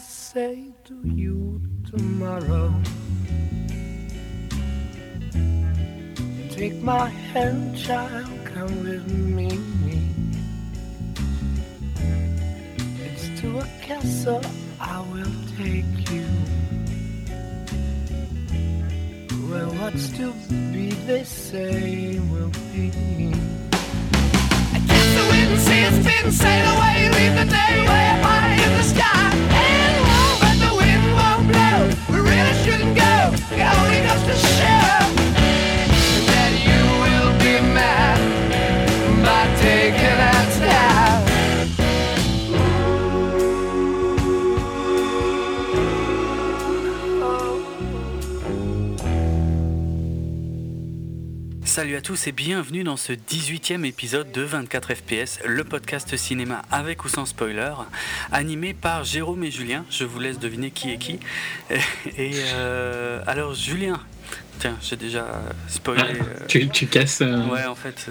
say to you tomorrow? Take my hand, child, come with me. It's to a castle I will take you. Where what's to be, they say, will be. I the wind sails been sail away, leave the day way high in the sky taken out. Salut à tous et bienvenue dans ce 18e épisode de 24 FPS, le podcast cinéma avec ou sans spoiler, animé par Jérôme et Julien. Je vous laisse deviner qui est qui. Et euh, alors Julien, tiens, j'ai déjà spoilé. Ah, euh, tu, tu casses. euh, Ouais, en fait,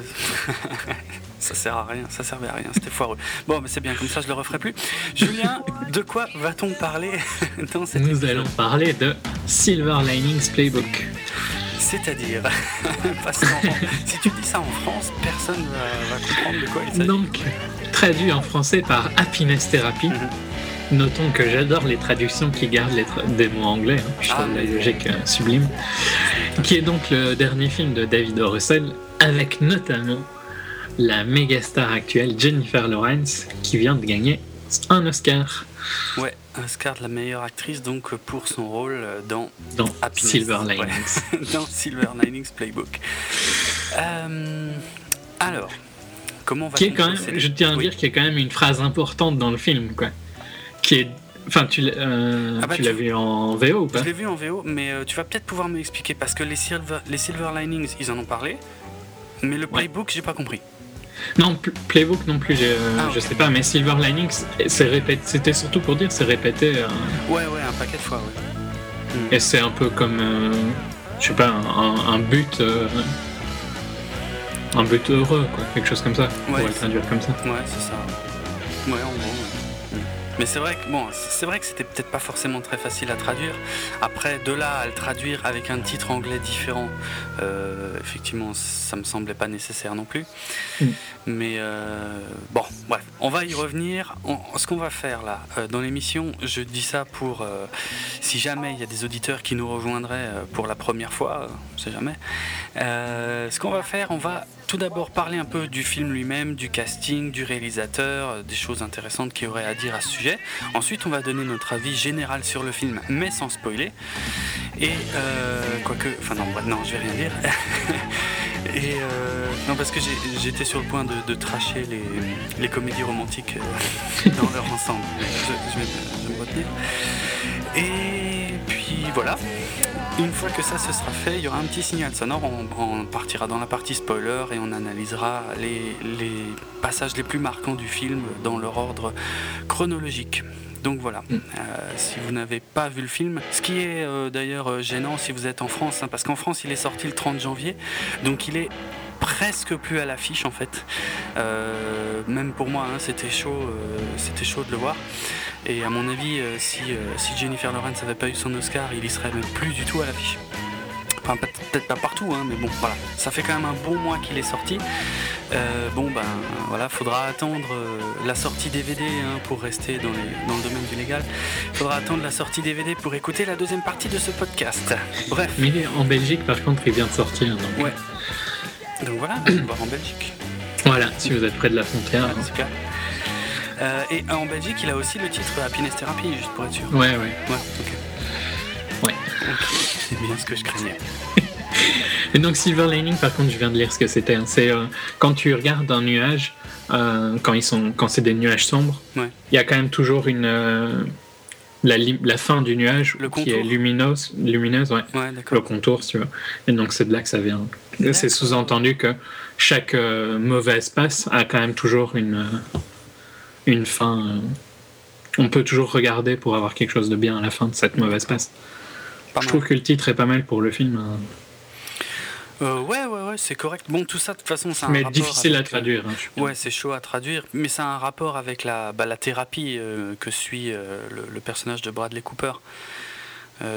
ça sert à rien, ça servait à rien, c'était foireux. Bon, mais c'est bien, comme ça je le referai plus. Julien, de quoi va-t-on parler dans cet Nous épisode allons parler de Silver Linings Playbook. C'est-à-dire, parce qu'en- si tu dis ça en France, personne va, va comprendre de quoi il s'agit. Donc, traduit en français par Happiness Therapy. Mhm. Notons que j'adore les traductions qui gardent les tra- des mots anglais. hein. Je Ah, trouve la logique euh, sublime. Qui est donc le dernier film de David O. Russell, avec notamment la méga star actuelle Jennifer Lawrence, qui vient de gagner un Oscar Ouais, Oscar de la meilleure actrice donc pour son rôle dans dans Happiness. Silver Ouais. Linings. dans Silver Linings Playbook. Euh, alors, comment va Qui est quand même, je tiens à dire qu'il y a quand même une phrase importante dans le film, quoi. Qui est, enfin, tu l'as euh, Ah bah, tu vu en VO ou pas Je l'ai vu en VO, mais euh, tu vas peut-être pouvoir m'expliquer parce que les Silver, les Silver Linings, ils en ont parlé, mais le Playbook, j'ai pas compris. Non, Pl- Playbook non plus, Ah, je ok. sais pas, mais Silver Linings, c'était surtout pour dire c'est répété, euh, Ouais, ouais, un paquet de fois, ouais. Hmm. et c'est un peu comme, euh, je sais pas, un, but, euh, un but heureux, quoi, quelque chose comme ça. Ouais, va le traduire comme ça. Ouais, c'est ça. Ouais, en gros. Mais c'est vrai que bon, c'est vrai que c'était peut-être pas forcément très facile à traduire. Après, de là à le traduire avec un titre anglais différent, euh, effectivement, ça me semblait pas nécessaire non plus. Mm. Mais euh, bon, bref, on va y revenir. Ce qu'on va faire là, euh, dans l'émission, je dis ça pour euh, si jamais il y a des auditeurs qui nous rejoindraient pour la première fois, on sait jamais. Ce qu'on va faire, on va tout d'abord parler un peu du film lui-même, du casting, du réalisateur, des choses intéressantes qu'il y aurait à dire à ce sujet. Ensuite, on va donner notre avis général sur le film, mais sans spoiler. Et quoique, enfin non, non, je vais rien dire. Et non, parce que j'étais sur le point de, de tracher les, les comédies romantiques euh, dans leur ensemble. Je, je vais, je vais me retenir. Et puis voilà. Une fois que ça se sera fait, il y aura un petit signal sonore. On, on partira dans la partie spoiler et on analysera les, les passages les plus marquants du film dans leur ordre chronologique. Donc voilà, Euh, si vous n'avez pas vu le film, ce qui est euh, d'ailleurs gênant si vous êtes en France, hein, parce qu'en France il est sorti le 30 janvier, donc il est presque plus à l'affiche en fait. Euh, même pour moi, hein, c'était chaud, euh, c'était chaud de le voir. Et à mon avis, euh, si, si Jennifer Lawrence n'avait pas eu son Oscar, il y serait même plus du tout à l'affiche. Enfin, peut- peut-être pas partout, hein, mais bon, voilà. Ça fait quand même un bon mois qu'il est sorti. Bon, ben voilà, faudra attendre la sortie DVD hein, pour rester dans, les- dans le domaine du légal. Faudra attendre la sortie DVD pour écouter la deuxième partie de ce podcast. Bref, Mais en Belgique, par contre, il vient de sortir. Donc, ouais. Donc voilà, on va voir en Belgique. Voilà, si vous êtes près de la frontière. Ouais, super. Euh, et en Belgique, il a aussi le titre Happiness Therapy, juste pour être sûr. Ouais, ouais. Ouais, ok. Ouais. C'est bien ce que je craignais. Et donc Silver Lining, par contre, je viens de lire ce que c'était. hein. C'est euh, quand tu regardes un nuage, euh, quand ils sont, quand c'est des nuages sombres, il Ouais. y a quand même toujours une euh, la, fin du nuage Le qui est lumineuse, lumineuse, ouais. Ouais, Le contour, tu veux. Et donc c'est de là que ça vient. C'est sous-entendu que chaque euh, mauvaise passe a quand même toujours une euh, une fin. euh, on peut toujours regarder pour avoir quelque chose de bien à la fin de cette mauvaise passe. Pas Je trouve que le titre est pas mal pour le film. hein. Euh, ouais, ouais, ouais, c'est correct. Bon, tout ça, de toute façon, c'est un Mais rapport difficile à avec, euh, traduire. hein. Ouais, c'est chaud à traduire, mais ça a un rapport avec la, bah, la thérapie euh, que suit euh, le, le personnage de Bradley Cooper.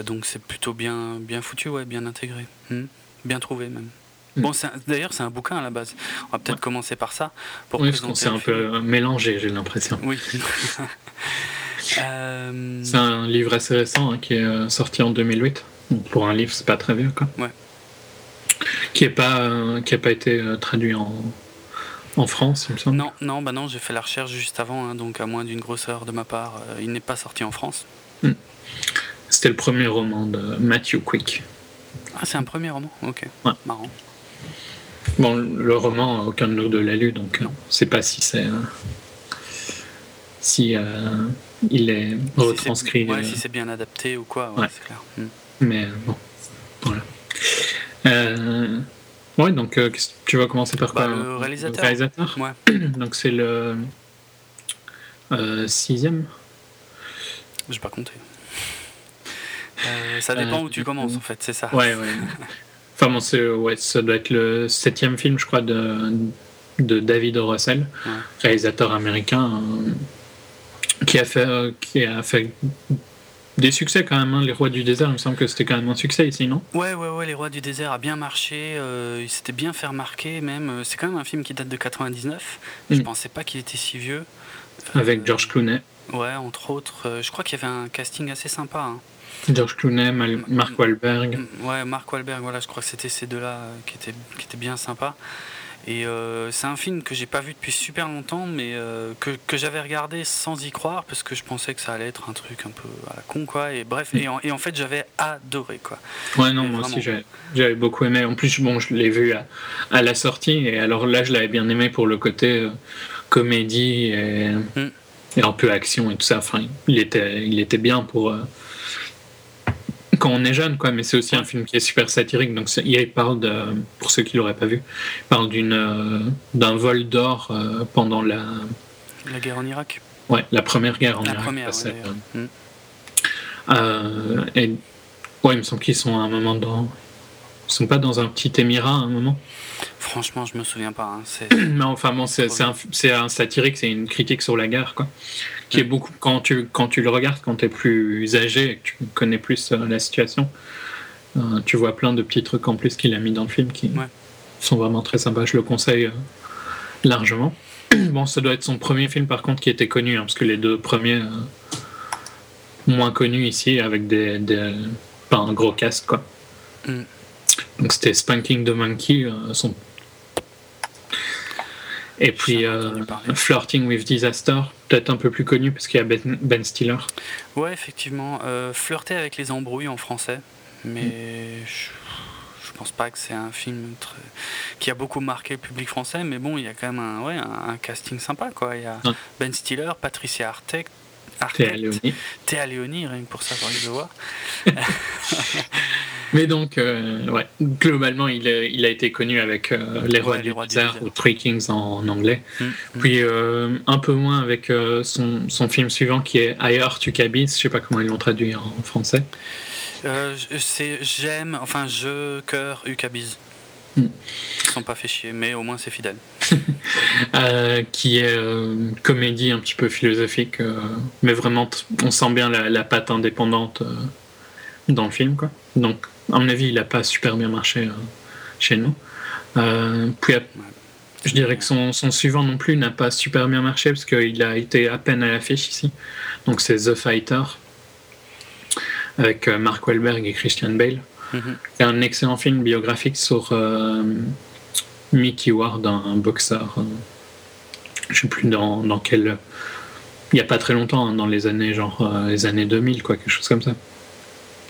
Donc c'est plutôt bien, bien foutu, ouais, bien intégré. Hmm. Bien trouvé même. Hmm. Bon, c'est d'ailleurs, c'est un bouquin à la base. On va peut-être Ouais. commencer par ça. Pour Oui, parce qu'on s'est un peu mélangé, j'ai l'impression. Oui. Euh, C'est un livre assez récent hein, qui est sorti en 2008. Donc, pour un livre, c'est pas très vieux, quoi. Ouais. Qui est pas, qui a pas été euh, traduit en, en France, il me semble. Non, non, bah non, j'ai fait la recherche juste avant, hein, donc à moins d'une grosse erreur de ma part, euh, il n'est pas sorti en France. C'était le premier roman de Matthew Quick. Ah, c'est un premier roman? Ok, Ouais. marrant. Bon, le roman, aucun de nous deux l'a lu, donc euh, Non. on sait pas si c'est. euh, si euh, il est Si c'est- retranscrit. ouais, si c'est bien adapté ou quoi, ouais, Ouais. c'est clair. Hmm. Mais bon, voilà. Euh, ouais, donc euh, tu vas commencer par Bah, quoi le réalisateur. réalisateur Ouais. donc c'est le euh, sixième. J'ai pas compté. Euh, ça dépend où tu commences en fait, c'est ça. Ouais, ouais. Enfin, bon, c'est- ouais, ça doit être le septième film, je crois, de, de David O. Russell, Ouais. réalisateur américain, qui, a fait, qui a fait des succès quand même. hein. Les Rois du désert, il me semble que c'était quand même un succès ici, non? Ouais, ouais, ouais, Les Rois du désert a bien marché, euh, il s'était bien fait remarquer même. Euh, C'est quand même un film qui date de 99. Je Mm. pensais pas qu'il était si vieux. Avec Euh, George Clooney. Ouais, entre autres. euh, je crois qu'il y avait un casting assez sympa. hein. George Clooney, Mal- Mark Wahlberg. Mm, Ouais, Mark Wahlberg, voilà, je crois que c'était ces deux-là qui, étaient, qui étaient bien sympas. Et euh, c'est un film que j'ai pas vu depuis super longtemps, mais euh, que, que j'avais regardé sans y croire, parce que je pensais que ça allait être un truc un peu à la con, quoi. Et bref, et en, et en fait, j'avais adoré, quoi. Ouais, non, moi vraiment. aussi, j'avais j'avais beaucoup aimé. En plus, bon, je l'ai vu à, à la sortie, et alors là, je l'avais bien aimé pour le côté euh, comédie et, Mm. et un peu action et tout ça. Enfin, il était, il était bien pour. Quand on est jeune, quoi, mais c'est aussi un film qui est super satirique. Donc, il parle de, pour ceux qui l'auraient pas vu, il parle d'une, euh, d'un vol d'or euh, pendant la, La guerre en Irak. ouais, la première guerre en La Irak. première, ouais, euh, et ouais, il me semble qu'ils sont à un moment dans. Ils sont pas dans un petit émirat à un moment? Franchement, je me souviens pas. hein, c'est- Mais enfin bon, c'est c'est un, c'est un satirique, c'est une critique sur la guerre, quoi. Qui est beaucoup quand tu quand tu le regardes, quand tu es plus âgé et que tu connais plus euh, la situation, euh, tu vois plein de petits trucs en plus qu'il a mis dans le film qui Ouais. sont vraiment très sympas. Je le conseille euh, largement. Bon, ça doit être son premier film par contre qui était connu, hein, parce que les deux premiers moins connus ici avec des, des pas un gros casque quoi. Mm. Donc c'était Spanking the Monkey, son et puis euh. Flirting with Disaster, peut-être un peu plus connu parce qu'il y a Ben, ben Stiller. Ouais, effectivement. Euh, flirter avec les embrouilles en français, mais je, je pense pas que c'est un film très- qui a beaucoup marqué le public français, mais bon, il y a quand même un, ouais, un, un casting sympa, quoi. Il y a. Ben Stiller, Patricia Arquette, Théa Arquette, Leoni. Théa Leoni, rien que pour ça, que je le vois. Mais donc, euh, ouais, globalement, il, est- il a été connu avec euh, Les Rois, Ouais, du, désert. ou Three Kings en, en anglais. Mm, mm. Puis euh, un peu moins avec euh, son, son film suivant qui est I Heart You Cabis. Je sais pas comment ils l'ont traduit en français. Euh, c'est j'aime, enfin je, cœur, Ukabiz. Ils sont pas fait chier, mais au moins c'est fidèle. Euh, qui est euh, une comédie un petit peu philosophique, euh, mais vraiment, on sent bien la, la patte indépendante euh, dans le film. Quoi. Donc, à mon avis, il n'a pas super bien marché euh, chez nous. Euh, puis, je dirais que son, son suivant non plus n'a pas super bien marché parce qu'il a été à peine à l'affiche ici. Donc, c'est The Fighter avec euh, Mark Wahlberg et Christian Bale. Mhm. C'est un excellent film biographique sur euh, Mickey Ward, un, boxeur. euh, je sais plus dans, dans quel. Il n'y a pas très longtemps, hein, dans les années genre euh, les années 2000, quoi, quelque chose comme ça.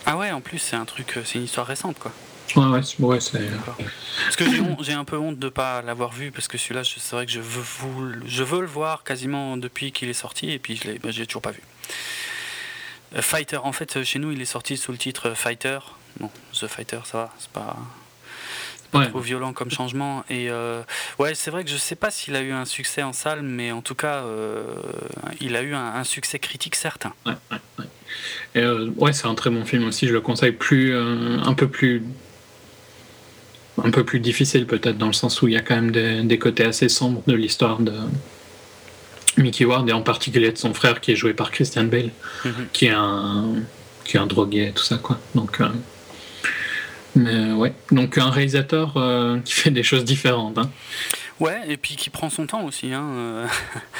Ah ouais, en plus c'est un truc, c'est une histoire récente, quoi. Ouais, ouais, c'est- ouais. Parce que j'ai un peu honte de pas l'avoir vu parce que celui-là, je- c'est vrai que je veux, je veux le voir quasiment depuis qu'il est sorti et puis je l'ai, j'ai toujours pas vu. Fighter, en fait, chez nous, il est sorti sous le titre Fighter. Bon, The Fighter, ça va, c'est pas, c'est pas Ouais. trop violent comme changement. Et euh, ouais, c'est vrai que je sais pas s'il a eu un succès en salle, mais en tout cas, euh, il a eu un, un succès critique certain. Ouais, ouais, euh, ouais, c'est un très bon film aussi, je le conseille plus, euh, un peu plus. un peu plus difficile peut-être dans le sens où il y a quand même des, des côtés assez sombres de l'histoire de Mickey Ward et en particulier de son frère qui est joué par Christian Bale, Mhm. qui est un qui est un drogué et tout ça quoi. Donc mais ouais, donc un réalisateur euh, qui fait des choses différentes. hein. Ouais, et puis qui prend son temps aussi, hein, euh,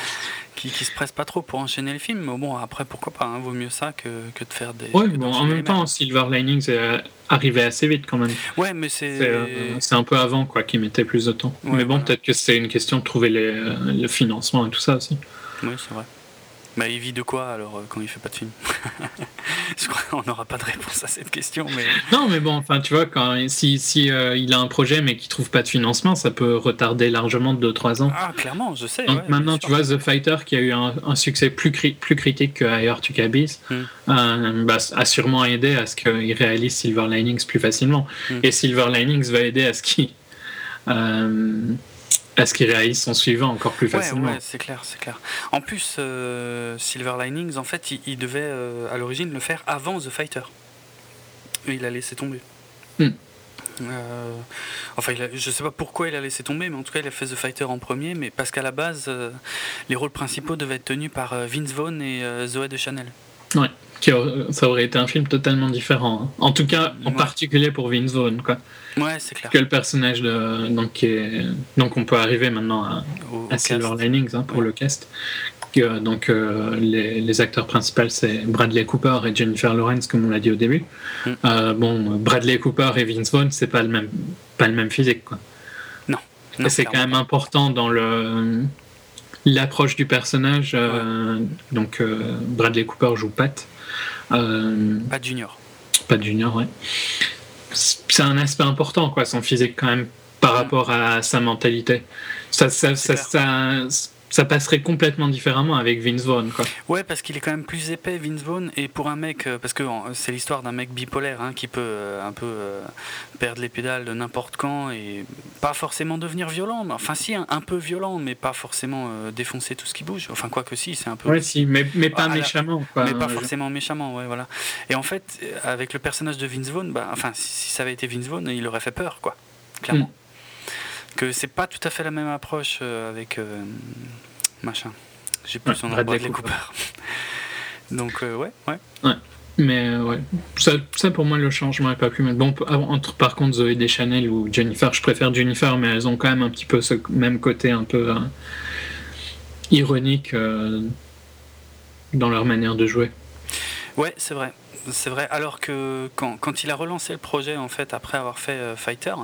qui, qui se presse pas trop pour enchaîner les films. Mais bon, après, pourquoi pas, hein, vaut mieux ça que, que de faire des. Ouais, bon, en même temps. Silver Linings est arrivé assez vite quand même. Ouais, mais c'est. C'est euh, un peu avant quoi, qui mettait plus de temps. Ouais, mais bon, voilà. peut-être que c'est une question de trouver les, euh, le financement et tout ça aussi. Oui, c'est vrai. Bah, il vit de quoi alors euh, quand il fait pas de film Je crois qu'on n'aura pas de réponse à cette question, mais. Non, mais bon, enfin, tu vois, quand, si, si euh, il a un projet mais qu'il trouve pas de financement, ça peut retarder largement de 2-3 ans. Ah, clairement, je sais. Donc ouais, maintenant, tu vois, The Fighter, qui a eu un, un succès plus, cri- plus critique que Higher to Mm. euh, bah, a sûrement aidé à ce qu'il réalise Silver Linings plus facilement. Mm. Et Silver Linings va aider à ce qu'il à ce qu'il réalise son suivant encore plus Ouais, facilement. ouais, c'est clair, c'est clair. En plus, euh, Silver Linings, en fait, il, il devait euh, à l'origine le faire avant The Fighter. Et il a laissé tomber. Hmm. Euh, enfin, il a- je sais pas pourquoi il a laissé tomber, mais en tout cas, il a fait The Fighter en premier, mais parce qu'à la base, les rôles principaux devaient être tenus par Vince Vaughn et Zoé de Chanel. Qui ça aurait été un film totalement différent. hein. En tout cas, en Ouais. particulier pour Vince Vaughn, quoi. Ouais, c'est clair. Que le personnage de donc qui est donc on peut arriver maintenant à, Au- à Silver. Linings hein, pour Ouais. le cast. Que, donc euh, les, les acteurs principaux c'est Bradley Cooper et Jennifer Lawrence comme on l'a dit au début. Mm. Euh, bon Bradley Cooper et Vince Vaughn c'est pas le même pas le même physique quoi. Non, c'est quand même important dans le l'approche du personnage. euh, Donc Bradley Cooper joue Pat. Euh, pas. De Junior. pas de junior, ouais. C'est un aspect important, quoi, son physique, quand même, par Mm. rapport à sa mentalité. Ça, ça, ça, clair. ça, ça passerait complètement différemment avec Vince Vaughn, quoi. Ouais, parce qu'il est quand même plus épais, Vince Vaughn, et pour un mec, euh, parce que euh, c'est l'histoire d'un mec bipolaire hein, qui peut euh, un peu euh, perdre les pédales de n'importe quand et pas forcément devenir violent, mais enfin si, un, un peu violent, mais pas forcément euh, défoncer tout ce qui bouge. Enfin, quoi que si, c'est un peu. Ouais, si, mais, mais pas Ah, méchamment, quoi. mais pas Je- forcément méchamment, ouais, voilà. Et en fait, avec le personnage de Vince Vaughn, bah, enfin, si, si ça avait été Vince Vaughn, il aurait fait peur, quoi, clairement. Mm. Que c'est pas tout à fait la même approche euh, avec euh, machin. J'ai plus Ouais, son nom, Bradley Cooper. Donc euh, ouais, ouais. Mais euh, ouais, ça, ça, pour moi le changement est pas plus mal. Bon, ah, entre par contre Zoé Deschanel ou Jennifer, je préfère Jennifer, mais elles ont quand même un petit peu ce même côté un peu euh, ironique euh, dans leur manière de jouer. Ouais, c'est vrai. C'est vrai. Alors que quand, quand il a relancé le projet, en fait, après avoir fait euh, Fighter,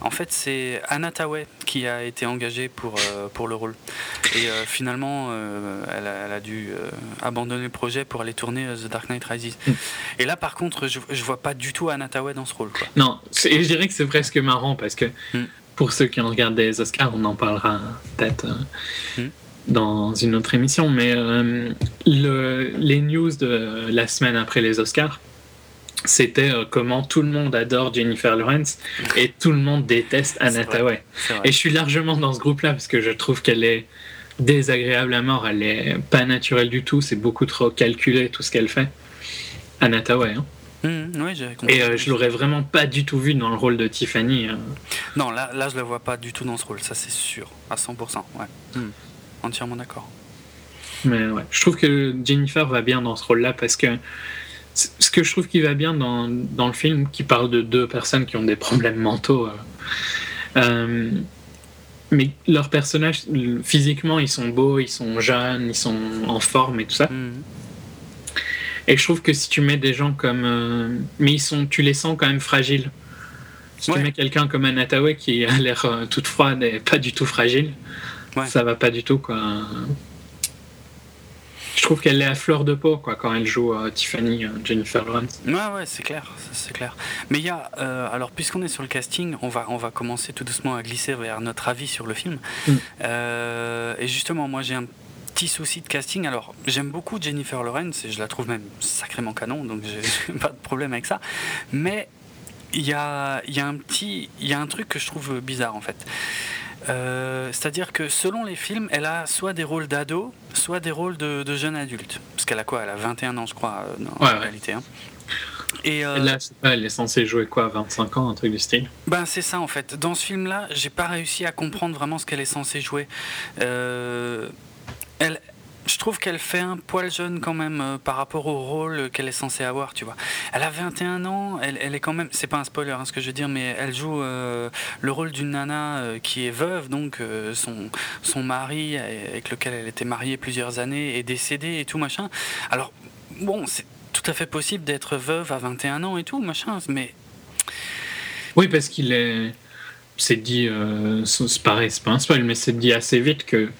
en fait, c'est Anna Tawai qui a été engagée pour, euh, pour le rôle. Et euh, finalement, elle, a, elle a dû abandonner le projet pour aller tourner The Dark Knight Rises. Mm. Et là, par contre, je, je vois pas du tout Anna Tawai dans ce rôle. Quoi. Non, et je dirais que c'est presque marrant parce que Mm. pour ceux qui ont regardé les Oscars, on en parlera peut-être euh, Mm. Dans une autre émission, mais euh, le- les news de la semaine après les Oscars, c'était euh, comment tout le monde adore Jennifer Lawrence et tout le monde déteste Anna C'est vrai. Tawai. C'est vrai. Et je suis largement dans ce groupe-là parce que je trouve qu'elle est désagréable à mort, elle est pas naturelle du tout, c'est beaucoup trop calculé tout ce qu'elle fait. Anna Tawai, hein. Mm, oui, j'ai compris. Et euh, je l'aurais vraiment pas du tout vu dans le rôle de Tiffany. euh. Non, là, là, je la vois pas du tout dans ce rôle. Ça, c'est sûr. À 100%. Ouais. Mm. Entièrement d'accord. Mais ouais, je trouve que Jennifer va bien dans ce rôle-là parce que ce que je trouve qui va bien dans, dans le film, qui parle de deux personnes qui ont des problèmes mentaux, euh, euh, mais leurs personnages, physiquement, ils sont beaux, ils sont jeunes, ils sont en forme et tout ça. Mm. Et je trouve que si tu mets des gens comme. euh, mais ils sont, tu les sens quand même fragiles. Si Ouais. tu mets quelqu'un comme Anatawe qui a l'air toute froide et pas du tout fragile, Ouais. ça va pas du tout quoi. Je trouve qu'elle est à fleur de peau quoi quand elle joue euh, Tiffany euh, Jennifer Lawrence. Ouais, ouais, c'est clair, c'est clair. Mais il y a, euh, alors puisqu'on est sur le casting, on va, on va commencer tout doucement à glisser vers notre avis sur le film. Mm. Et justement, moi j'ai un petit souci de casting. Alors, j'aime beaucoup Jennifer Lawrence et je la trouve même sacrément canon, donc j'ai pas de problème avec ça. Mais il y a, y a un petit, il y a un truc que je trouve bizarre en fait. Euh, C'est-à-dire que selon les films, elle a soit des rôles d'ado, soit des rôles de, de jeune adulte. Parce qu'elle a quoi? Elle a 21 ans, je crois, euh, en Ouais, ouais. réalité. hein. Et euh, Là, elle est censée jouer quoi, 25 ans, un truc du style? Ben c'est ça en fait. Dans ce film-là, j'ai pas réussi à comprendre vraiment ce qu'elle est censée jouer. Euh, elle, je trouve qu'elle fait un poil jeune quand même euh, par rapport au rôle qu'elle est censée avoir, tu vois. Elle a 21 ans, elle, est quand même, c'est pas un spoiler hein, ce que je veux dire, mais elle joue euh, le rôle d'une nana euh, qui est veuve, donc son, son mari avec lequel elle était mariée plusieurs années est décédé et tout machin. Alors bon, c'est tout à fait possible d'être veuve à 21 ans et tout machin, mais Oui, parce qu'il est. C'est dit, c'est pareil, c'est pas un spoil, mais c'est dit assez vite que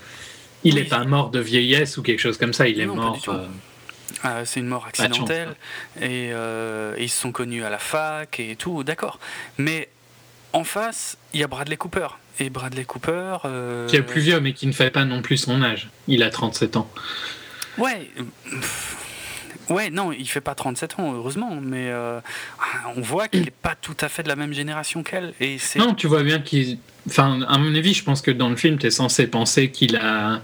il Oui. est pas mort de vieillesse ou quelque chose comme ça, il est Non, mort. euh, Euh, c'est une mort chance, accidentelle et euh, ils se sont connus à la fac et tout, d'accord. Mais en face, il y a Bradley Cooper. Et Bradley Cooper. euh, qui est plus vieux, mais qui ne fait pas non plus son âge. Il a 37 ans. Ouais. pff, Ouais, non, il fait pas 37 ans, heureusement, mais euh, on voit qu'il est pas tout à fait de la même génération qu'elle. Et c'est. Non, tu vois bien qu'il. Enfin, à mon avis, je pense que dans le film, tu es censé penser qu'il a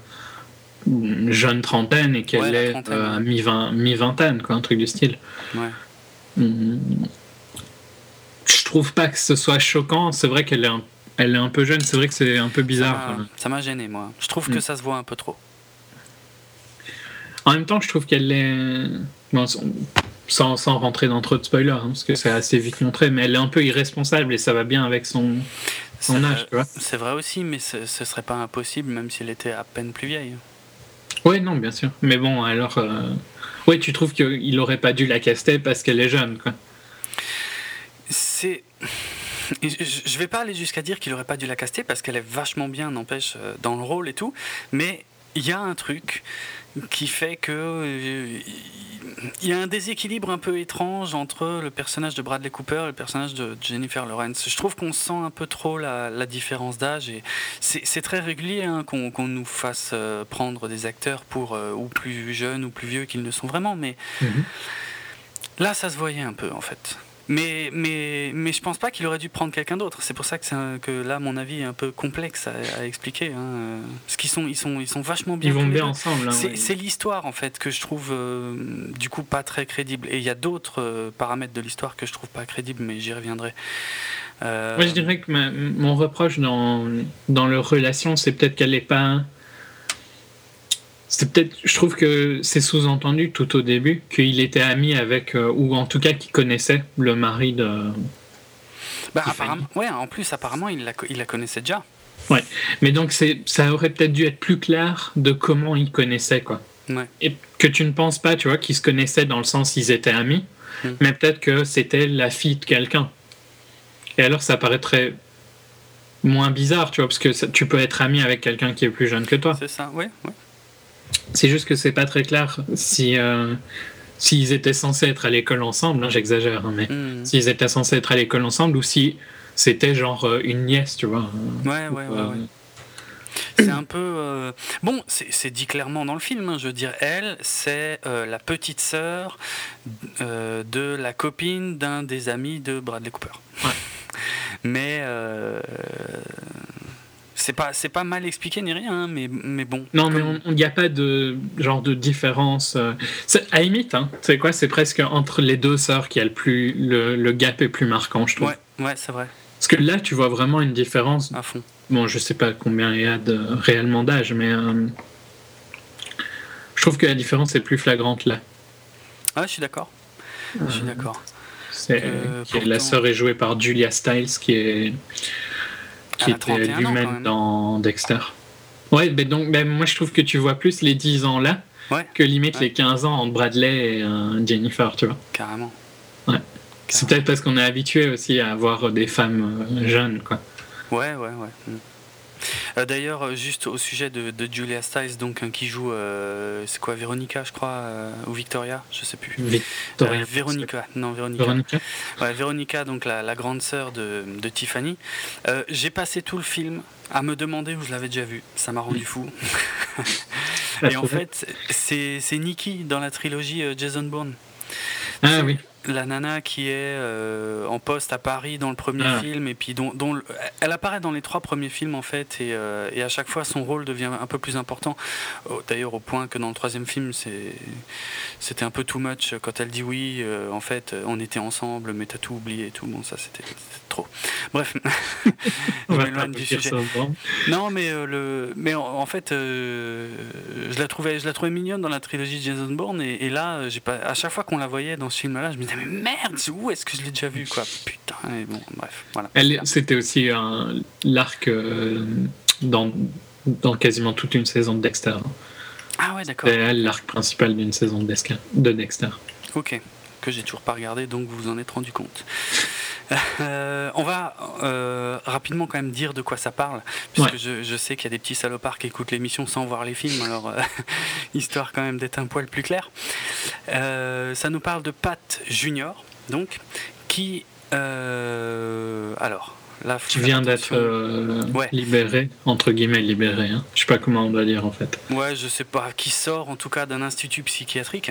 une jeune trentaine et qu'elle Ouais, est euh, mi-vingt- mi-vingtaine, quoi, un truc du style. Ouais. Hum. Je trouve pas que ce soit choquant. C'est vrai qu'elle est, un... Elle est un peu jeune. C'est vrai que c'est un peu Ça bizarre. m'a- Ça m'a gêné, moi. Je trouve que Mm. ça se voit un peu trop. En même temps, je trouve qu'elle est. bon, sans, sans rentrer dans trop de spoilers, hein, parce que c'est assez vite montré, mais elle est un peu irresponsable et ça va bien avec son, son âge. C'est vrai aussi, mais ce, ce serait pas impossible, même si elle était à peine plus vieille. Oui, non, bien sûr. Mais bon, alors. Euh... Oui, tu trouves qu'il aurait pas dû la caster parce qu'elle est jeune, quoi. C'est. Je je vais pas aller jusqu'à dire qu'il aurait pas dû la caster parce qu'elle est vachement bien, n'empêche, euh, dans le rôle et tout. Mais il y a un truc qui fait que euh, il y a un déséquilibre un peu étrange entre le personnage de Bradley Cooper et le personnage de Jennifer Lawrence. Je trouve qu'on sent un peu trop la, la différence d'âge et c'est très régulier hein, qu'on nous fasse euh, prendre des acteurs pour euh, ou plus jeunes ou plus vieux qu'ils ne sont vraiment, mais Là, ça se voyait un peu, en fait. Mais, mais, mais je pense pas qu'il aurait dû prendre quelqu'un d'autre. C'est pour ça que, un- que là, mon avis est un peu complexe à, à expliquer. Hein. Parce qu'ils sont, ils sont, ils sont vachement bien. Ils vont bien ensemble. hein, C'est ouais. l'histoire, en fait, que je trouve, euh, du coup, pas très crédible. Et il y a d'autres euh, paramètres de l'histoire que je trouve pas crédibles, mais j'y reviendrai. Euh, Moi, je dirais que ma- mon reproche dans, dans leur relation, c'est peut-être qu'elle n'est pas. C'est peut-être. Je trouve que c'est sous-entendu tout au début qu'il était ami avec, euh, ou en tout cas qu'il connaissait le mari de. bah, apparemment, ouais, en plus, apparemment, il la, co- il la connaissait déjà. Mais donc, ça aurait peut-être dû être plus clair de comment ils connaissaient, quoi. Ouais. Et que tu ne penses pas, tu vois, qu'ils se connaissaient dans le sens ils étaient amis, Mm. mais peut-être que c'était la fille de quelqu'un. Et alors, ça paraîtrait moins bizarre, tu vois, parce que ça- tu peux être ami avec quelqu'un qui est plus jeune que toi. C'est ça, ouais. ouais. C'est juste que c'est pas très clair si euh, s'ils étaient censés être à l'école ensemble, hein, j'exagère, hein, mais Hmm. s'ils étaient censés être à l'école ensemble ou si c'était genre euh, une nièce, tu vois. Ouais, ouais, ouais, Euh, ouais. C'est un peu. euh, Bon, c'est c'est dit clairement dans le film. hein, je veux dire, elle, c'est euh, la petite sœur euh, de la copine d'un des amis de Bradley Cooper. Ouais. Mais. C'est pas, c'est pas mal expliqué ni rien, hein, mais, mais bon. Non, mais il n'y a pas de genre de différence. euh, à limite, hein, c'est quoi C'est presque entre les deux sœurs qu'il y a le plus le, le gap est plus marquant, je trouve. Ouais, ouais, c'est vrai, Parce que là, tu vois vraiment une différence. à fond. Bon, je sais pas combien il y a de, réellement d'âge, mais euh, je trouve que la différence est plus flagrante là. Ah, je suis d'accord. Je suis d'accord. C'est Euh, la sœur est jouée par Julia Stiles, qui est qui Elle était 31 ans, quand lui-même même. dans Dexter. Ouais, mais donc moi je trouve que tu vois plus les 10 ans là Ouais. que limite Ouais. les 15 ans entre Bradley et euh, Jennifer, tu vois. Carrément. Ouais. C'est peut-être parce qu'on est habitué aussi à avoir des femmes euh, jeunes, quoi. Ouais, ouais, ouais. Euh, D'ailleurs, euh, juste au sujet de, de Julia Stiles, donc hein, qui joue, euh, c'est quoi, Véronica, je crois, euh, ou Victoria, je sais plus. Victoria. Véronica, non Véronica. Véronica. Ouais, Véronica, donc la, la grande sœur de, de Tiffany. J'ai passé tout le film à me demander où je l'avais déjà vu. Ça m'a rendu fou. Et en fait, c'est Nikki dans la trilogie Jason Bourne. Ah oui. La nana qui est euh, en poste à Paris dans le premier Ah. film et puis dont, dont le- elle apparaît dans les trois premiers films en fait et, euh, et à chaque fois son rôle devient un peu plus important. D'ailleurs au point que dans le troisième film c'était un peu too much quand elle dit oui euh, en fait on était ensemble mais t'as tout oublié et tout. Bon ça c'était trop. Bref. On m'éloigne du sujet. non, mais euh, le, mais en, en fait, euh, je la trouvais, je la trouvais mignonne dans la trilogie de Jason Bourne, et, et là, j'ai pas, à chaque fois qu'on la voyait dans ce film-là, je me disais mais merde, où est-ce que je l'ai déjà vu, quoi, putain. Et bon, bref, voilà. C'était aussi un- l'arc euh, dans, dans quasiment toute une saison de Dexter. Ah ouais, d'accord. C'est l'arc principal d'une saison de Dexter. De Dexter. Ok, que j'ai toujours pas regardé, donc vous vous en êtes rendu compte. Euh, on va euh, rapidement quand même dire de quoi ça parle, puisque Ouais. je, je sais qu'il y a des petits salopards qui écoutent l'émission sans voir les films, alors euh, histoire quand même d'être un poil plus clair. Ça nous parle de Pat Junior, donc, qui... alors, là, Tu viens d'être euh, Ouais. libéré, entre guillemets libéré. Hein. Je sais pas comment on doit dire en fait. Ouais, je sais pas, qui sort en tout cas d'un institut psychiatrique.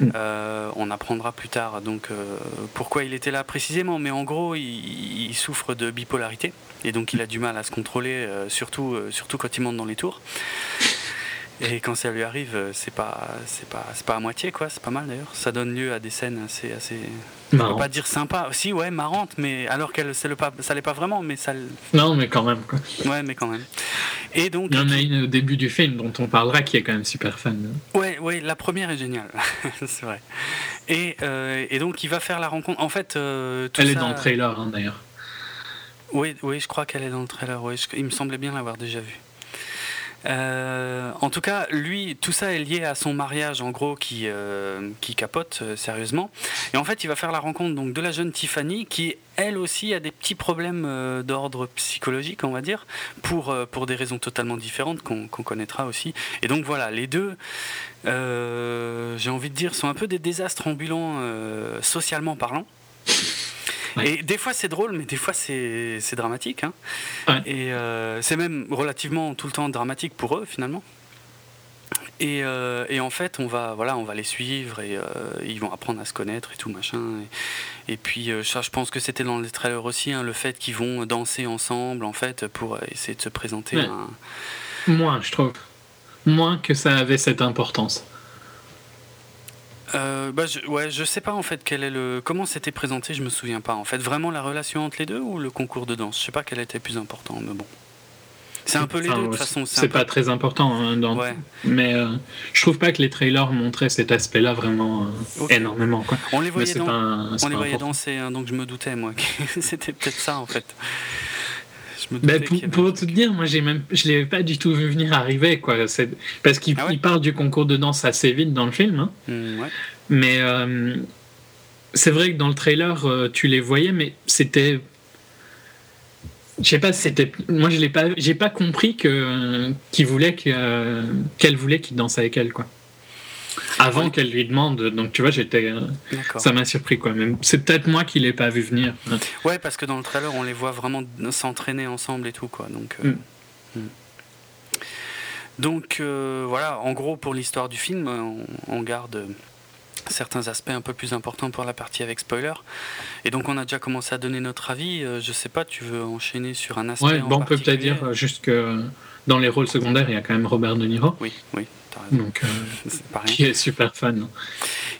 Mm. Euh, on apprendra plus tard donc euh, pourquoi il était là précisément, mais en gros, il, il souffre de bipolarité et donc il a du mal à se contrôler, surtout, surtout quand il monte dans les tours. Et quand ça lui arrive, euh, c'est pas, c'est pas, c'est pas à moitié quoi, c'est pas mal d'ailleurs. Ça donne lieu à des scènes assez, assez, on peut pas dire sympa, si ouais, marrante, mais alors qu'elle, c'est le pas, ça l'est pas vraiment, mais ça, Non, mais quand même. Quoi. ouais, mais quand même. Et donc, Il y en a une au début du film dont on parlera qui est quand même super fan. Ouais, ouais, la première est géniale, c'est vrai. Et, euh, et donc il va faire la rencontre. En fait, euh, tout Elle est dans le trailer hein, d'ailleurs. Oui, oui, je crois qu'elle est dans le trailer. Oui, je- il me semblait bien l'avoir déjà vue. Euh, en tout cas, lui, tout ça est lié à son mariage, en gros, qui, euh, qui capote euh, sérieusement. Et en fait, il va faire la rencontre donc de la jeune Tiffany, qui elle aussi a des petits problèmes euh, d'ordre psychologique, on va dire, pour, euh, pour des raisons totalement différentes qu'on qu'on connaîtra aussi. Et donc voilà, les deux, euh, j'ai envie de dire, sont un peu des désastres ambulants socialement parlant. Ouais. Et des fois c'est drôle, mais des fois c'est dramatique. hein. Ouais. Et euh, c'est même relativement tout le temps dramatique pour eux finalement. Et, euh, et en fait, on va, voilà, on va les suivre et euh, ils vont apprendre à se connaître et tout machin. Et, et puis, euh, ça, je pense que c'était dans les trailers aussi, hein, le fait qu'ils vont danser ensemble en fait pour essayer de se présenter. Ouais. un- Moins, je trouve. Moins que ça avait cette importance. Euh, bah, je, ouais, je sais pas en fait quel est le, comment c'était présenté, je me souviens pas. En fait, vraiment la relation entre les deux ou le concours de danse, je sais pas quel était plus important, mais bon. C'est un peu les Enfin, deux de toute façon. C'est peu- pas très important. hein, dans... Ouais. Mais euh, je trouve pas que les trailers montraient cet aspect-là vraiment euh, énormément. Quoi. On les voyait, dans- pas, on les voyait danser, hein, donc je me doutais moi que c'était peut-être ça en fait. Je me Bah, pour, pour tout te dire, moi j'ai même, je l'ai pas du tout vu venir arriver, quoi. Parce qu'il Ah ouais parle du concours de danse assez vite dans le film, hein. Ouais. mais euh, c'est vrai que dans le trailer euh, tu les voyais, mais c'était, je sais pas, c'était, moi je l'ai pas, j'ai pas compris que qu'il voulait que, euh, qu'elle voulait qu'il danse avec elle, quoi. Avant Ouais. qu'elle lui demande, donc tu vois, j'étais, euh, ça m'a surpris, quoi. Même, c'est peut-être moi qui l'ai pas vu venir. Ouais, parce que dans le trailer, on les voit vraiment s'entraîner ensemble et tout, quoi. Donc, euh, Mm. mm. donc euh, voilà, en gros, pour l'histoire du film, on, on garde certains aspects un peu plus importants pour la partie avec spoiler. Et donc, on a déjà commencé à donner notre avis. Je sais pas, tu veux enchaîner sur un aspect Ouais, en bon, on peut peut-être dire juste que dans les rôles secondaires, il y a quand même Robert De Niro, Oui, oui. Donc euh, qui est super fan.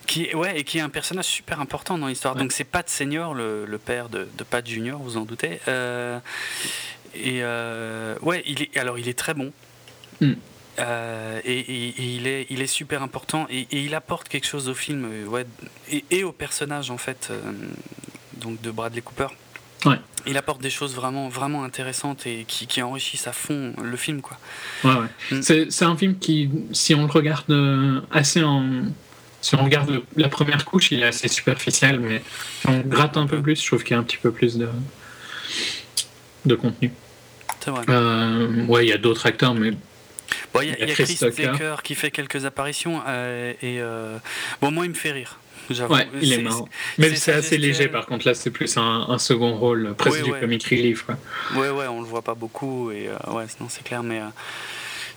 Qui est, ouais, et qui est un personnage super important dans l'histoire. Ouais. Donc c'est Pat Senior, le, le père de, de Pat Junior, vous en doutez. Euh, et euh, ouais, il est, alors il est très bon. Mm. Euh, et, et- et il, est, il est super important et, et il apporte quelque chose au film ouais, et, et au personnage en fait euh, donc de Bradley Cooper. Ouais. Il apporte des choses vraiment, vraiment intéressantes et qui, qui enrichissent à fond le film. Quoi. Ouais, ouais. Mm. C'est, c'est un film qui, si on le regarde euh, assez en. Si on regarde la première couche, il est assez superficiel, mais si on gratte un peu plus, je trouve qu'il y a un petit peu plus de, de contenu. C'est vrai. Euh, ouais, il y a d'autres acteurs, mais Bon, il y a, il y a Chris. Tucker qui fait quelques apparitions euh, et euh, bon moi il me fait rire. J'avoue. ouais, il est C'est- marrant. Mais c'est assez léger, par contre, là, c'est plus un, un second rôle, presque Ouais, du ouais. comic relief. Quoi. Ouais ouais, on le voit pas beaucoup et euh, ouais non c'est clair mais euh,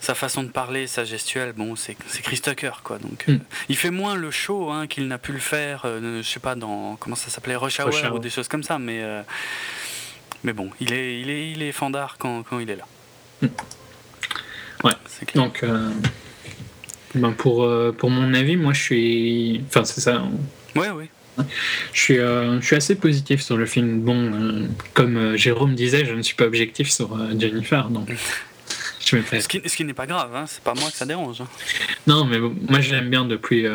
sa façon de parler, sa gestuelle, bon, c'est Chris Tucker, quoi. Donc, Mm. euh, il fait moins le show hein, qu'il n'a pu le faire, euh, je sais pas, dans, comment ça s'appelait, Rush Hour, Rush Hour. ou des choses comme ça, mais, euh, mais bon, il est, il est, il est fandard quand, quand il est là. Mm. Ouais. Clair. Donc, euh, ben pour, euh, pour mon avis, moi je suis. Enfin, c'est ça. Ouais, oui. Je suis, euh, je suis assez positif sur le film. Bon, euh, comme Jérôme disait, je ne suis pas objectif sur Jennifer, donc je me fais. Ce qui, ce qui n'est pas grave, hein, c'est pas moi que ça dérange. hein. Non, mais bon, moi je l'aime bien depuis,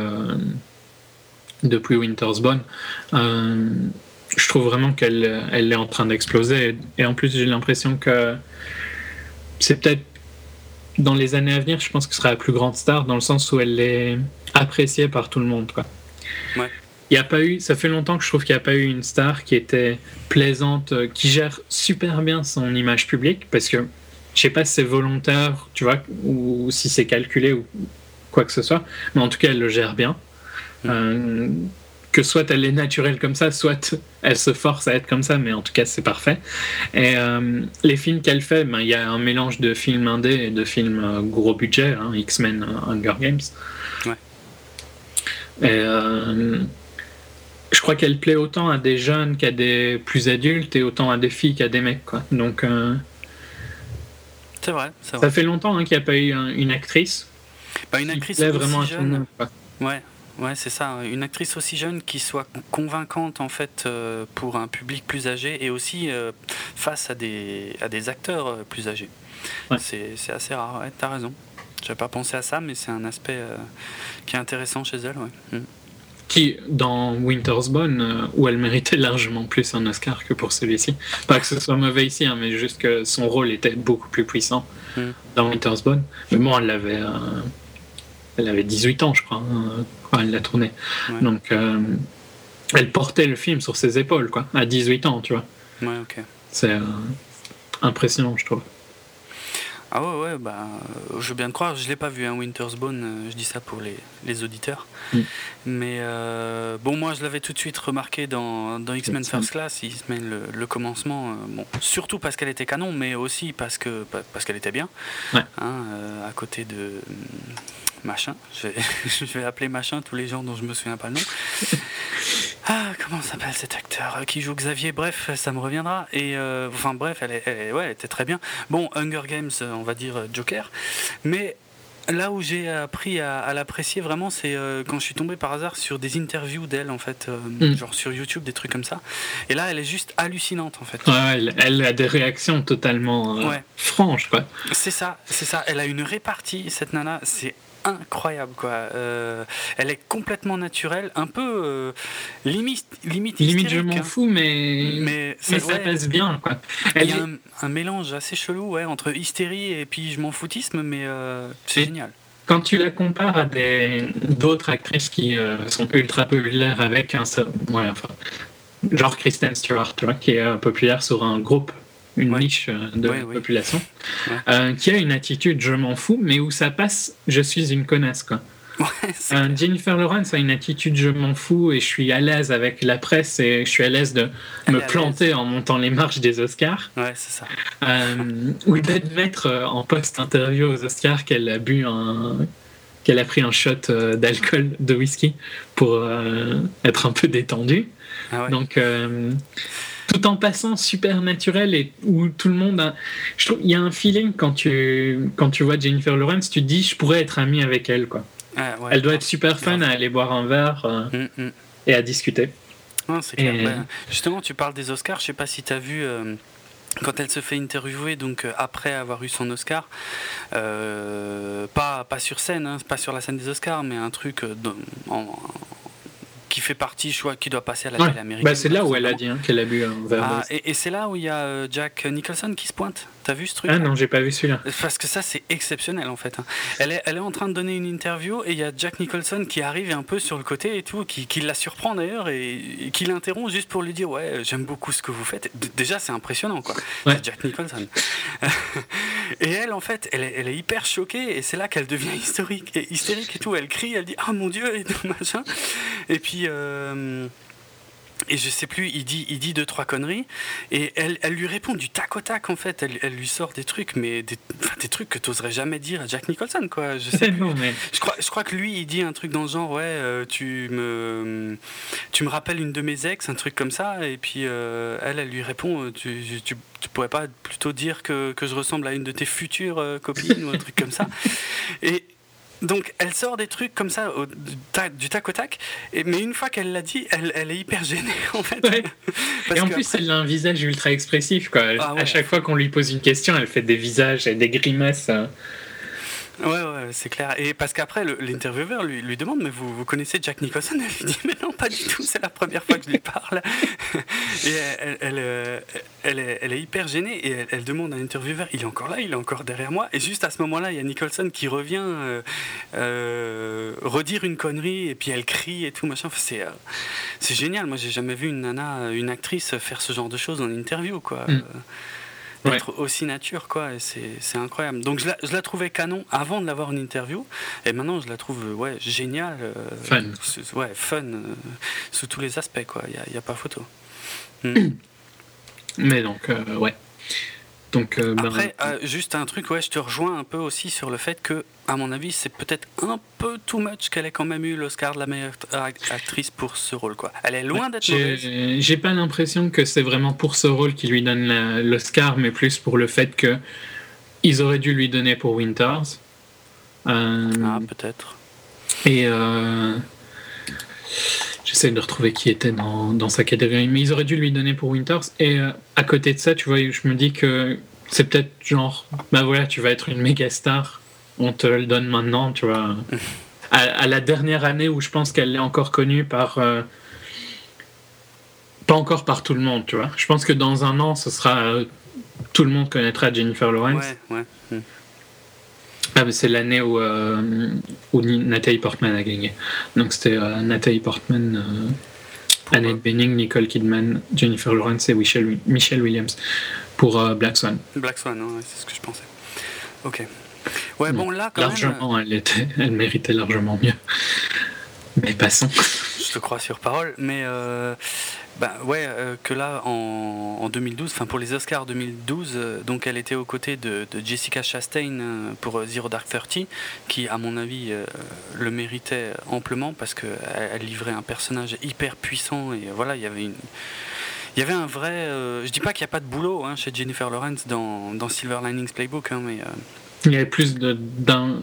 depuis Winter's Bone. Je trouve vraiment qu'elle elle est en train d'exploser. Et en plus, j'ai l'impression que c'est peut-être dans les années à venir, je pense que ce sera la plus grande star dans le sens où elle est appréciée par tout le monde. Quoi. Ouais. Il y a pas eu, ça fait longtemps que je trouve qu'il n'y a pas eu une star qui était plaisante, euh, qui gère super bien son image publique, parce que je sais pas si c'est volontaire, tu vois, ou si c'est calculé ou quoi que ce soit, mais en tout cas elle le gère bien. Euh, que soit elle est naturelle comme ça, soit elle se force à être comme ça, mais en tout cas c'est parfait. Et euh, les films qu'elle fait, ben, il y a un mélange de films indés et de films euh, gros budget, hein, X-Men, euh, Hunger Games. Ouais. Et euh, je crois qu'elle plaît autant à des jeunes qu'à des plus adultes et autant à des filles qu'à des mecs. Quoi. Donc C'est vrai, c'est vrai. ça fait longtemps hein, qu'il n'y a pas eu un- une actrice Bah, une qui actrice plaît aussi vraiment à tout le jeune. monde. quoi. Ouais, ouais, c'est ça. Une actrice aussi jeune qui soit convaincante en fait euh, pour un public plus âgé et aussi euh, face à des, à des acteurs euh, plus âgés. Ouais. C'est assez rare. Ouais, T'as raison. J'avais pas pensé à ça, mais c'est un aspect euh, qui est intéressant chez elle. Ouais. Mm. Qui, dans Winter's Bone, où elle méritait largement plus un Oscar que pour celui-ci. Pas que ce soit mauvais ici, hein, mais juste que son rôle était beaucoup plus puissant Mm. dans Winter's Bone. Mais bon, elle avait, elle avait 18 ans, je crois, hein, elle l'a tourné. Ouais. Donc, euh, elle portait le film sur ses épaules, quoi, à 18 ans, tu vois. Ouais, ok. C'est euh, impressionnant, je trouve. Ah ouais, ouais, bah, euh, je veux bien te croire, je l'ai pas vu, un Winter's Bone, je dis ça pour les, les auditeurs. Mm. Mais euh, bon, moi je l'avais tout de suite remarqué dans, dans X-Men. First Class, X-Men le, le commencement, euh, bon, surtout parce qu'elle était canon, mais aussi parce que pa- parce qu'elle était bien, Ouais. hein, euh, à côté de machin, je vais, je vais appeler machin tous les gens dont je me souviens pas le nom. Ah, comment s'appelle cet acteur euh, qui joue Xavier? Bref, ça me reviendra. Et euh, enfin bref, elle, est, elle, est- ouais, elle était très bien. Bon, Hunger Games, euh, on va dire euh, Joker. Mais là où j'ai appris à, à l'apprécier vraiment, c'est euh, quand je suis tombé par hasard sur des interviews d'elle, en fait, euh, Mm. genre sur YouTube, des trucs comme ça. Et là, elle est juste hallucinante, en fait. Ouais, elle, elle a des réactions totalement euh, Ouais. franches, quoi. C'est ça, c'est ça. Elle a une répartie, cette nana, c'est incroyable, quoi. Euh, elle est complètement naturelle, un peu euh, limite, limite, Limite, je m'en hein. fous, mais, Mais, mais ça ouais. passe bien, quoi. Il Elle y a un, un mélange assez chelou ouais, entre hystérie et puis je m'en foutisme, mais euh, c'est génial. Quand tu la compares à des d'autres actrices qui sont ultra populaires avec un seul- ouais, enfin, genre Kristen Stewart, tu vois, qui est populaire sur un groupe, une Ouais. niche euh, de Ouais, la ouais. population, euh, qui a une attitude je m'en fous, mais où ça passe je suis une connasse quoi. Euh. Jennifer Lawrence a une attitude je m'en fous et je suis à l'aise avec la presse et je suis à l'aise de Elle me planter en montant les marches des Oscars. Ouais, c'est ça. Euh, ou d'admettre en post-interview aux Oscars qu'elle a bu un qu'elle a pris un shot d'alcool de whisky pour euh, être un peu détendue. Ah ouais. Donc euh, tout en passant super naturel et où tout le monde a... je trouve il y a un feeling quand tu quand tu vois Jennifer Lawrence tu te dis je pourrais être ami avec elle quoi. Ah, ouais, elle doit être super fun à aller boire un verre euh, Hum, hum. et à discuter. Non, c'est clair. Et- Ben, justement, tu parles des Oscars. Je sais pas si tu as vu. euh, quand elle se fait interviewer, donc euh, après avoir eu son Oscar, euh, pas, pas sur scène, hein, pas sur la scène des Oscars, mais un truc euh, dans- en- qui fait partie, je crois, qui doit passer à la Ouais. télé américaine. Bah, c'est là où elle a dit hein, qu'elle a bu un verre. Ah, et c'est là où il y a euh, Jack Nicholson qui se pointe. T'as vu ce truc Ah non, j'ai pas vu celui-là. Parce que ça, c'est exceptionnel en fait. hein. Elle est, elle est en train de donner une interview et il y a Jack Nicholson qui arrive un peu sur le côté et tout, qui, qui la surprend d'ailleurs et, et qui l'interrompt juste pour lui dire Ouais, j'aime beaucoup ce que vous faites. D- déjà, c'est impressionnant quoi. Ouais. Jack Nicholson. et elle, en fait, elle est, elle est hyper choquée et c'est là qu'elle devient historique et hystérique et tout. Elle crie, elle dit Ah mon dieu et tout machin. Et puis. euh, et je sais plus, il dit, il dit deux, trois conneries, et elle, elle lui répond du tac au tac, en fait. Elle, elle lui sort des trucs, mais des, enfin, des trucs que tu n'oserais jamais dire à Jack Nicholson, quoi. Je sais plus. non, mais Je crois, je crois que lui, il dit un truc dans le genre, ouais, euh, tu, me, tu me rappelles une de mes ex, un truc comme ça, et puis euh, elle, elle lui répond, euh, tu, tu, tu pourrais pas plutôt dire que, que je ressemble à une de tes futures euh, copines ou un truc comme ça. Et donc, elle sort des trucs comme ça, au- du, tac, du tac au tac, et, mais une fois qu'elle l'a dit, elle, elle est hyper gênée, en fait. Ouais. Et en plus, après- elle a un visage ultra expressif. Quoi. Ah ouais. À chaque fois qu'on lui pose une question, elle fait des visages et des grimaces. euh. Ouais, ouais, c'est clair. Et parce qu'après, l'intervieweur lui, demande Mais vous, connaissez Jack Nicholson? Elle lui dit Mais non, pas du tout, c'est la première fois que je lui parle. et elle, euh, elle est, hyper gênée et elle, demande à l'intervieweur Il est encore là, il est encore derrière moi? Et juste à ce moment-là, il y a Nicholson qui revient euh, euh, redire une connerie et puis elle crie et tout, machin. C'est, génial. Moi, j'ai jamais vu une nana, une actrice faire ce genre de choses en interview, quoi. Mm. D'être aussi nature quoi c'est incroyable donc je la, je la trouvais canon avant de l'avoir en interview et maintenant je la trouve euh, ouais géniale euh, Fun. sous- ouais fun euh, sous tous les aspects quoi il y a, a pas photo Mm. Mais donc, euh, ouais. Donc, euh, après euh, juste un truc ouais je te rejoins un peu aussi sur le fait que à mon avis c'est peut-être un peu too much qu'elle ait quand même eu l'Oscar de la meilleure act- actrice pour ce rôle quoi. Elle est loin d'être j'ai pas l'impression que c'est vraiment pour ce rôle qu'il lui donne l'Oscar, mais plus pour le fait que ils auraient dû lui donner pour Winters. Euh, ah peut-être. Et euh, j'essaie de retrouver qui était dans, dans sa catégorie, mais ils auraient dû lui donner pour Winters. Et euh, à côté de ça, tu vois, je me dis que c'est peut-être genre, bah voilà, tu vas être une méga star, on te le donne maintenant, tu vois. À, à la dernière année où je pense qu'elle est encore connue par. euh, pas encore par tout le monde, tu vois. Je pense que dans un an, ce sera. euh, tout le monde connaîtra Jennifer Lawrence. ouais ouais Mm. Ah, mais c'est l'année où, euh, où Nathalie Portman a gagné. Donc c'était euh, Nathalie Portman, euh, Annette euh, Bening, Nicole Kidman, Jennifer Lawrence et Michelle, Michelle Williams pour Black Swan. Black Swan hein, ouais, c'est ce que je pensais ok ouais bon là quand même Largement, elle, était, elle méritait largement mieux. Mais passons. Je te crois sur parole, mais bah ouais, euh, que là en, en 2012, enfin pour les Oscars 2012, euh, donc elle était aux côtés de, Jessica Chastain euh, pour Zero Dark Thirty, qui à mon avis le méritait amplement parce que elle, elle livrait un personnage hyper puissant et voilà, il y avait une il y avait un vrai. je dis pas qu'il n'y a pas de boulot hein, chez Jennifer Lawrence dans, dans Silver Linings Playbook, hein, mais Il y avait plus d'un.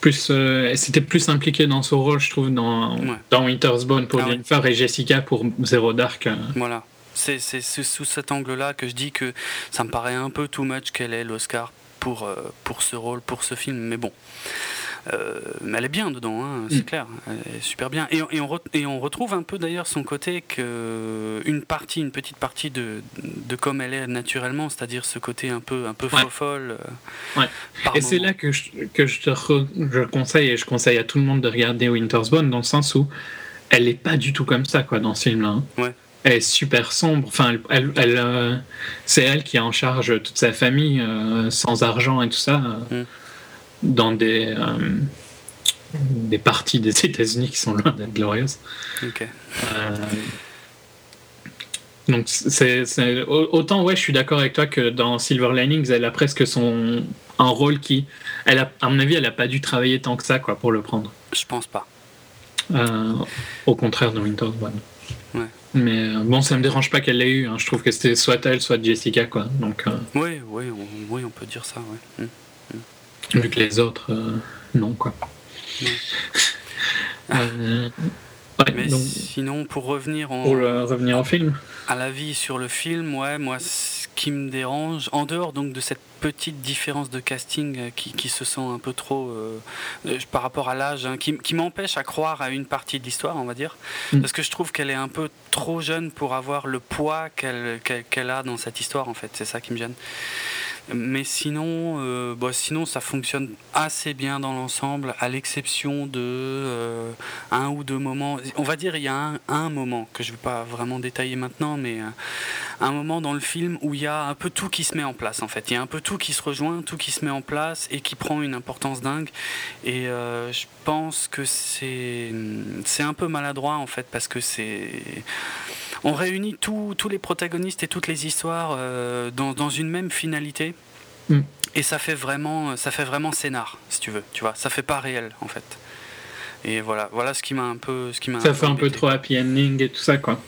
Plus, euh, elle s'était plus impliquée dans son rôle, je trouve, dans, Ouais. dans Winter's Bone pour Ah. Jennifer et Jessica pour Zero Dark. euh. Voilà. C'est c'est sous sous cet angle-là que je dis que ça me paraît un peu too much qu'elle ait l'Oscar pour, euh, pour ce rôle, pour ce film. Mais bon. Euh, mais elle est bien dedans, hein, c'est Mm. clair. Elle est super bien. Et, on- et on, re- et on retrouve un peu d'ailleurs son côté que une partie, une petite partie de, de comme elle est naturellement, c'est-à-dire ce côté un peu, un peu Ouais. folle. euh, Ouais. Et c'est là que je, que je te re- je conseille, et je conseille à tout le monde de regarder Winter's Bone, dans le sens où elle n'est pas du tout comme ça quoi, dans ce film-là. hein. Ouais. Elle est super sombre. Enfin, elle, elle- elle, euh, c'est elle qui est en charge toute sa famille, euh, sans argent et tout ça, euh, Mm. Dans des, euh, des parties des États-Unis qui sont loin d'être glorieuses. Ok. Euh, donc c'est c'est- au- autant ouais je suis d'accord avec toi que dans Silver Linings elle a presque son un rôle qui elle a à mon avis elle a pas dû travailler tant que ça quoi pour le prendre Je pense pas. Euh, au contraire de Winter's Bone Ouais. mais bon ça me dérange pas qu'elle l'ait eu hein. je trouve que c'était soit elle soit Jessica quoi donc Oui, oui, on, oui, on peut dire ça. Ouais. Mm. Vu que les autres euh, non quoi. Euh, ouais, Mais donc, sinon, pour revenir en, pour le- revenir au film À l'avis sur le film, ouais, moi, ce qui me dérange, en dehors donc de cette petite différence de casting euh, qui, qui se sent un peu trop euh, euh, par rapport à l'âge, hein, qui, qui m'empêche à croire à une partie de l'histoire, on va dire, Mm. parce que je trouve qu'elle est un peu trop jeune pour avoir le poids qu'elle qu'elle qu'elle a dans cette histoire, en fait, c'est ça qui me gêne. Mais sinon, euh, bah, sinon, ça fonctionne assez bien dans l'ensemble, à l'exception de euh, un ou deux moments. On va dire, il y a un, un moment que je ne vais pas vraiment détailler maintenant, mais euh, un moment dans le film où il y a un peu tout qui se met en place, en fait. Il y a un peu tout qui se rejoint, tout qui se met en place et qui prend une importance dingue. Et je pense que c'est c'est un peu maladroit, en fait, parce que c'est on réunit tous les protagonistes et toutes les histoires euh, dans, une même finalité. Mm. Et ça fait vraiment, ça fait vraiment scénar, si tu veux. Tu vois, ça fait pas réel en fait. Et voilà, voilà ce qui m'a un peu, ce qui m'a. Ça fait un peu trop happy ending et tout ça, quoi.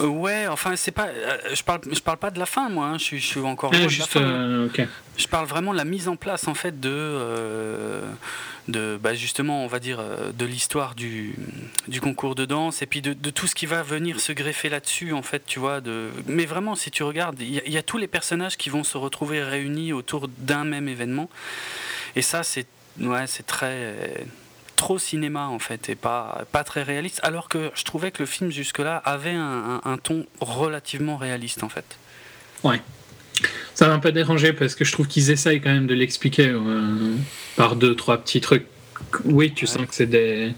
Euh, ouais, enfin, c'est pas. Euh, je parle, je parle pas de la fin, moi. Hein, je, suis encore. Ah, juste, Je parle vraiment de la mise en place, en fait, de de bah, justement, on va dire, euh, de l'histoire du, concours de danse et puis de, tout ce qui va venir se greffer là-dessus, en fait, tu vois. De... Mais vraiment, si tu regardes, il y, a tous les personnages qui vont se retrouver réunis autour d'un même événement. Et ça, c'est ouais, très trop cinéma en fait et pas, pas très réaliste alors que je trouvais que le film jusque-là avait un, un, ton relativement réaliste en fait. Ouais. Ça m'a pas dérangé parce que je trouve qu'ils essayent quand même de l'expliquer euh, par deux, trois petits trucs. Oui, tu sens que c'est des.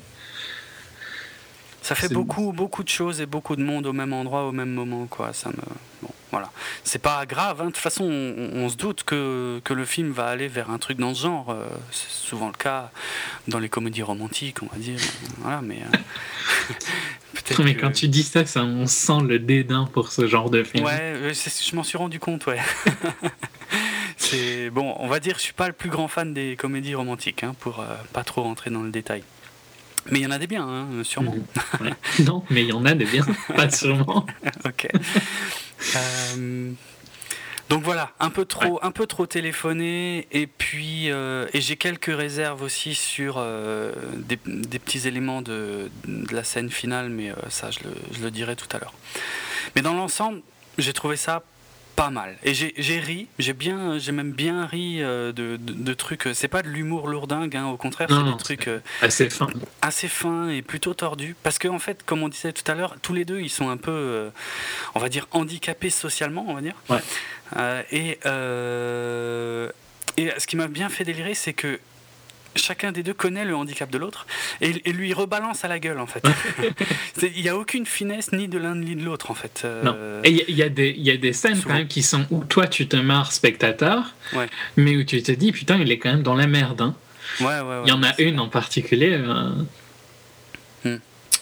Ça fait beaucoup, beaucoup de choses et beaucoup de monde au même endroit, au même moment, quoi. Ça me. Bon, voilà. C'est pas grave, hein. de toute façon, on, se doute que, que, le film va aller vers un truc dans ce genre. Euh, c'est souvent le cas dans les comédies romantiques, on va dire. Voilà, mais. Euh, mais quand tu dis ça, ça, on sent le dédain pour ce genre de film. Ouais, je m'en suis rendu compte, ouais. c'est bon, on va dire, je suis pas le plus grand fan des comédies romantiques, hein, pour euh, pas trop rentrer dans le détail. Mais il y en a des biens, hein, sûrement. Mhm. Non, mais il y en a des biens, pas sûrement. ok. Euh, donc voilà, un peu trop, un peu trop téléphoné, et puis euh, et j'ai quelques réserves aussi sur euh, des, petits éléments de, la scène finale, mais euh, ça je le, dirai tout à l'heure. Mais dans l'ensemble, j'ai trouvé ça pas mal. Et j'ai ri, j'ai bien, j'ai même bien ri de, trucs. C'est pas de l'humour lourdingue, hein, au contraire, c'est des trucs assez fins, assez fins et plutôt tordus. Parce qu'en en fait, comme on disait tout à l'heure, tous les deux, ils sont un peu, on va dire, handicapés socialement, on va dire. Ouais. Euh, et, euh, et ce qui m'a bien fait délirer, c'est que chacun des deux connaît le handicap de l'autre et, lui rebalance à la gueule en fait. Il n'y a aucune finesse ni de l'un ni de l'autre en fait. Euh, et il y, a des, y a des scènes quand même qui sont où toi tu te marres spectateur, mais où tu te dis putain il est quand même dans la merde. Hein. Ouais, il y en a une en particulier.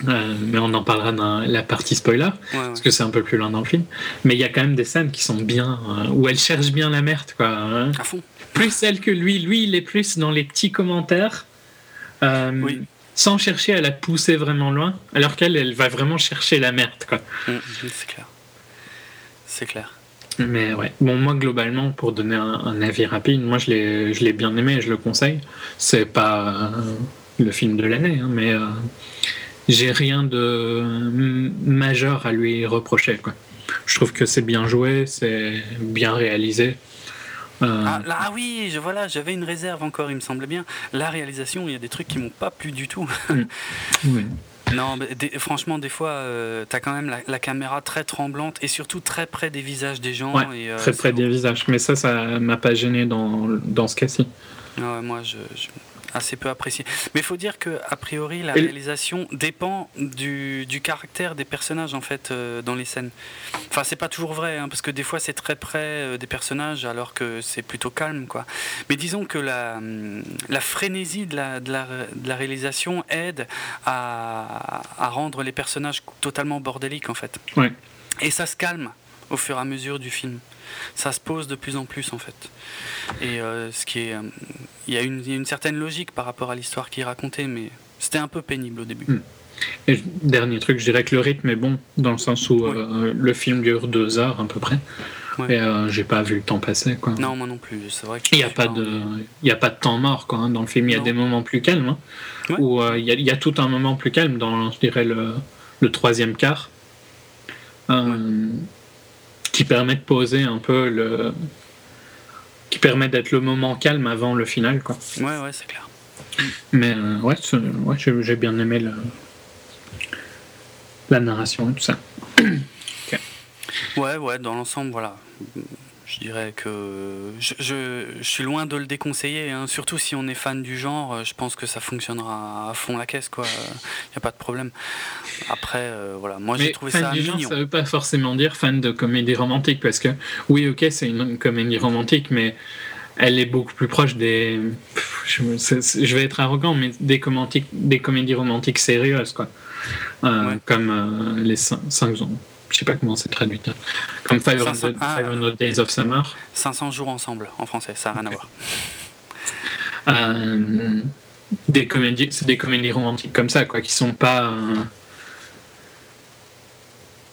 Euh, mais on en parlera dans la partie spoiler, parce que c'est un peu plus loin dans le film. Mais il y a quand même des scènes qui sont bien, euh, où elle cherche bien la merde, quoi. Hein. À fond. Plus celle que lui. Lui, il est plus dans les petits commentaires, euh, sans chercher à la pousser vraiment loin, alors qu'elle, elle va vraiment chercher la merde, quoi. Mm, c'est clair. C'est clair. Mais ouais, bon, moi globalement, pour donner un, avis rapide, moi je l'ai bien aimé et je le conseille. C'est pas le film de l'année, hein, mais j'ai rien de majeur à lui reprocher. Quoi. Je trouve que c'est bien joué, c'est bien réalisé. Euh, ah, ah, oui, je, voilà, j'avais une réserve encore, il me semblait bien. La réalisation, il y a des trucs qui m'ont pas plu du tout. Mm. oui. Non, franchement, des fois, euh, tu as quand même la, caméra très tremblante et surtout très près des visages des gens. et, euh, très près des visages. Mais ça, ça m'a pas gêné dans, dans ce cas-ci. Ouais, moi, je, assez peu apprécié. Mais il faut dire que a priori la réalisation dépend du, du, caractère des personnages en fait euh, dans les scènes. Enfin c'est pas toujours vrai hein, parce que des fois c'est très près euh, des personnages alors que c'est plutôt calme quoi. Mais disons que la, hum, la frénésie de la, de la, de la réalisation aide à, à, rendre les personnages totalement bordéliques en fait. Ouais. Et ça se calme au fur et à mesure du film ça se pose de plus en plus en fait. Et euh, ce qui est, euh, il y, a une certaine logique par rapport à l'histoire qui est racontée, mais c'était un peu pénible au début. Hmm. Et dernier truc, je dirais que le rythme est bon dans le sens où euh, le film dure deux heures à peu près. Et j'ai pas vu le temps passer. Quoi. Non, moi non plus. C'est vrai Il n'y a, pas de, il a pas de temps mort quoi, hein, dans le film. Il y a des moments plus calmes. Hein, où il y, a, y, a tout un moment plus calme dans, je dirais, le, le troisième quart qui permet de poser un peu le. qui permet d'être le moment calme avant le final, quoi. Ouais, ouais, c'est clair. Mais euh, ouais, ouais j'ai bien aimé le... la narration et tout ça. Ouais, ouais, dans l'ensemble, voilà. Je dirais que je, je- je suis loin de le déconseiller, hein. surtout si on est fan du genre. euh, Je pense que ça fonctionnera à fond la caisse, quoi. Il n'y a pas de problème. Après, euh, voilà, moi j'ai trouvé fan ça du genre, mignon. ça veut pas forcément dire fan de comédie romantique, parce que oui, ok, c'est une comédie romantique, mais elle est beaucoup plus proche des. Je, vais être arrogant, mais des, comédies- des comédies romantiques sérieuses, quoi. Euh, Ouais. Comme euh, les 5 ans. Je sais pas comment c'est traduit. hein. Comme 500 500 ah, 500 Days of Summer. 500 jours ensemble en français, ça n'a rien à voir. Euh, des comédies, c'est des comédies romantiques comme ça, quoi, qui sont pas. euh,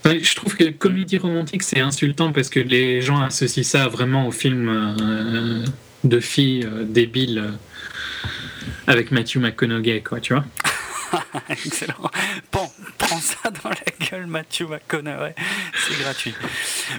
Ouais, Je trouve que comédie romantique c'est insultant parce que les gens associent ça vraiment au film euh, de filles débiles avec Matthew McConaughey, quoi, tu vois. Excellent. Bon, prends ça dans la gueule, Mathieu McConaughey. C'est gratuit.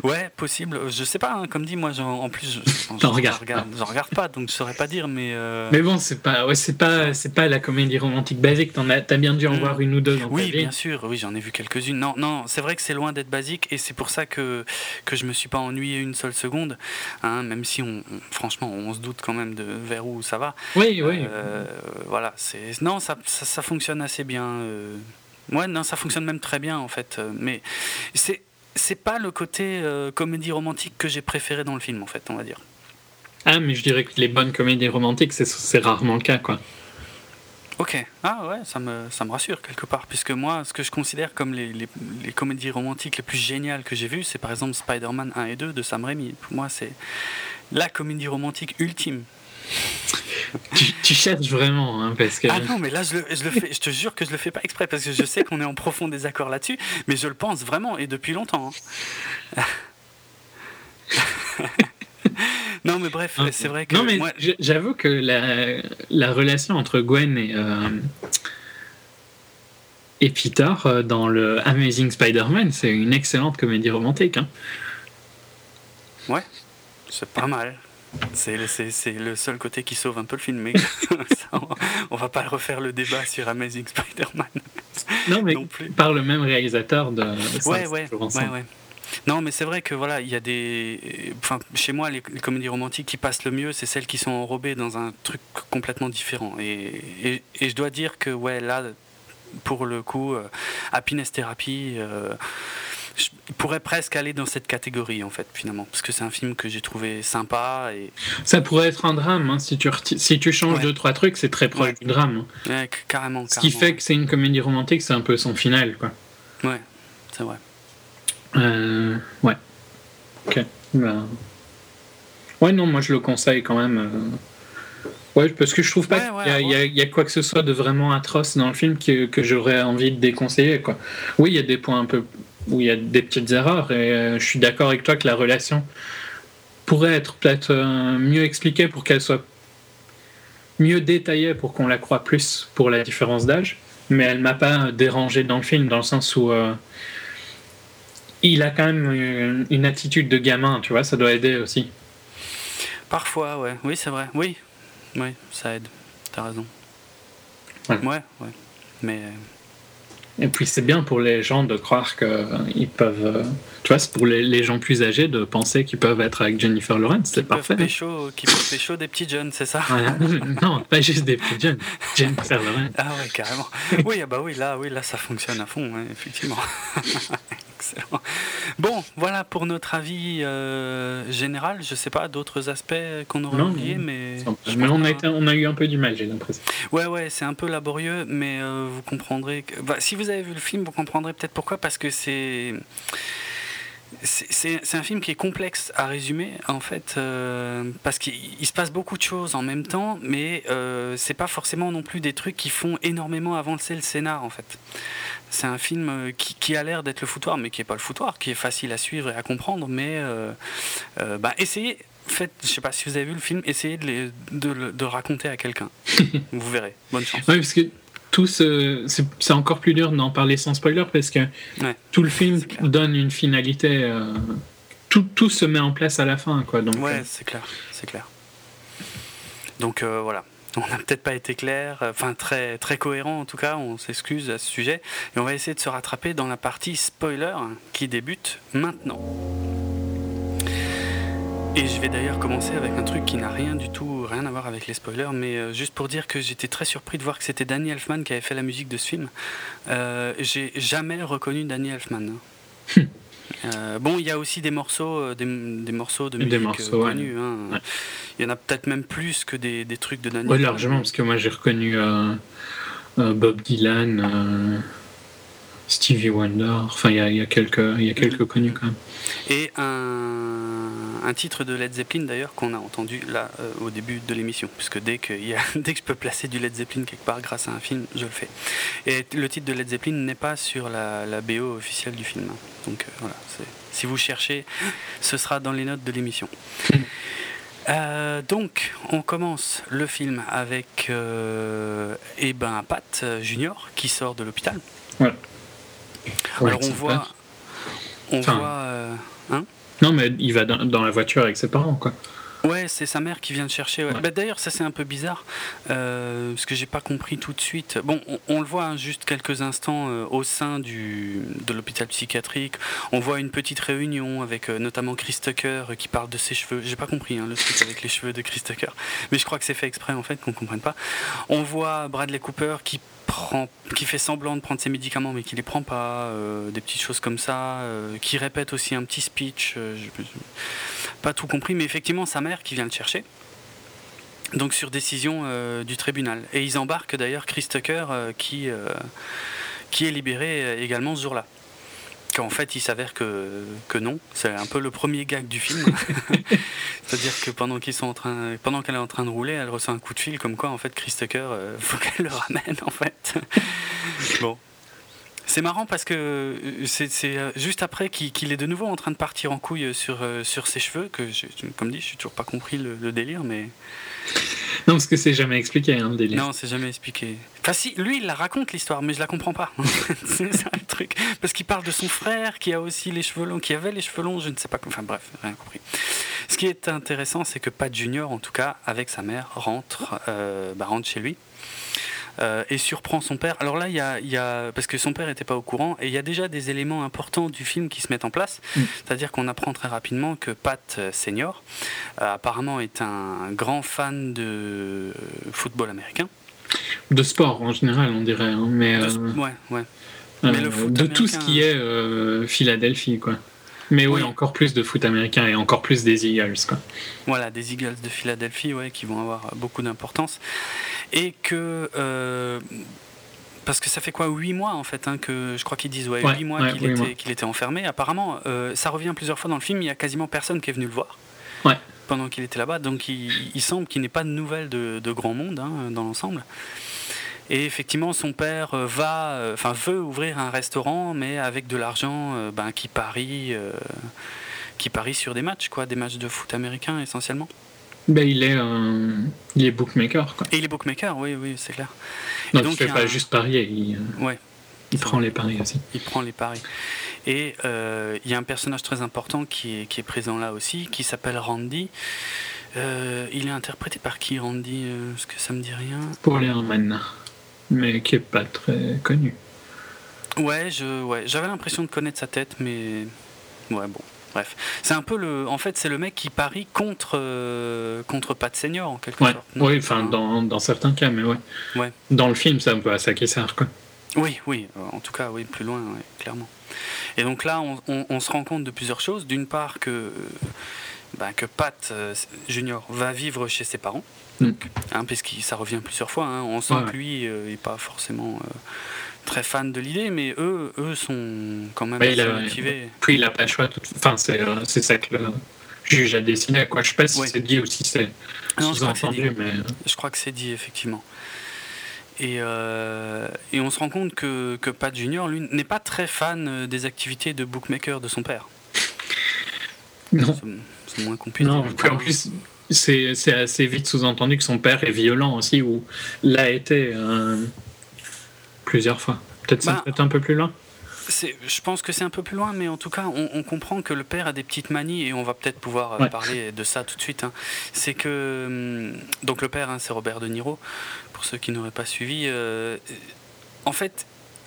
Ouais, possible. Je sais pas, hein, comme dit, moi, j'en- en plus, j'en regarde, j'en regarde pas, donc je saurais pas dire, mais. euh, Mais bon, c'est pas, ouais, c'est pas, c'est pas la comédie romantique basique. T'en as, t'as bien dû en Mm. voir une ou deux dans Oui, bien sûr, oui, j'en ai vu quelques-unes. Non, non, c'est vrai que c'est loin d'être basique et c'est pour ça que, que je me suis pas ennuyé une seule seconde, hein, même si on, on- franchement, on se doute quand même de vers où ça va. Oui, oui. Euh, voilà, c'est non, ça, ça, ça fonctionne assez bien. euh. Ouais, non, ça fonctionne même très bien en fait. euh, Mais c'est c'est pas le côté euh, comédie romantique que j'ai préféré dans le film en fait, on va dire. Ah, mais je dirais que les bonnes comédies romantiques, c'est, c'est rarement le cas, quoi. Ok, ah ouais, ça me, ça me rassure quelque part, puisque moi, ce que je considère comme les, les, les comédies romantiques les plus géniales que j'ai vues, c'est par exemple Spider-Man 1 et 2 de Sam Raimi. Pour moi, c'est la comédie romantique ultime. Tu, tu cherches vraiment, hein, parce que. Ah non, mais là, je, le, je le fais, je te jure que je le fais pas exprès, parce que je sais qu'on est en profond désaccord là-dessus, mais je le pense vraiment, et depuis longtemps. hein. non, mais bref, c'est vrai que Non, mais moi, j'avoue que la, la relation entre Gwen et, euh, et Peter euh, dans le Amazing Spider-Man, c'est une excellente comédie romantique. Hein. c'est pas mal. C'est le- seul côté qui sauve un peu le film, mais ça, on, on va pas refaire le débat sur Amazing Spider-Man Non, mais non plus. par le même réalisateur de Ouais, Cinq ouais, ouais, ensemble. ouais. Non, mais c'est vrai que voilà, il y a des. Enfin, chez moi, les, les comédies romantiques qui passent le mieux, c'est celles qui sont enrobées dans un truc complètement différent. Et, et, et je dois dire que, ouais, là, pour le coup, euh, Happiness Therapy. euh, je il pourrait presque aller dans cette catégorie en fait finalement parce que c'est un film que j'ai trouvé sympa et Ça pourrait être un drame. hein, Si, tu si tu changes Ouais. deux, trois trucs, c'est très proche Ouais. du drame. hein. ouais, carrément, Ce qui fait que c'est une comédie romantique, c'est un peu son final. Quoi. ouais c'est vrai Euh, ouais. Ok. Ben... Ouais, non, moi je le conseille quand même. euh. Ouais, parce que je trouve pas Ouais, qu'il ouais, y, a- il y a- il y a quoi que ce soit de vraiment atroce dans le film que, que j'aurais envie de déconseiller. Quoi. Oui, il y a des points un peu où il y a des petites erreurs et euh, je suis d'accord avec toi que la relation pourrait être peut-être euh, mieux expliquée pour qu'elle soit mieux détaillée pour qu'on la croie plus pour la différence d'âge. Mais elle m'a pas dérangé dans le film dans le sens où euh, il a quand même une, une attitude de gamin, tu vois, ça doit aider aussi. parfois ouais oui c'est vrai oui oui ça aide t'as raison Ouais. ouais ouais mais Et puis c'est bien pour les gens de croire qu'ils peuvent. Tu vois, c'est pour les, les gens plus âgés de penser qu'ils peuvent être avec Jennifer Lawrence, c'est parfait. pécho, qui peuvent pécho des petits jeunes, c'est ça? Voilà. non, pas juste des petits jeunes. Jennifer Lawrence. Ah ouais, carrément. Oui, ah bah oui, là, oui, là, ça fonctionne à fond, ouais, effectivement. Excellent. Bon, voilà pour notre avis euh, général. Je sais pas d'autres aspects qu'on aurait oubliés, mais. on a, pas. été, on a eu un peu du mal, j'ai l'impression. Ouais, ouais, c'est un peu laborieux, mais euh, vous comprendrez. Que... bah, si vous avez vu le film, vous comprendrez peut-être pourquoi, parce que c'est. C'est un film qui est complexe à résumer, en fait, euh, parce qu'il il se passe beaucoup de choses en même temps, mais euh, c'est pas forcément non plus des trucs qui font énormément avancer le scénar, en fait. C'est un film euh, qui, qui a l'air d'être le foutoir, mais qui est pas le foutoir, qui est facile à suivre et à comprendre, mais euh, bah, essayez, faites, je sais pas si vous avez vu le film, essayez de, les- de le de raconter à quelqu'un. vous verrez. Bonne chance. Oui, parce que tout ce- c'est c'est encore plus dur d'en parler sans spoiler parce que Ouais. tout le film donne une finalité. euh, tout, tout se met en place à la fin, quoi. Donc, Ouais, euh, c'est clair, c'est clair. Donc euh, voilà, on n'a peut-être pas été clair, euh, enfin très très cohérent en tout cas. On s'excuse à ce sujet et on va essayer de se rattraper dans la partie spoiler qui débute maintenant. Et je vais d'ailleurs commencer avec un truc qui n'a rien du tout, rien à voir avec les spoilers, mais euh, juste pour dire que j'étais très surpris de voir que c'était Danny Elfman qui avait fait la musique de ce film. Euh, J'ai jamais reconnu Danny Elfman. Euh, bon, il y a aussi des morceaux, des, des morceaux de musique morceaux, ouais. connus. hein. Ouais. Il y en a peut-être même plus que des, des trucs de Danny Elfman. largement, parce que moi j'ai reconnu Bob Dylan, Stevie Wonder, enfin il y a, il y a quelques, il y a quelques connus quand même. Et un, un titre de Led Zeppelin d'ailleurs qu'on a entendu là euh, au début de l'émission, puisque dès que, il y a- dès que je peux placer du Led Zeppelin quelque part grâce à un film, je le fais. Et le titre de Led Zeppelin n'est pas sur la, la BO officielle du film. hein. Donc euh, voilà, si vous cherchez, ce sera dans les notes de l'émission. Euh, donc, on commence le film avec euh, eh ben, Pat Junior qui sort de l'hôpital. Ouais, Alors on voit, on Enfin, voit, euh, hein? Non, mais il va dans, la voiture avec ses parents, quoi. Ouais, c'est sa mère qui vient le chercher. ouais. Ouais. Bah, D'ailleurs, ça c'est un peu bizarre, euh, parce que j'ai pas compris tout de suite. Bon, on, on le voit hein, juste quelques instants euh, au sein du, de l'hôpital psychiatrique. On voit une petite réunion avec euh, notamment Chris Tucker qui parle de ses cheveux. J'ai pas compris hein, le truc avec les cheveux de Chris Tucker, mais je crois que c'est fait exprès en fait qu'on comprenne pas. On voit Bradley Cooper qui prend, qui fait semblant de prendre ses médicaments mais qui les prend pas, euh, des petites choses comme ça, euh, qui répète aussi un petit speech. euh, je- pas tout compris, mais effectivement sa mère qui vient le chercher. Donc sur décision du tribunal. Et ils embarquent d'ailleurs Chris Tucker qui, qui est libéré également ce jour-là. Qu'en fait il s'avère que, que non. C'est un peu le premier gag du film. C'est-à-dire que pendant qu'ils sont en train, pendant qu'elle est en train de rouler, elle reçoit un coup de fil comme quoi en fait Chris Tucker euh, faut qu'elle le ramène en fait. bon. C'est marrant parce que euh, c'est euh, juste après qu'il est de nouveau en train de partir en couille sur, euh, sur ses cheveux, que j'ai- comme dit, je suis toujours pas compris le, le délire, mais Non, parce que c'est jamais expliqué, hein, le délire. non, c'est jamais expliqué. Enfin, si, lui, il la raconte l'histoire, mais je la comprends pas. c'est ça le truc. Parce qu'il parle de son frère qui a aussi les cheveux longs, qui avait les cheveux longs, je ne sais pas. Enfin, bref, rien compris. Ce qui est intéressant, c'est que Pat Junior, en tout cas, avec sa mère, rentre, euh, bah, rentre chez lui. Euh, et surprend son père. Alors là, il y a, il y a- parce que son père n'était pas au courant, et il y a déjà des éléments importants du film qui se mettent en place. Mm. C'est-à-dire qu'on apprend très rapidement que Pat euh, Senior, euh, apparemment, est un grand fan de football américain. De sport en général, on dirait. hein, mais De- ouais, ouais. mais le foot de tout ce qui est Philadelphie, quoi. Mais oui, encore plus de foot américain et encore plus des Eagles, quoi. Voilà, des Eagles de Philadelphie, ouais, qui vont avoir beaucoup d'importance. Et que. euh, parce que ça fait quoi 8 mois en fait hein, que je crois qu'ils disent ouais, Ouais, 8 mois ouais, qu'il était, enfermé. Apparemment, euh, ça revient plusieurs fois dans le film, il y a quasiment personne qui est venu le voir. Ouais. Pendant qu'il était là-bas, donc il, il semble qu'il n'ait pas de nouvelles de, de grand monde hein, dans l'ensemble. Et effectivement, son père euh, va, euh, enfin veut ouvrir un restaurant, mais avec de l'argent euh, ben, qui parie, euh, qui parie sur des matchs, quoi, des matchs de foot américains essentiellement. Ben, il est, euh, il est bookmaker, quoi. Et il est bookmaker, oui, oui, c'est clair. Et Donc, donc, il fait pas un- juste parier, il, Ouais, il prend les paris aussi. il prend les paris. Et euh, il y a un personnage très important qui est, qui est présent là aussi, qui s'appelle Randy. Euh, il est interprété par qui, Randy? Parce que ça me dit rien. Pour les Herman, mais qui est pas très connu. Ouais, je, ouais, j'avais l'impression de connaître sa tête, mais ouais, bon, bref. C'est un peu le, en fait, c'est le mec qui parie contre euh, contre Pat Senior en quelque Ouais, sorte. oui, enfin, dans, dans certains cas, mais ouais. Ouais. Dans le film, c'est un peu à ça qu'il sert, quoi. Oui, oui, euh, en tout cas, oui, plus loin, ouais, clairement. Et donc là, on, on- on se rend compte de plusieurs choses. D'une part, que, euh, ben, que Pat euh, Junior va vivre chez ses parents, Mm. hein, puisque ça revient plusieurs fois. hein. On sent Ouais, que lui n'est pas forcément euh, très fan de l'idée, mais eux, eux sont quand même Ouais, il a- motivés. Puis il a pas le choix. tout- Enfin, c'est euh, c'est ça que le juge a décidé. Quoi. Je sais pas si Ouais. c'est dit ou si c'est que sous-entendu, mais Je crois que c'est dit, effectivement. Et, euh, et on se rend compte que, que Pat Junior, lui, n'est pas très fan euh, des activités de bookmaker de son père. non. C'est- moins compliqué. Non, puis en plus, c'est assez vite sous-entendu que son père est violent aussi, ou l'a été euh, plusieurs fois. Peut-être Bah, peut un peu plus loin. Je pense que c'est un peu plus loin, mais en tout cas, on, on comprend que le père a des petites manies et on va peut-être pouvoir euh, Ouais. parler de ça tout de suite. hein. C'est que hum, donc le père, hein, c'est Robert De Niro. Pour ceux qui n'auraient pas suivi, euh, en fait,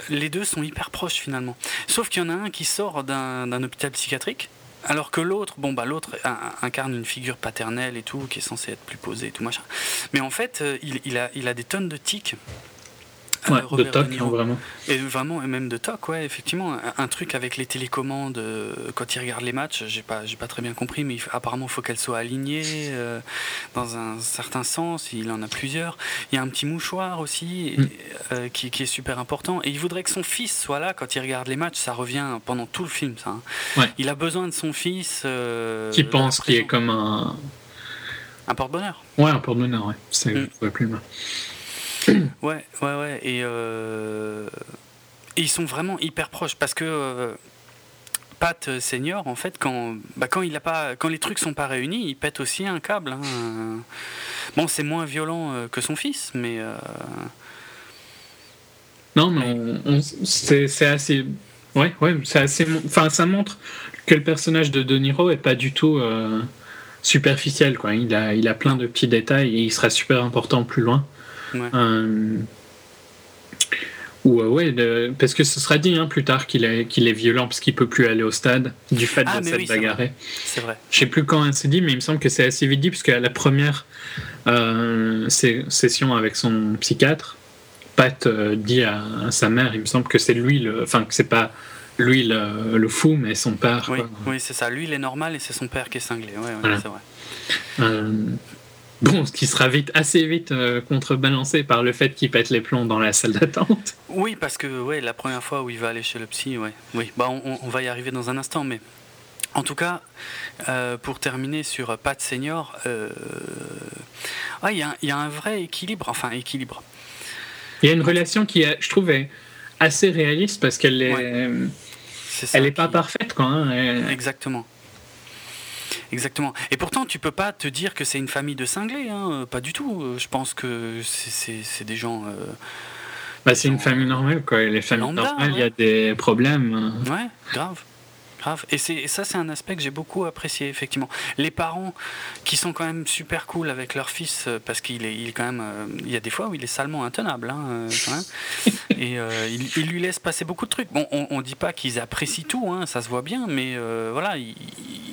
les deux sont hyper proches finalement. Sauf qu'il y en a un qui sort d'un hôpital psychiatrique Alors que l'autre, bon bah l'autre in- incarne une figure paternelle et tout, qui est censée être plus posée et tout machin. Mais en fait, euh, il, il a, il a des tonnes de tics. Euh, Ouais, de toc, hein, vraiment. Et vraiment, et même de toc, ouais, effectivement. Un, un truc avec les télécommandes, euh, quand il regarde les matchs, j'ai pas, j'ai pas très bien compris, mais il apparemment, il faut qu'elles soient alignées euh, dans un certain sens. Il en a plusieurs. Il y a un petit mouchoir aussi, Mm. euh, qui, qui est super important. Et il voudrait que son fils soit là quand il regarde les matchs. Ça revient pendant tout le film, ça. hein. Ouais. Il a besoin de son fils. euh, Qui pense qu'il est comme un. Un porte-bonheur. Ouais, un porte-bonheur, ouais. C'est Mm. plus mot. Ouais, ouais, ouais. Et, euh, et ils sont vraiment hyper proches parce que euh, Pat Senior, en fait, quand, bah, quand, il a pas, quand les trucs sont pas réunis, il pète aussi un câble. hein. Bon, c'est moins violent euh, que son fils, mais euh, Non, mais c'est assez. Ouais, ouais, c'est assez. Enfin, ça montre que le personnage de De Niro est pas du tout euh, superficiel, quoi. Il a, il a plein de petits détails et il sera super important plus loin. Ouais. Euh, ou euh, ouais, de- parce que ce sera dit hein, plus tard qu'il est, qu'il est violent parce qu'il peut plus aller au stade du fait Ah, de cette oui, c'est bagarre. c'est vrai. Je sais plus quand c'est dit, mais il me semble que c'est assez vite dit, puisque à la première euh, session avec son psychiatre, Pat euh, dit à, à sa mère, il me semble que c'est lui, le, enfin que c'est pas lui le, le fou, mais son père. Oui, c'est ça. Lui, il est normal et c'est son père qui est cinglé. Ouais, ouais, Voilà. c'est vrai. Euh, bon, ce qui sera vite, assez vite euh, contrebalancé par le fait qu'il pète les plombs dans la salle d'attente. Oui, parce que ouais, la première fois où il va aller chez le psy, ouais. oui, bah, on, on va y arriver dans un instant, mais en tout cas, euh, pour terminer sur Pat Senior, euh, ah, il y, a un- il y a un vrai équilibre, enfin équilibre. Il y a une relation qui, est, je trouve, est assez réaliste parce qu'elle est, C'est ça elle est pas parfaite, quoi. hein. Elle- Exactement. Exactement. Et pourtant, tu peux pas te dire que c'est une famille de cinglés, hein, euh, pas du tout. Euh, Je pense que c'est- des gens. euh, Bah, c'est une famille normale, quoi. Et Les familles Lambda, normales, il y a des problèmes. euh. Ouais, grave. Grave. Et, ça, c'est un aspect que j'ai beaucoup apprécié, effectivement. Les parents qui sont quand même super cool avec leur fils, euh, parce qu'il est, il est quand même. euh, il y a des fois où il est salement intenable, hein, euh, quand même. Et euh, il, il lui laisse passer beaucoup de trucs. Bon, on, on dit pas qu'ils apprécient tout, hein, ça se voit bien, mais euh, voilà, ils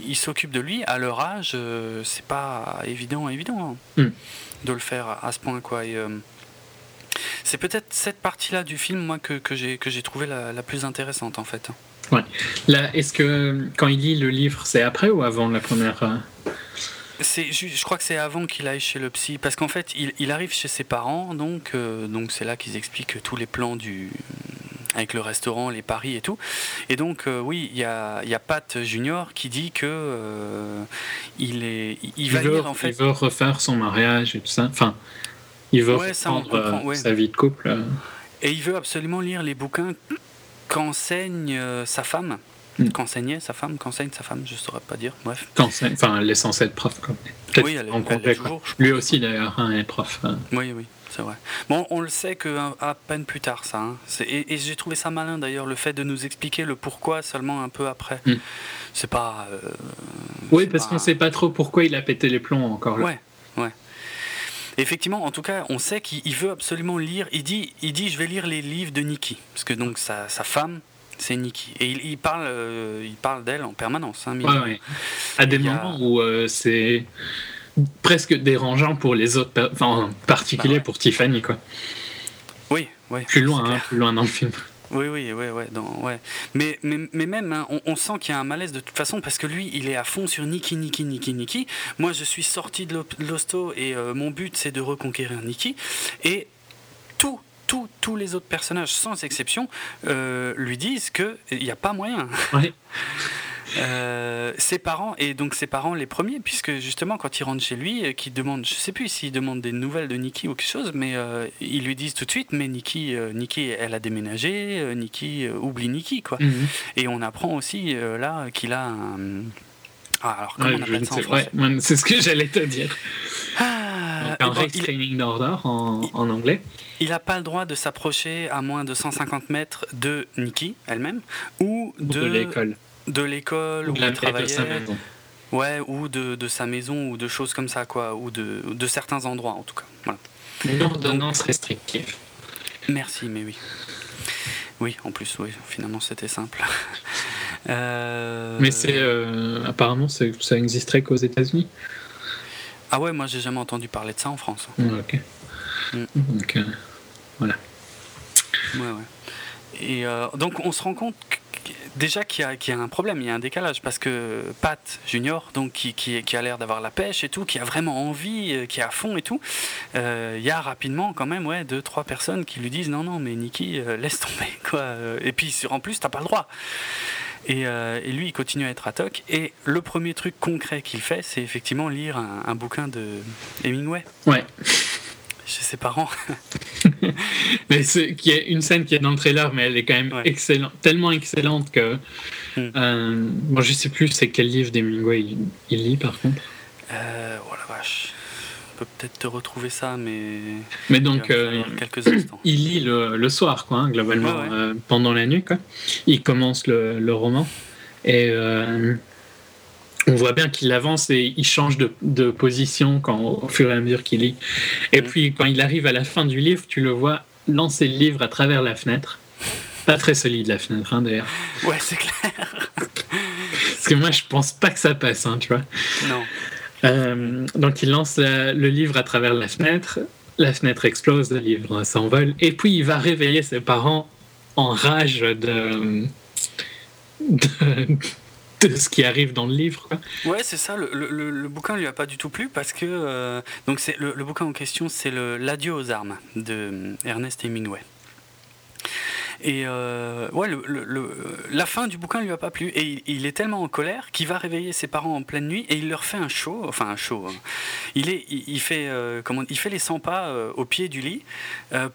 il, s'occupent de lui. À leur âge, c'est pas évident, évident hein, Mm. de le faire à, ce point, quoi. Et, c'est peut-être cette partie-là du film, moi, que, que j'ai que j'ai trouvé la, la plus intéressante, en fait. Là, est-ce que quand il lit le livre, c'est après ou avant la première euh, C'est, je, je crois que c'est avant qu'il aille chez le psy, parce qu'en fait, il, il arrive chez ses parents, donc euh, donc c'est là qu'ils expliquent tous les plans du avec le restaurant, les paris et tout. Et donc euh, oui, il y a, y a Pat Junior qui dit que euh, il est, il, il, va veut, lire en fait. il veut refaire son mariage et tout ça. Enfin, il veut Ouais, reprendre ouais. sa vie de couple. Et il veut absolument lire les bouquins qu'enseigne euh, sa femme. Mm. Qu'enseignait sa femme, qu'enseigne sa femme, je saurais pas dire. Bref. Enfin, elle est censée être prof. Peut-être Oui, elle est- en elle quoi. toujours, Lui aussi, d'ailleurs, hein, est prof. euh. Oui, oui, c'est vrai. Bon, on le sait que hein, à peine plus tard, ça. hein. Et, et j'ai trouvé ça malin d'ailleurs, le fait de nous expliquer le pourquoi seulement un peu après. Mm. C'est pas. euh, Oui, parce pas- qu'on sait pas trop pourquoi il a pété les plombs encore là. Ouais, ouais. Effectivement, en tout cas, on sait qu'il il veut absolument lire. Il dit, il dit, je vais lire les livres de Nikki, parce que donc sa, sa femme, c'est Nikki, et il, il parle, euh, il parle d'elle en permanence. hein, Ouais, ouais. À des a- moments où euh, c'est presque dérangeant pour les autres, enfin, en particulier Bah ouais. pour Tiffany, quoi. Oui, oui. Plus loin, hein, plus loin dans le film. Oui, oui, ouais, ouais, dans- ouais. Mais, mais, mais même, hein, on, sent qu'il y a un malaise de toute façon parce que lui, il est à fond sur Nikki, Nikki, Nikki, Nikki. Moi, je suis sorti de l'hosto et euh, mon but, c'est de reconquérir Nikki. Et tout, tout, tous les autres personnages, sans exception, euh, lui disent qu'il n'y a pas moyen. Euh, ses parents, et donc ses parents les premiers, puisque justement quand il rentre chez lui, euh, qu'il demande, je sais plus s'il demande des nouvelles de Nikki ou quelque chose, mais euh, ils lui disent tout de suite, mais Nikki, euh, Nikki elle a déménagé, Nikki, oublie Nikki, quoi. Mhm. Et on apprend aussi là qu'il a un... Ah, alors comment Ouais, on je appelle ne ça en sais- français? Ouais, c'est ce que j'allais te dire. Ah, un il- restraining order en, en anglais. Il n'a pas le droit de s'approcher à moins de 150 mètres de Nikki elle-même, ou ou de, de l'école. De l'école où travaillait. Ouais, ou de, de sa maison, ou de choses comme ça, quoi, ou de, de certains endroits en tout cas. Voilà. Une ordonnance restrictive. Merci, mais oui. Oui, en plus, oui, finalement c'était simple. Euh, Mais c'est euh, apparemment ça existerait qu'aux États-Unis. Ah ouais, moi j'ai jamais entendu parler de ça en France. Ok. Mm. Donc, euh, Ouais, ouais. Et euh, donc on se rend compte que- déjà qu'il y, a- un problème, il y a un décalage, parce que Pat Junior, donc qui, a l'air d'avoir la pêche et tout, qui a vraiment envie, euh, qui est à fond et tout, euh, il y a rapidement quand même ouais, deux, trois personnes qui lui disent non, non, mais Nicky, euh, laisse tomber. Quoi. Et puis en plus, t'as pas le droit. Et, et lui, il continue à être à toc. Et le premier truc concret qu'il fait, c'est effectivement lire un, un bouquin de Hemingway ouais. Chez ses parents. Mais c'est qui est une scène qui est dans le trailer, mais elle est quand même Ouais. excellente, tellement excellente que. Mm. Euh, bon, je sais plus c'est quel livre d'Hemingway il, il lit par contre. Euh, oh la vache. On peut peut-être te retrouver ça, mais. Mais donc euh, quelques instants. il lit le, le soir, quoi, hein, globalement, Ouais, ouais. euh, pendant la nuit, quoi. Il commence le, le roman et on voit bien qu'il avance et il change de, de position quand, au fur et à mesure qu'il lit. Et Mm. puis quand il arrive à la fin du livre, tu le vois lancer le livre à travers la fenêtre. Pas très solide la fenêtre, hein, d'ailleurs. Ouais, c'est clair. Parce que moi, je pense pas que ça passe, hein, tu vois. Non. Euh, donc il lance la- le livre à travers la fenêtre, la fenêtre explose, le livre s'envole, et puis il va réveiller ses parents en rage de, de, de ce qui arrive dans le livre. Ouais, c'est ça. Le, le- le- bouquin lui a pas du tout plu parce que euh, donc c'est le, le bouquin en question, c'est l'adieu aux armes de euh, Ernest Hemingway. Et euh, ouais, le, le- le- la fin du bouquin lui a pas plu et il, il est tellement en colère qu'il va réveiller ses parents en pleine nuit et il leur fait un show, enfin un show. hein. Il est, il, il fait euh, comment, il fait les 100 pas euh, au pied du lit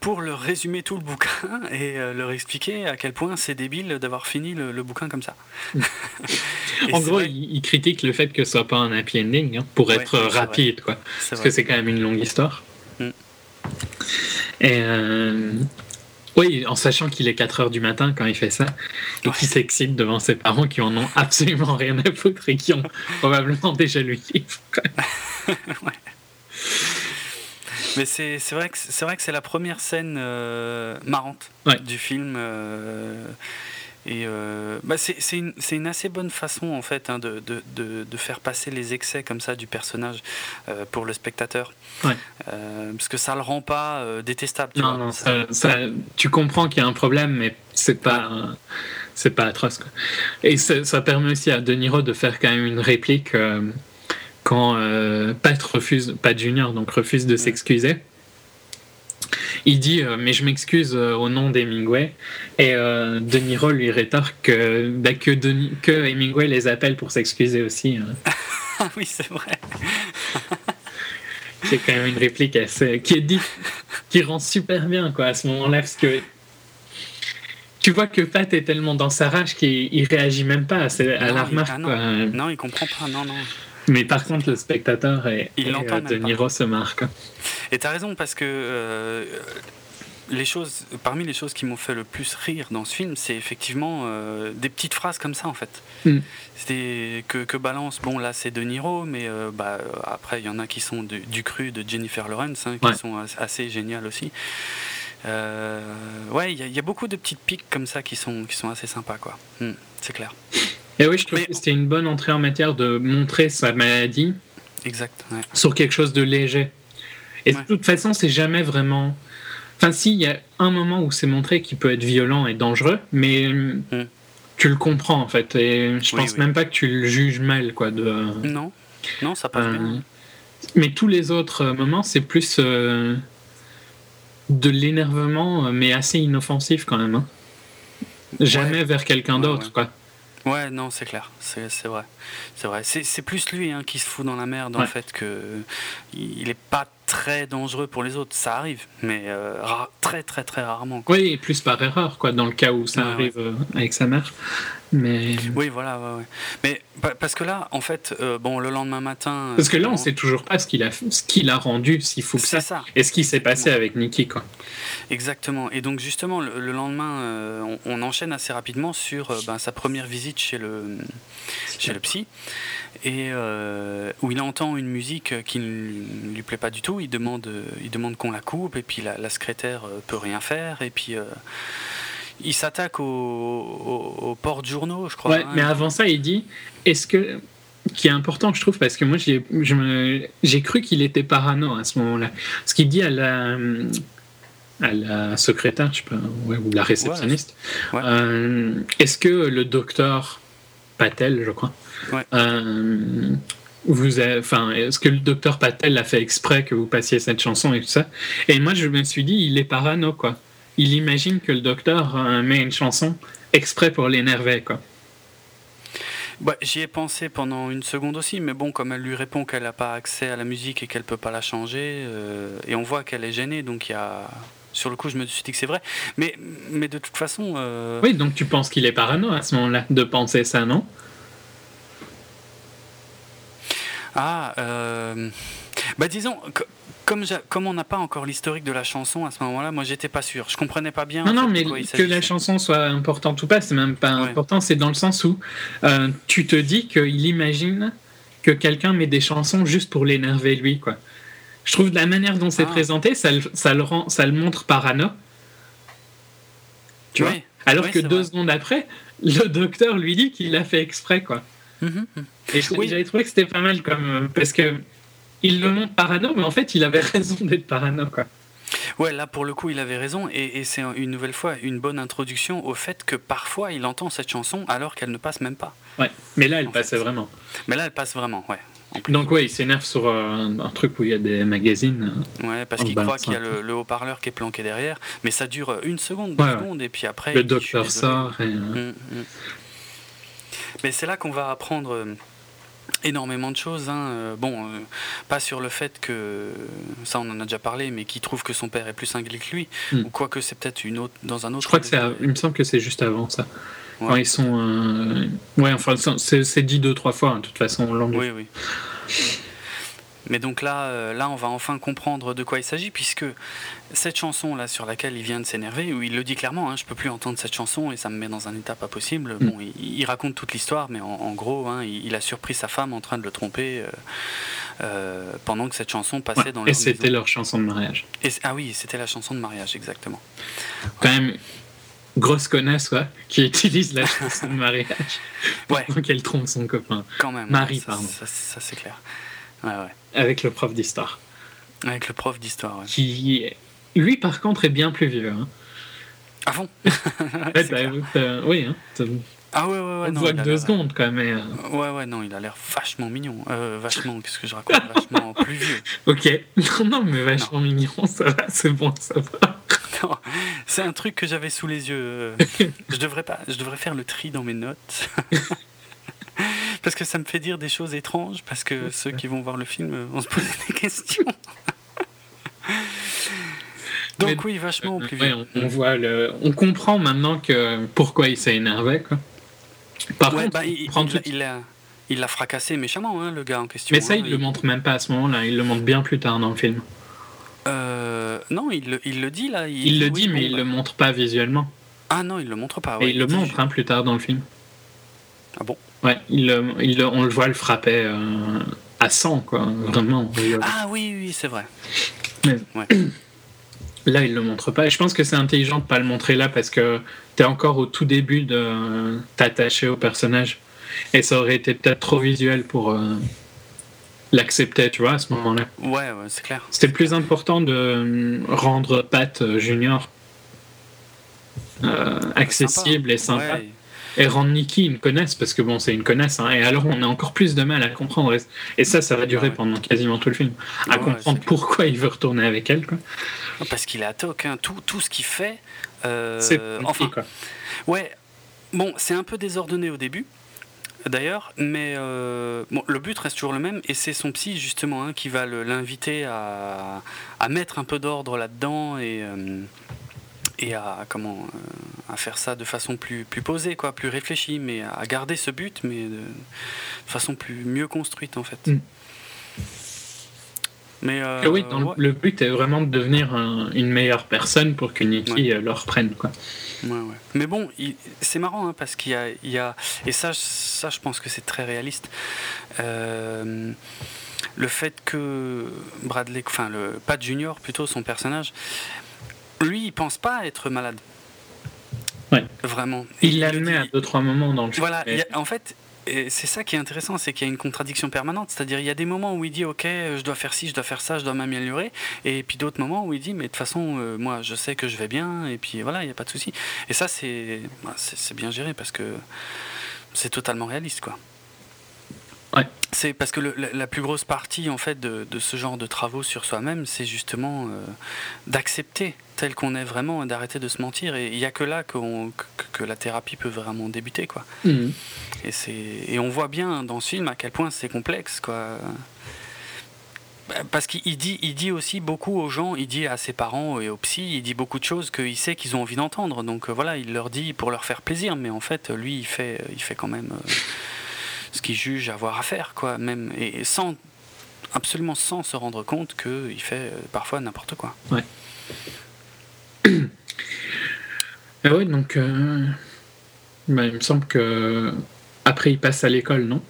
pour leur résumer tout le bouquin et leur expliquer à quel point c'est débile d'avoir fini le, bouquin comme ça. En gros, vrai- il, critique le fait que ce soit pas un happy ending, hein, pour Ouais, être rapide, quoi. Parce vrai. que c'est quand même une longue histoire. Mm. Et euh, oui, en sachant qu'il est 4 heures du matin quand il fait ça, et Ouais. qu'il s'excite devant ses parents qui en ont absolument rien à foutre et qui ont probablement déjà lu le livre. quoi. Mais c'est c'est vrai que c'est vrai que c'est la première scène euh, marrante Ouais. du film. euh, et euh, bah c'est une, assez bonne façon en fait hein, de, de, de, de faire passer les excès comme ça du personnage euh, pour le spectateur. Ouais. Euh, parce que ça le rend pas détestable. tu Non, vois. non, Ça- ça, ça- tu comprends qu'il y a un problème, mais c'est pas, c'est pas atroce. quoi. Et ça, permet aussi à De Niro de faire quand même une réplique quand Pat refuse, Pat Junior donc refuse de s'excuser. Il dit euh, mais je m'excuse euh, au nom d'Hemingway et euh, De Niro lui rétorque que, bah, que, que Hemingway les appelle pour s'excuser aussi. hein. Ah oui, c'est vrai. C'est quand même une réplique assez, qui est dite, qui rend super bien quoi à ce moment-là parce que tu vois que Pat est tellement dans sa rage qu'il il réagit même pas à, à Non, la il- remarque. ah non. Non, il comprend pas. Non, non. Mais par contre, le spectateur et, Il même De. Niro se marque. Et t'as raison parce que euh, les choses, parmi les choses qui m'ont fait le plus rire dans ce film, c'est effectivement euh, des petites phrases comme ça en fait. Mm. C'était que, que balance. Bon là c'est De Niro, mais euh, bah, après il y en a qui sont du, du cru de Jennifer Lawrence, hein, qui Ouais. sont as- assez géniales aussi. Ouais, il y, a- il y a beaucoup de petites piques comme ça qui sont qui sont assez sympas quoi. Mm, c'est clair. Et oui, je trouve Mais- que c'était une bonne entrée en matière de montrer sa maladie Exact. ouais. sur quelque chose de léger. Et Ouais. de toute façon, c'est jamais vraiment. Enfin, si, il y a un moment où c'est montré qu'il peut être violent et dangereux, mais hum, Mm. tu le comprends en fait. Et je Oui, pense oui. même pas que tu le juges mal, quoi. De, Non, non, ça passe euh, bien. mais tous les autres euh, moments, c'est plus euh, de l'énervement, euh, mais assez inoffensif quand même. hein. Jamais vers quelqu'un d'autre, quoi. Ouais, non, c'est clair, c'est vrai. C'est vrai. C'est plus lui hein, qui se fout dans la merde en Ouais. fait que il est pas très dangereux pour les autres. Ça arrive, mais euh, ra- très très très rarement. quoi. Oui, et plus par erreur, quoi, dans le cas où ça Ouais, arrive euh, avec sa mère. Mais. Oui, voilà, ouais, ouais. Mais pa- parce que là, en fait, euh, bon, le lendemain matin. Parce que là, on euh, sait toujours pas ce qu'il a, ce qu'il a rendu, s'il faut que ça. ça, Et ce qui s'est passé avec Nikki, quoi. exactement. Et donc justement, le, le lendemain, euh, on, on enchaîne assez rapidement sur euh, ben, sa première visite chez le chez le psy, et où il entend une musique qui ne lui plaît pas du tout. Il demande, il demande qu'on la coupe, et puis la, la secrétaire peut rien faire, et puis il s'attaque au, au, au porte-journaux, je crois. Ouais, hein. mais avant ça, il dit est-ce que. qui est important, je trouve, parce que moi, j'ai cru qu'il était parano à ce moment-là. Ce qu'il dit à la. à la secrétaire, je sais pas, ouais, ou la réceptionniste, Ouais. euh, est-ce que le docteur Patel, je crois, euh, vous enfin, est-ce que le docteur Patel a fait exprès que vous passiez cette chanson et tout ça? Et moi, je me suis dit, il est parano, quoi. Il imagine que le docteur met une chanson exprès pour l'énerver, quoi. Bah, J'y ai pensé pendant une seconde aussi, mais bon, comme elle lui répond qu'elle n'a pas accès à la musique et qu'elle peut pas la changer, euh, et on voit qu'elle est gênée, donc il y a. Sur le coup, je me suis dit que c'est vrai. Mais, mais de toute façon. euh, Oui, donc tu penses qu'il est parano à ce moment-là de penser ça, non? Ah, euh, bah disons, comme, comme on n'a pas encore l'historique de la chanson à ce moment-là, moi j'étais pas sûr. Je comprenais pas bien. Non, non, mais que la chanson soit importante ou pas, c'est même pas Ouais. important, c'est dans le sens où euh, tu te dis qu'il imagine que quelqu'un met des chansons juste pour l'énerver lui, quoi. Je trouve de la manière dont c'est Ah. présenté, ça, le- ça, le rend, ça le montre parano. Tu vois? Alors que deux vrai. secondes après, le docteur lui dit qu'il l'a fait exprès, quoi. Mhm, mhm. Et je- Oui. j'avais trouvé que c'était pas mal comme. euh, Parce que. Il le montre parano, mais en fait, il avait raison d'être parano, quoi. Ouais, là pour le coup, il avait raison, et, et c'est une nouvelle fois une bonne introduction au fait que parfois il entend cette chanson alors qu'elle ne passe même pas. Ouais. Mais là, elle passait fait. vraiment. Mais là, elle passe vraiment, ouais. Donc, ouais, il s'énerve sur euh, un truc où il y a des magazines. Ouais, parce qu'il croit qu'il y a le, le haut-parleur qui est planqué derrière, mais ça dure une seconde, deux Ouais, secondes, et puis après. Le docteur sort et. euh, Mm, mm. Mais c'est là qu'on va apprendre euh, énormément de choses. hein. Euh, Bon, euh, pas sur le fait que, ça on en a déjà parlé, mais qu'il trouve que son père est plus cinglé que lui, Mm. ou quoique c'est peut-être une autre, dans un autre. Je crois que c'est. Il me semble que c'est juste avant ça. Ouais. Quand ils sont. euh, Ouais, enfin, c'est dit deux, trois fois, hein, de toute façon, du- Oui, oui. Mais donc là, euh, là, on va enfin comprendre de quoi il s'agit, puisque cette chanson là sur laquelle il vient de s'énerver, où il le dit clairement, hein, je peux plus entendre cette chanson et ça me met dans un état pas possible. Mm. Bon, il, il raconte toute l'histoire, mais en, en gros, hein, il, il a surpris sa femme en train de le tromper euh, euh, pendant que cette chanson passait Ouais, dans Et c'était leur chanson de mariage. Et ah oui, c'était la chanson de mariage, exactement. Quand même, grosse connasse, quoi, qui utilise la chanson de mariage Ouais, pour qu'elle trompe son copain. quand même. Marie, ça, pardon. Ça, ça, c'est clair. Ouais, ouais. Avec le prof d'histoire. Avec le prof d'histoire. Ouais. Qui. Lui, par contre, est bien plus vieux. Hein. Ah bon? Ouais, bah, euh, oui, hein. Ah ouais, ouais, ouais. on non, voit que deux secondes, quand même. euh, Ouais, ouais, non, il a l'air vachement mignon. Euh, vachement, qu'est-ce que je raconte? Vachement plus vieux. Ok. Non, non, mais vachement mignon, ça va, c'est bon, ça va. Non, c'est un truc que j'avais sous les yeux. euh, Je devrais pas, je devrais faire le tri dans mes notes. Parce que ça me fait dire des choses étranges, parce que ceux qui vont voir le film euh, vont se poser des questions. Donc Mais- oui, vachement plus Ouais, on, on voit le, on comprend maintenant que pourquoi il s'est énervé, quoi. Par Ouais, contre, bah, on il, il- tout- il a, il l'a fracassé méchamment, hein, le gars en question. mais ça, hein, il le montre même pas à ce moment-là. Il le montre bien plus tard dans le film. Euh, non, il, le- il le dit là. Il, le oui, dit, bon, mais il bah- le montre pas visuellement. Ah non, il le montre pas. Et ouais, il le montre hein, plus tard dans le film. Ah bon? Ouais, il, le- il le- on le voit le frapper euh, à 100, quoi. Vraiment. Ah oui, oui, c'est vrai. Là, il le montre pas. Et je pense que c'est intelligent de pas le montrer là parce que t'es encore au tout début de t'attacher au personnage. Et ça aurait été peut-être trop visuel pour euh, l'accepter, tu vois, à ce moment-là. Ouais, ouais, c'est clair. C'était le plus important de euh, rendre Pat euh, Junior euh, accessible et sympa. Ouais. Et rendre Nikki une connaisse, parce que bon, c'est une connaisse, hein, et alors on a encore plus de mal à comprendre. Et, ça, ça va durer Ouais. pendant quasiment tout le film. À Ouais, comprendre pourquoi il veut retourner avec elle, quoi. Parce qu'il est à toc, hein. tout, tout ce qu'il fait. euh, c'est enfin, quoi. ouais. Bon, c'est un peu désordonné au début, d'ailleurs, mais euh, bon, le but reste toujours le même, et c'est son psy, justement, hein, qui va l'inviter à, à mettre un peu d'ordre là-dedans et. euh, et à comment euh, à faire ça de façon plus plus posée quoi plus réfléchie mais à garder ce but mais de, de façon plus mieux construite en fait Mm. mais euh, oui, dans le- ouais. le but est vraiment de devenir un- une meilleure personne pour que Nikki euh, le reprenne, quoi. Ouais, ouais. Mais bon, c'est marrant hein, parce qu'il y a, il y a- et ça, ça, je pense que c'est très réaliste. Euh, le fait que Bradley, enfin le Pat Junior plutôt son personnage, lui, il pense pas être malade. Ouais. Vraiment. Il l'admet à deux, trois moments dans le film. Voilà, mais- a- en fait, c'est ça qui est intéressant, c'est qu'il y a une contradiction permanente. C'est-à-dire, il y a des moments où il dit, ok, euh, je dois faire ci, je dois faire ça, je dois m'améliorer, et puis d'autres moments où il dit, mais de toute façon, euh, moi, je sais que je vais bien, et puis voilà, il n'y a pas de souci. Et ça, c'est bah, c'est bien géré parce que c'est totalement réaliste, quoi. Ouais. C'est parce que le- la, la plus grosse partie en fait de, de ce genre de travaux sur soi-même, c'est justement euh, d'accepter tel qu'on est vraiment et d'arrêter de se mentir. Et il n'y a que là que, que la thérapie peut vraiment débuter, quoi. Mhm. Et, et on voit bien dans ce film à quel point c'est complexe, quoi. Bah, Parce qu'il il dit, il dit aussi beaucoup aux gens, il dit à ses parents et aux psys, il dit beaucoup de choses qu'il sait qu'ils ont envie d'entendre. Donc euh, voilà, il leur dit pour leur faire plaisir, mais en fait, lui, il fait, il fait quand même euh, ce qu'il juge avoir à faire, quoi. Même, et sans, absolument sans se rendre compte qu'il fait euh, parfois n'importe quoi. Ah ouais, donc. euh, bah, il me semble que. Après, il passe à l'école, non?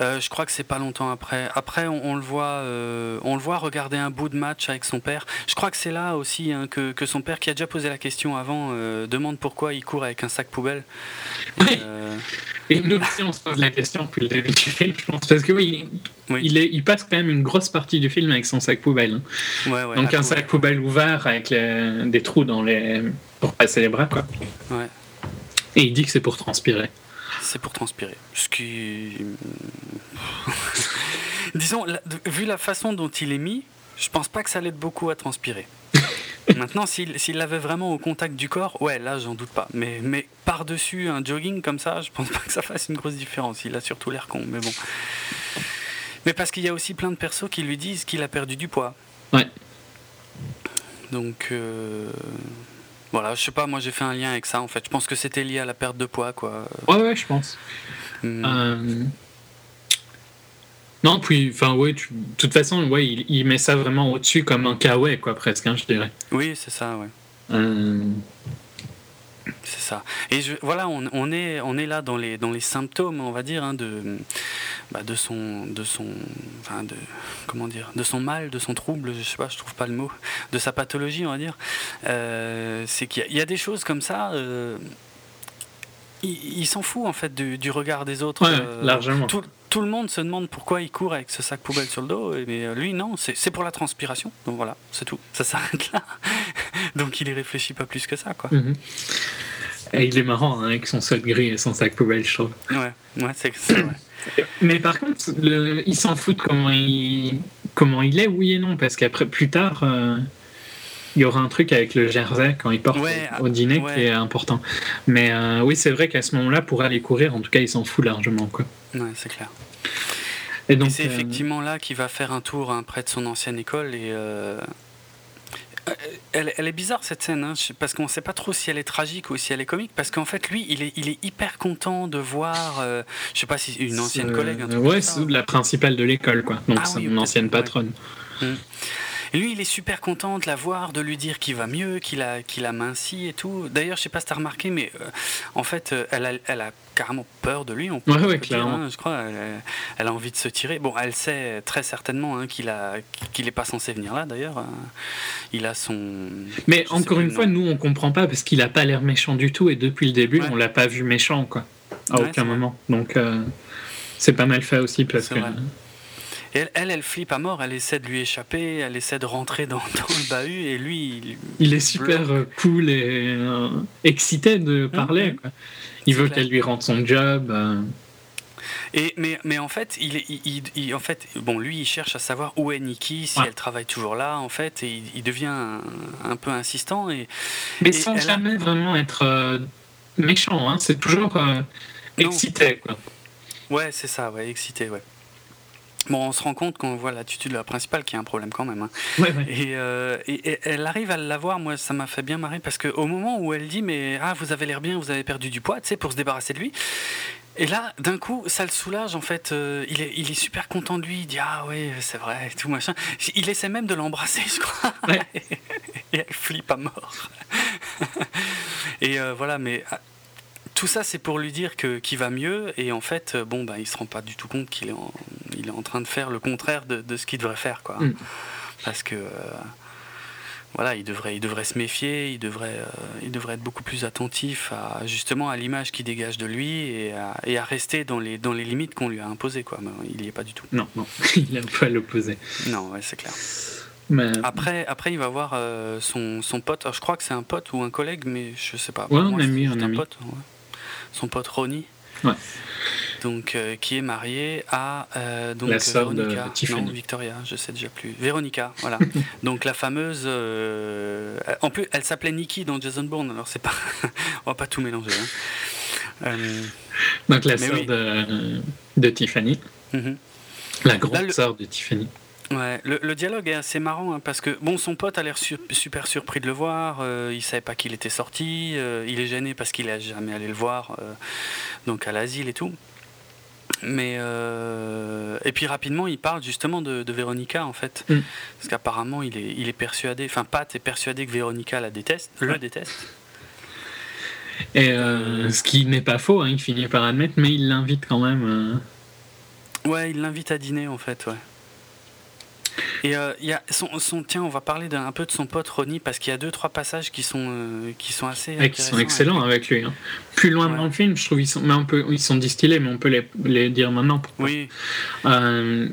Euh, je crois que c'est pas longtemps après. Après, on, on le voit, euh, on le voit regarder un bout de match avec son père. Je crois que c'est là aussi hein, que, que son père, qui a déjà posé la question avant, euh, demande pourquoi il court avec un sac poubelle. Oui. Et nous aussi, on se pose la question depuis le début du film, je pense. Parce que oui, oui. il, est, il passe quand même une grosse partie du film avec son sac poubelle. hein. Ouais, ouais, Donc un sac poubelle ouvert avec les- des trous dans les pour passer les bras quoi. Ouais. Et il dit que c'est pour transpirer. C'est pour transpirer. Ce qui. Disons, la- vu la façon dont il est mis, je pense pas que ça l'aide beaucoup à transpirer. Maintenant, s'il s'il l'avait vraiment au contact du corps, ouais, là, j'en doute pas. Mais, mais par-dessus un jogging comme ça, je pense pas que ça fasse une grosse différence. Il a surtout l'air con, mais bon. Mais parce qu'il y a aussi plein de persos qui lui disent qu'il a perdu du poids. Ouais. Donc, euh, voilà, je sais pas, moi j'ai fait un lien avec ça en fait. Je pense que c'était lié à la perte de poids, quoi. Ouais ouais, je pense. Hmm. Euh, Non, puis enfin ouais, tu- de toute façon, ouais, il, il met ça vraiment au-dessus comme un kawaii quoi presque, hein, je dirais. Oui, c'est ça, ouais. Euh, C'est ça. Et je, voilà, on, on est, on est là dans les, dans les symptômes, on va dire, hein, de, bah, de son, de son, enfin de, comment dire, de son mal, de son trouble. Je sais pas, je trouve pas le mot, de sa pathologie, on va dire. Euh, c'est qu'il y, a- il y a des choses comme ça. euh, il il s'en fout en fait du, du regard des autres. Ouais, euh, largement. Tout, tout le monde se demande pourquoi il court avec ce sac poubelle sur le dos, mais euh, lui non, c'est c'est pour la transpiration. Donc voilà, c'est tout. Ça s'arrête là. Donc il y réfléchit pas plus que ça, quoi. mhm. Et il est marrant hein, avec son sac gris et son sac poubelle, je trouve. Ouais, ouais, c'est vrai. Mais par contre, le- il s'en fout de comment il, comment il est, oui et non, parce qu'après, plus tard, euh, il y aura un truc avec le jersey quand il porte Ouais, au, au dîner qui est important. Mais euh, oui, c'est vrai qu'à ce moment-là, pour aller courir, en tout cas, il s'en fout largement. Quoi. Ouais, c'est clair. Et donc, c'est euh, effectivement là qu'il va faire un tour hein, près de son ancienne école et euh, elle, elle est bizarre cette scène hein, parce qu'on ne sait pas trop si elle est tragique ou si elle est comique parce qu'en fait lui il est, il est hyper content de voir euh, je sais pas si une ancienne euh, collègue un truc ouais, c'est la principale de l'école, quoi. Donc, Ah c'est oui, une ancienne ouais. patronne. Et lui, il est super content de la voir, de lui dire qu'il va mieux, qu'il a, qu'il a minci et tout. D'ailleurs, je sais pas si t'as remarqué, mais euh, en fait, euh, elle a, elle a carrément peur de lui. On peut, Ouais, ouais, dire, clairement. hein, je crois. Elle, a- elle a envie de se tirer. Bon, elle sait très certainement hein, qu'il a, qu'il est pas censé venir là. D'ailleurs, Euh, il a son. Mais encore une fois, nous, on comprend pas parce qu'il a pas l'air méchant du tout et depuis le début, Ouais. on l'a pas vu méchant, quoi. À aucun moment. Donc, euh, c'est pas mal fait aussi parce que. vrai. Et elle, elle, elle flippe à mort. Elle essaie de lui échapper. Elle essaie de rentrer dans, dans le bahut. Et lui, il- Il est super euh, cool et euh, excité de parler. Mhm. quoi. Il veut qu'elle lui rende son job. euh. Et, mais, mais en fait, il, en fait, bon, lui, il cherche à savoir où est Nikki, si Ouais. elle travaille toujours là, en fait, et il, devient un, un peu insistant. Et Mais Et sans a- jamais vraiment être euh, méchant. Hein. C'est toujours excité. Quoi. ouais, c'est ça, ouais, excité, ouais. Bon, on se rend compte quand on voit l'attitude de la principale qu'il y a un problème quand même. hein. Ouais, ouais. Et, euh, et- et elle arrive à l'avoir, moi ça m'a fait bien marrer parce qu'au moment où elle dit mais ah vous avez l'air bien, vous avez perdu du poids, tu sais, pour se débarrasser de lui. Et là, d'un coup, ça le soulage en fait. euh, il, est, il est super content de lui. Il dit ah oui c'est vrai et tout machin. Il essaie même de l'embrasser, je crois. Ouais. et elle flippe à mort. et euh, voilà, mais ah, tout ça c'est pour lui dire que qu'il va mieux et en fait euh, bon bah il se rend pas du tout compte qu'il est en, il est en train de faire le contraire de, de ce qu'il devrait faire quoi. Mm. Parce que euh, voilà, il devrait, il devrait se méfier, il devrait, euh, il devrait être beaucoup plus attentif à justement à l'image qu'il dégage de lui et à, et à rester dans les, dans les limites qu'on lui a imposées. Quoi. Mais il n'y est pas du tout. Non, non, il est un peu à l'opposé. Non, ouais, c'est clair. Mais Après, après, il va voir euh, son, son pote. Alors, je crois que c'est un pote ou un collègue, mais je sais pas. Ouais, un ami, juste un ami. pote. ouais. Son pote Ronnie. Ouais. Donc, euh, qui est marié à euh, donc La sœur de. Non, Victoria, je sais déjà plus. Véronica, voilà. donc la fameuse. euh, en plus, elle s'appelait Nikki dans Jason Bourne. Alors c'est pas. On va pas tout mélanger. hein. Euh, donc la sœur oui. de, de Tiffany, mhm. la grande le- sœur de Tiffany. Ouais, le, le dialogue est assez marrant hein, parce que bon, son pote a l'air su- super surpris de le voir. euh, il savait pas qu'il était sorti. euh, il est gêné parce qu'il a jamais allé le voir, euh, donc à l'asile et tout. Mais euh, et puis rapidement, il parle justement de, de Véronica en fait, Mm. parce qu'apparemment il est, il est persuadé. Enfin, Pat est persuadé que Véronica la déteste, le déteste. Et ce qui n'est pas faux, hein, il finit par admettre, mais il l'invite quand même. Ouais, il l'invite à dîner en fait, ouais. Et euh, il y a son, son- tiens, on va parler d'un un peu de son pote Ronnie parce qu'il y a deux trois passages qui sont euh, qui sont assez et qui sont excellents avec lui. hein. Plus loin Ouais. dans le film, je trouve ils sont, mais on peut, ils sont distillés, mais on peut les, les dire maintenant. pourquoi. Oui, Euh,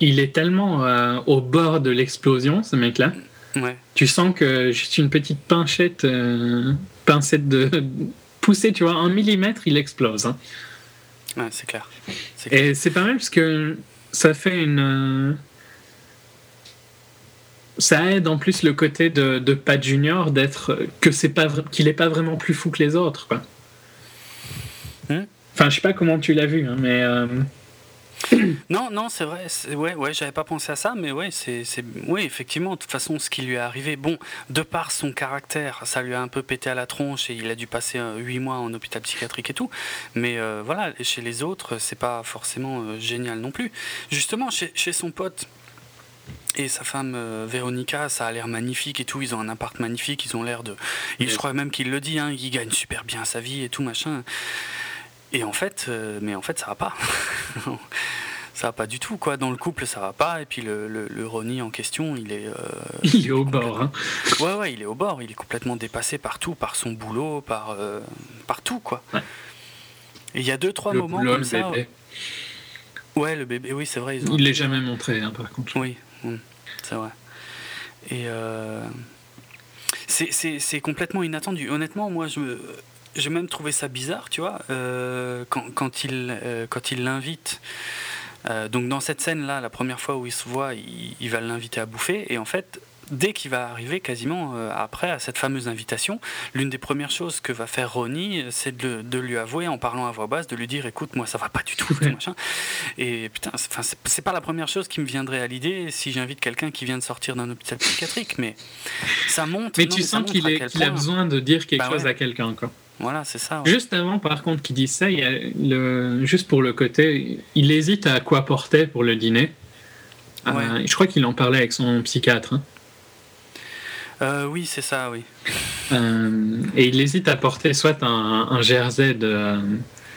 il est tellement euh, au bord de l'explosion, ce mec-là. ouais, Tu sens que juste une petite pinchette, pincette de poussée, tu vois, un millimètre, il explose. hein. ouais, c'est clair. C'est clair. Et c'est pas mal parce que ça fait une. Ça aide en plus le côté de, de Pat Junior d'être que c'est pas qu'il est pas vraiment plus fou que les autres quoi. Hmm. Enfin je sais pas comment tu l'as vu hein, mais euh, Non, non, c'est vrai. Ouais, ouais, j'avais pas pensé à ça, mais ouais, c'est, c'est, oui, effectivement. De toute façon, ce qui lui est arrivé, bon, de par son caractère, ça lui a un peu pété à la tronche et il a dû passer euh, huit mois en hôpital psychiatrique et tout. Mais euh, voilà, chez les autres, c'est pas forcément euh, génial non plus. Justement, chez, chez son pote. Et sa femme euh, Véronica, ça a l'air magnifique et tout. Ils ont un appart magnifique. Ils ont l'air de. Et je crois même qu'il le dit. Hein, il gagne super bien sa vie et tout machin. Et en fait, euh, mais en fait, ça va pas. ça va pas du tout quoi. Dans le couple, ça va pas. Et puis le, le, le Ronnie en question, il est. euh, il est au bord. hein. Ouais, ouais, il est au bord. Il est complètement dépassé par tout, par son boulot, par, euh, par tout quoi. Ouais. Et il y a deux trois Le moments boulot, comme le ça. bébé. Ouais, le bébé. Oui, c'est vrai. Ils ont Il l'est jamais montré hein, par contre. oui, c'est vrai. Et euh, c'est- complètement inattendu. Honnêtement, moi, je j'ai même trouvé ça bizarre, tu vois, euh, quand, quand il euh, quand il l'invite. donc dans cette scène-là, la première fois où il se voit, il, il va l'inviter à bouffer, et en fait. Dès qu'il va arriver quasiment euh, après à cette fameuse invitation, l'une des premières choses que va faire Ronnie, c'est de, lui avouer en parlant à voix basse, de lui dire écoute, moi ça va pas du tout, tout Ouais. machin. Et putain, c'est- pas la première chose qui me viendrait à l'idée si j'invite quelqu'un qui vient de sortir d'un hôpital psychiatrique, mais ça monte. Mais non, tu sens qu'il a besoin de dire quelque Bah chose ouais. à quelqu'un quoi. Voilà, c'est ça. ouais. Juste avant, par contre, qu'il dise ça, il y a le, juste pour le côté, il hésite à quoi porter pour le dîner. Euh, je crois qu'il en parlait avec son psychiatre. hein. Euh, oui, c'est ça, oui. Euh, et il hésite à porter soit un, un jersey de,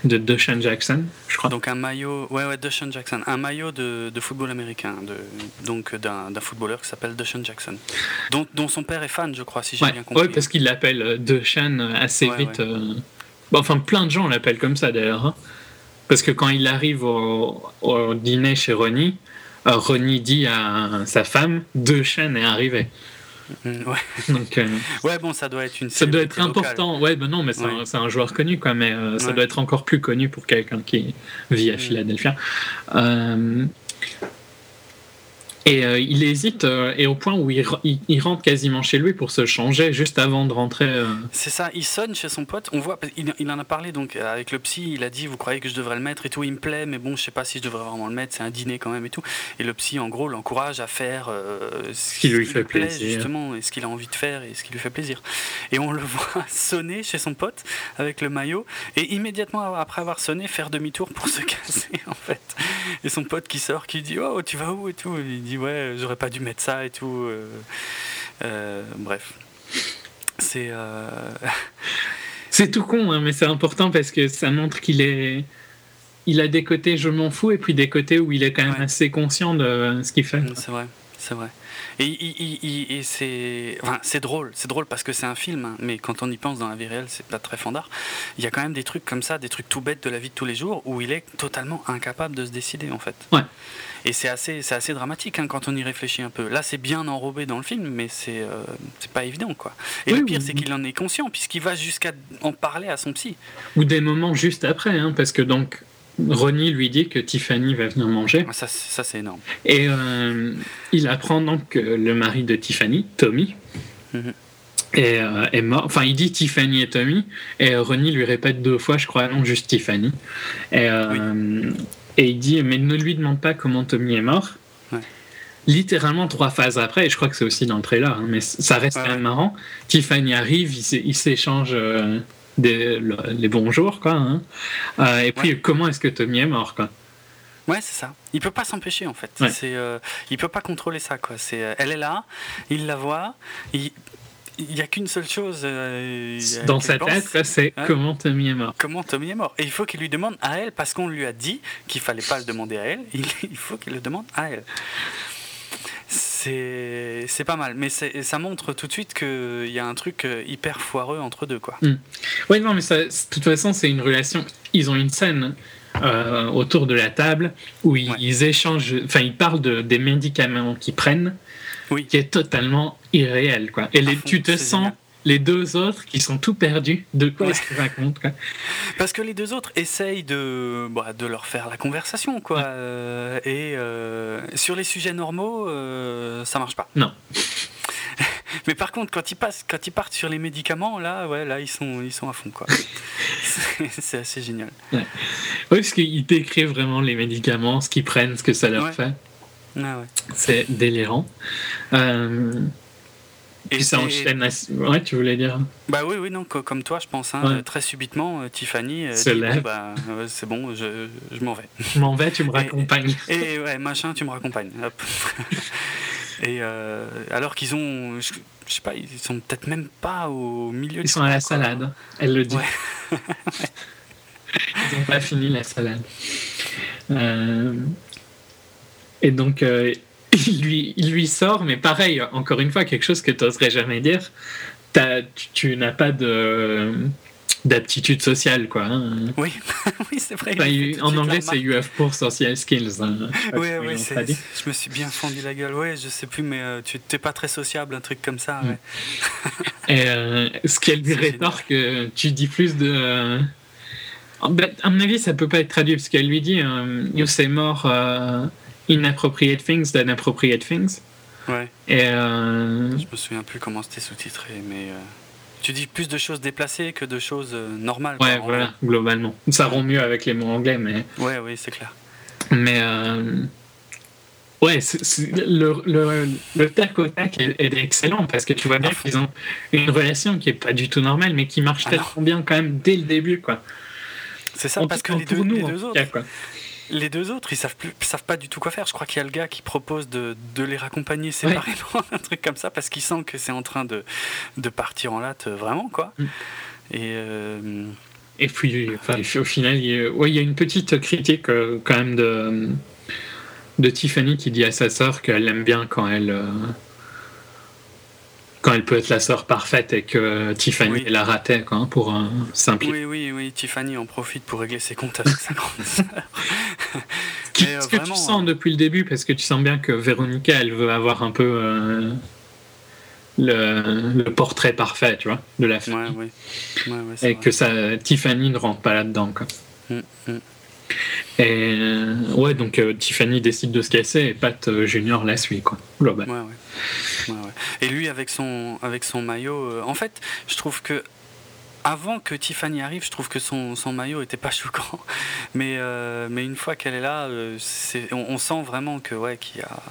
de Deshaun Jackson, je crois. Donc un maillot, ouais, ouais, Deshaun Jackson, un maillot de, de football américain, de, donc d'un footballeur qui s'appelle Deshaun Jackson, dont, dont son père est fan, je crois, si j'ai ouais, bien compris. ouais, parce qu'il l'appelle euh, Deshaun assez Ouais, vite. ouais. euh, bon, enfin, plein de gens l'appellent comme ça d'ailleurs. hein. Parce que quand il arrive au, au dîner chez Ronnie, Ronnie dit à sa femme Deshaun est arrivé. Mm, ouais. Donc. euh, ouais, bon, ça doit être une. Ça doit être célébrité locale. important, ouais, ben non, mais c'est Ouais. un, un joueur connu, quoi, mais euh, ça Ouais. doit être encore plus connu pour quelqu'un qui vit à Mm. Philadelphia. Euh, et euh, il hésite, euh, et au point où il, re- il- il rentre quasiment chez lui pour se changer juste avant de rentrer. euh, C'est ça, il sonne chez son pote, on voit, il, en a parlé donc avec le psy, il a dit vous croyez que je devrais le mettre et tout, il me plaît, mais bon je sais pas si je devrais vraiment le mettre, c'est un dîner quand même et tout. Et le psy en gros l'encourage à faire ce qui lui fait plaît, plaisir. justement, et ce qu'il a envie de faire et ce qui lui fait plaisir. Et on le voit sonner chez son pote avec le maillot, et immédiatement après avoir sonné, faire demi-tour pour se casser en fait. Et son pote qui sort, qui dit oh tu vas où et tout, il dit ouais j'aurais pas dû mettre ça et tout. euh, euh, bref. C'est. euh, C'est tout con, hein, mais c'est important parce que ça montre qu'il est. Il a des côtés je m'en fous et puis des côtés où il est quand même Ouais. assez conscient de ce qu'il fait. C'est vrai. c'est vrai. Et, c'est, enfin, drôle, c'est drôle parce que c'est un film, hein, mais quand on y pense dans la vie réelle, c'est pas très fandard. Il y a quand même des trucs comme ça, des trucs tout bêtes de la vie de tous les jours où il est totalement incapable de se décider en fait. Ouais. Et c'est assez, c'est assez dramatique hein, quand on y réfléchit un peu. Là, c'est bien enrobé dans le film, mais c'est, euh, pas évident quoi. Et Oui, le pire, oui, c'est qu'il en est conscient puisqu'il va jusqu'à en parler à son psy. Ou des moments juste après, hein, parce que donc Ronnie lui dit que Tiffany va venir manger. Ah, Ça, c'est- ça c'est énorme. Et euh, il apprend donc que le mari de Tiffany, Tommy, Mhm. est, euh, est mort. Enfin, il dit Tiffany et Tommy, et Ronnie lui répète deux fois, je crois, non, juste Tiffany. Et, euh, et il dit, mais ne lui demande pas comment Tommy est mort. Ouais. Littéralement trois phases après, et je crois que c'est aussi dans le trailer, hein, mais ça reste Ouais, quand même marrant. Tiffany arrive, ils ils s'échangent euh, des- le- les bonjours, quoi. hein. Euh, et puis, Ouais. comment est-ce que Tommy est mort, quoi? Ouais, c'est ça. Il peut pas s'empêcher en fait. Ouais. C'est, euh, il peut pas contrôler ça quoi. C'est, euh, elle est là, il la voit. Il, il y a qu'une seule chose. euh, Dans sa tête, c'est Ouais. comment Tommy est mort. Comment Tommy est mort. Et il faut qu'il lui demande à elle parce qu'on lui a dit qu'il fallait pas le demander à elle. Il, il faut qu'il le demande à elle. C'est, pas mal, mais ça montre tout de suite qu'il y a un truc euh, hyper foireux entre deux quoi. Oui, non, mais ça, de toute façon, c'est une relation. Ils ont une scène euh, autour de la table où ils, Ouais. ils échangent, enfin, ils parlent de, des médicaments qu'ils prennent, Oui. qui est totalement irréel, quoi. Et les, fond, tu te sens génial. Les deux autres qui sont tout perdus de quoi Ouais. est-ce qu'ils racontent, quoi. Parce que les deux autres essayent de, bah, de leur faire la conversation, quoi. Ouais. Euh, et euh, sur les sujets normaux, euh, ça marche pas. Non. Mais par contre, quand ils passent, quand ils partent sur les médicaments, là, ouais, là, ils sont, ils sont à fond, quoi. C'est- assez génial. Oui, parce qu'ils décrivent vraiment les médicaments, ce qu'ils prennent, ce que ça leur Ouais. fait. Ah ouais. C'est délirant. Euh, Et puis ça enchaîne. Ouais, tu voulais dire Bah oui, oui, non, co- comme toi, je pense. hein, Ouais. très subitement, euh, Tiffany euh, Se dit, lève. bon, bah, euh, c'est bon, je, je m'en vais. Je m'en vais, tu me raccompagnes. Et ouais, machin, tu me raccompagnes. Hop. Et euh, alors qu'ils ont, je, je sais pas, ils sont peut-être même pas au milieu. Ils sont à la quoi. salade, elle le dit. Ouais. Ils n'ont pas fini la salade. Euh, Et donc, il, lui, il lui sort, mais pareil, encore une fois, quelque chose que tu n'oserais jamais dire. T'as- tu tu n'as pas de d'aptitude sociale, quoi. hein. Oui, oui, c'est vrai. Enfin, en anglais, la c'est you have poor social skills. hein. Oui, oui, je me suis bien fendu la gueule. Ouais, je sais plus, mais euh, tu t'es pas très sociable, un truc comme ça. Mm. Ouais. Et euh, ce qu'elle lui rétorque, euh, tu dis plus de. euh, en- ben, À mon avis, ça peut pas être traduit parce qu'elle lui dit You say more inappropriate things than appropriate things. ouais. Et euh, Je me souviens plus comment c'était sous-titré, mais euh, tu dis plus de choses déplacées que de choses euh, normales. ouais, voilà, globalement. Ça rend mieux avec les mots anglais, mais. Ouais, oui, c'est clair. mais euh, ouais, le, le, le tac au tac est, est excellent parce que tu vois bien qu'ils ont une relation qui est pas du tout normale, mais qui marche Ah tellement bien quand même dès le début, quoi. C'est ça, En parce que les pour deux, nous, les deux autres, cas, quoi. Les deux autres, ils savent plus, savent pas du tout quoi faire. Je crois qu'il y a le gars qui propose de, de les raccompagner séparément, un truc comme ça, parce qu'il sent que c'est en train de, de partir en latte euh, vraiment, quoi. Mm. Et euh, Et puis, enfin, au final, il y a, ouais, il y a une petite critique euh, quand même de, de Tiffany qui dit à sa sœur qu'elle aime bien quand elle, euh, quand elle peut être la sœur parfaite et que Tiffany Oui. la ratait quoi, hein, pour euh, simplifier. oui, oui, oui, Tiffany en profite pour régler ses comptes avec sa grande sœur. Qui- Mais, euh, ce que tu sens hein. depuis le début, parce que tu sens bien que Véronica, elle veut avoir un peu euh, le, le portrait parfait, tu vois, de la fille. Ouais, oui. Ouais, et vrai. que ça, Tiffany ne rentre pas là-dedans. Quoi. Mm, mm. Et euh, ouais, donc euh, Tiffany décide de se casser et Pat Junior la suit, quoi. Globalement. Ouais, ouais. Ouais, ouais. Et lui, avec son, avec son maillot, euh, en fait, je trouve que. Avant que Tiffany arrive, je trouve que son, son maillot était pas choquant. Mais, euh, mais une fois qu'elle est là, euh, on, on sent vraiment que ouais, qu'il a,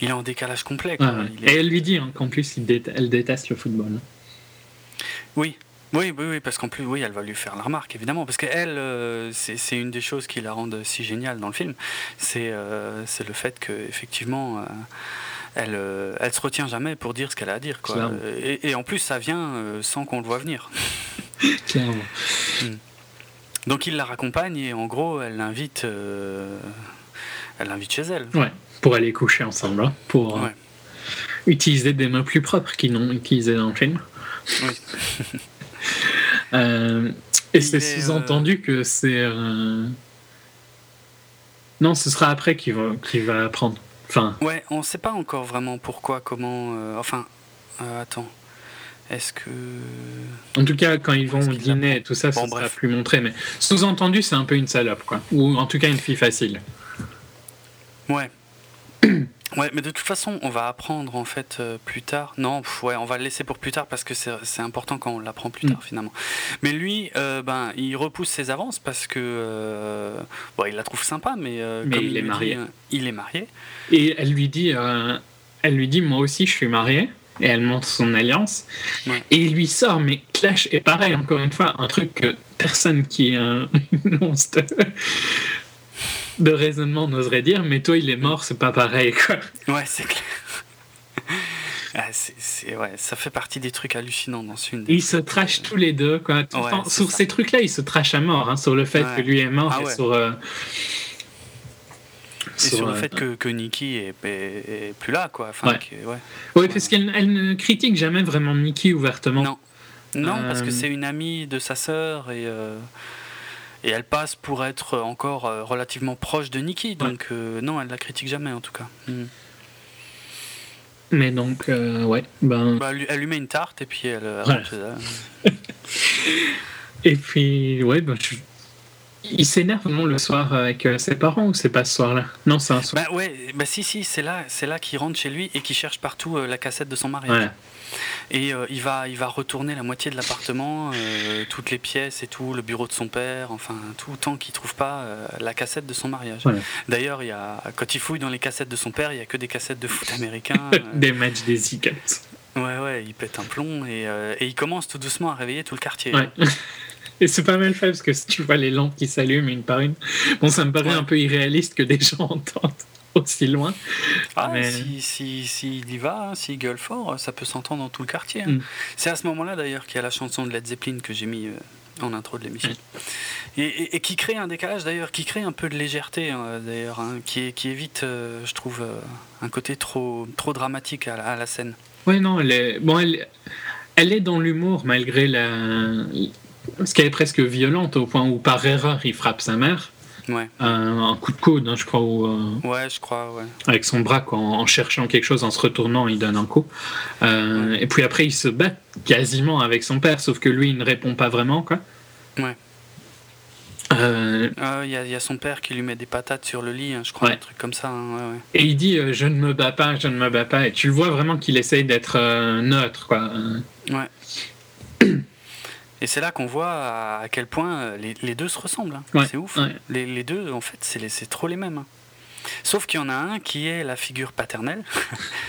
il est en décalage complet. quoi. Ouais, ouais. Il est- Et elle lui dit hein, qu'en plus, il elle déteste le football. Oui. Oui, oui, oui, parce qu'en plus, oui, elle va lui faire la remarque, évidemment, parce qu'elle, euh, c'est c'est une des choses qui la rendent si géniale dans le film, c'est c'est le fait que effectivement, elle, euh, elle se retient jamais pour dire ce qu'elle a à dire, quoi. Clairement. Et, et en plus, ça vient euh, sans qu'on le voit venir. Clairement. Donc il la raccompagne et en gros, elle l'invite, euh, elle l'invite chez elle. Ouais, pour aller coucher ensemble, hein, pour euh, Ouais. utiliser des mots plus propres qu'ils n'ont utilisés dans le film. Oui. Euh, et c'est est, sous-entendu que c'est. euh, Non, ce sera après qu'il va, qu'il va apprendre. Enfin, Ouais, on sait pas encore vraiment pourquoi, comment. euh, enfin, euh, attends. Est-ce que. en tout cas, quand ils vont au dîner et tout ça, ça sera bref. plus montré. Mais sous-entendu, c'est un peu une salope, quoi. Ou en tout cas une fille facile. Ouais. Ouais, mais de toute façon, on va apprendre en fait euh, plus tard. Non, pff, ouais, on va le laisser pour plus tard parce que c'est important quand on l'apprend plus Mm. tard finalement. Mais lui, euh, ben, il repousse ses avances parce que euh, bon, il la trouve sympa, mais, Mais comme il est marié. dit, il est marié. Et elle lui dit, elle lui dit, moi aussi, je suis mariée. Et elle montre son alliance. Ouais. Et il lui sort, mais Clash est pareil, encore une fois, un truc que personne qui est un monstre de raisonnement n'oserait dire, mais toi, il est mort, c'est pas pareil, quoi. Ouais, c'est clair. Ah, ouais, ça fait partie des trucs hallucinants dans ce film. Ils se trashent tous les deux, quoi. Tout le Ouais, temps. c'est Sur ça. ces trucs-là, ils se trashent à mort, hein, sur le fait Ouais. que lui est mort Ah et sur. euh, Et sur le euh, fait que, que Nikki est, plus là, quoi. Enfin, Ouais. que- ouais. Parce qu'elle elle ne critique jamais vraiment Mickey ouvertement. Non. Non, parce que Euh, c'est une amie de sa sœur et, euh, et elle passe pour être encore euh, relativement proche de Nikki. Donc, euh, non, elle la critique jamais en tout cas. Mm. Mais donc, euh, ouais, ben. Bah, elle, lui- met une tarte et puis elle, Voilà. Et puis, ouais, ben, je- il s'énerve non le soir avec ses parents ou c'est pas ce soir-là? Non, c'est un soir. Bah ouais, bah si, si, c'est là, c'est là qu'il rentre chez lui et qu'il cherche partout euh, la cassette de son mariage. Voilà. Et euh, il, va, il va retourner la moitié de l'appartement, euh, toutes les pièces et tout, le bureau de son père, enfin tout tant qu'il trouve pas euh, la cassette de son mariage. Voilà. D'ailleurs, il y a, quand il fouille dans les cassettes de son père, il y a que des cassettes de foot américain. Des matchs des Eagles. ouais, ouais, il pète un plomb et, et il commence tout doucement à réveiller tout le quartier. Ouais. Et c'est pas mal fait parce que si tu vois les lampes qui s'allument une par une, bon, ça me paraît Ouais. un peu irréaliste que des gens entendent aussi loin. Ah, Mais- si, si, s'il y va, hein, s'il gueule fort, ça peut s'entendre dans tout le quartier. hein. Mm. C'est à ce moment-là d'ailleurs qu'il y a la chanson de Led Zeppelin que j'ai mis euh, en intro de l'émission. Et, et- et qui crée un décalage d'ailleurs, qui crée un peu de légèreté hein, d'ailleurs, hein, qui, évite, euh, je trouve, euh, un côté trop, trop dramatique à, la- à la scène. Ouais, non, elle est, bon, elle, elle est dans l'humour malgré la. Parce qu'elle est presque violente au point où par erreur il frappe sa mère. Ouais, Un, un coup de coude, hein, je crois, ou, euh, ouais, je crois, ouais. avec son bras, quoi, en, en cherchant quelque chose, en se retournant, il donne un coup. Euh, Et puis après, il se bat quasiment avec son père, sauf que lui, il ne répond pas vraiment, quoi. Ouais. Euh, Euh, Il y, a- il y a son père qui lui met des patates sur le lit, hein, je crois, Ouais. un truc comme ça. hein, ouais, ouais. et il dit Je ne me bats pas, je ne me bats pas. Et tu le vois vraiment qu'il essaye d'être neutre, quoi. Euh, Et c'est là qu'on voit à, quel point euh, les, les deux se ressemblent. hein. Ouais, c'est ouf. ouais. Les, les deux, en fait, c'est trop les mêmes. hein. Sauf qu'il y en a un qui est la figure paternelle,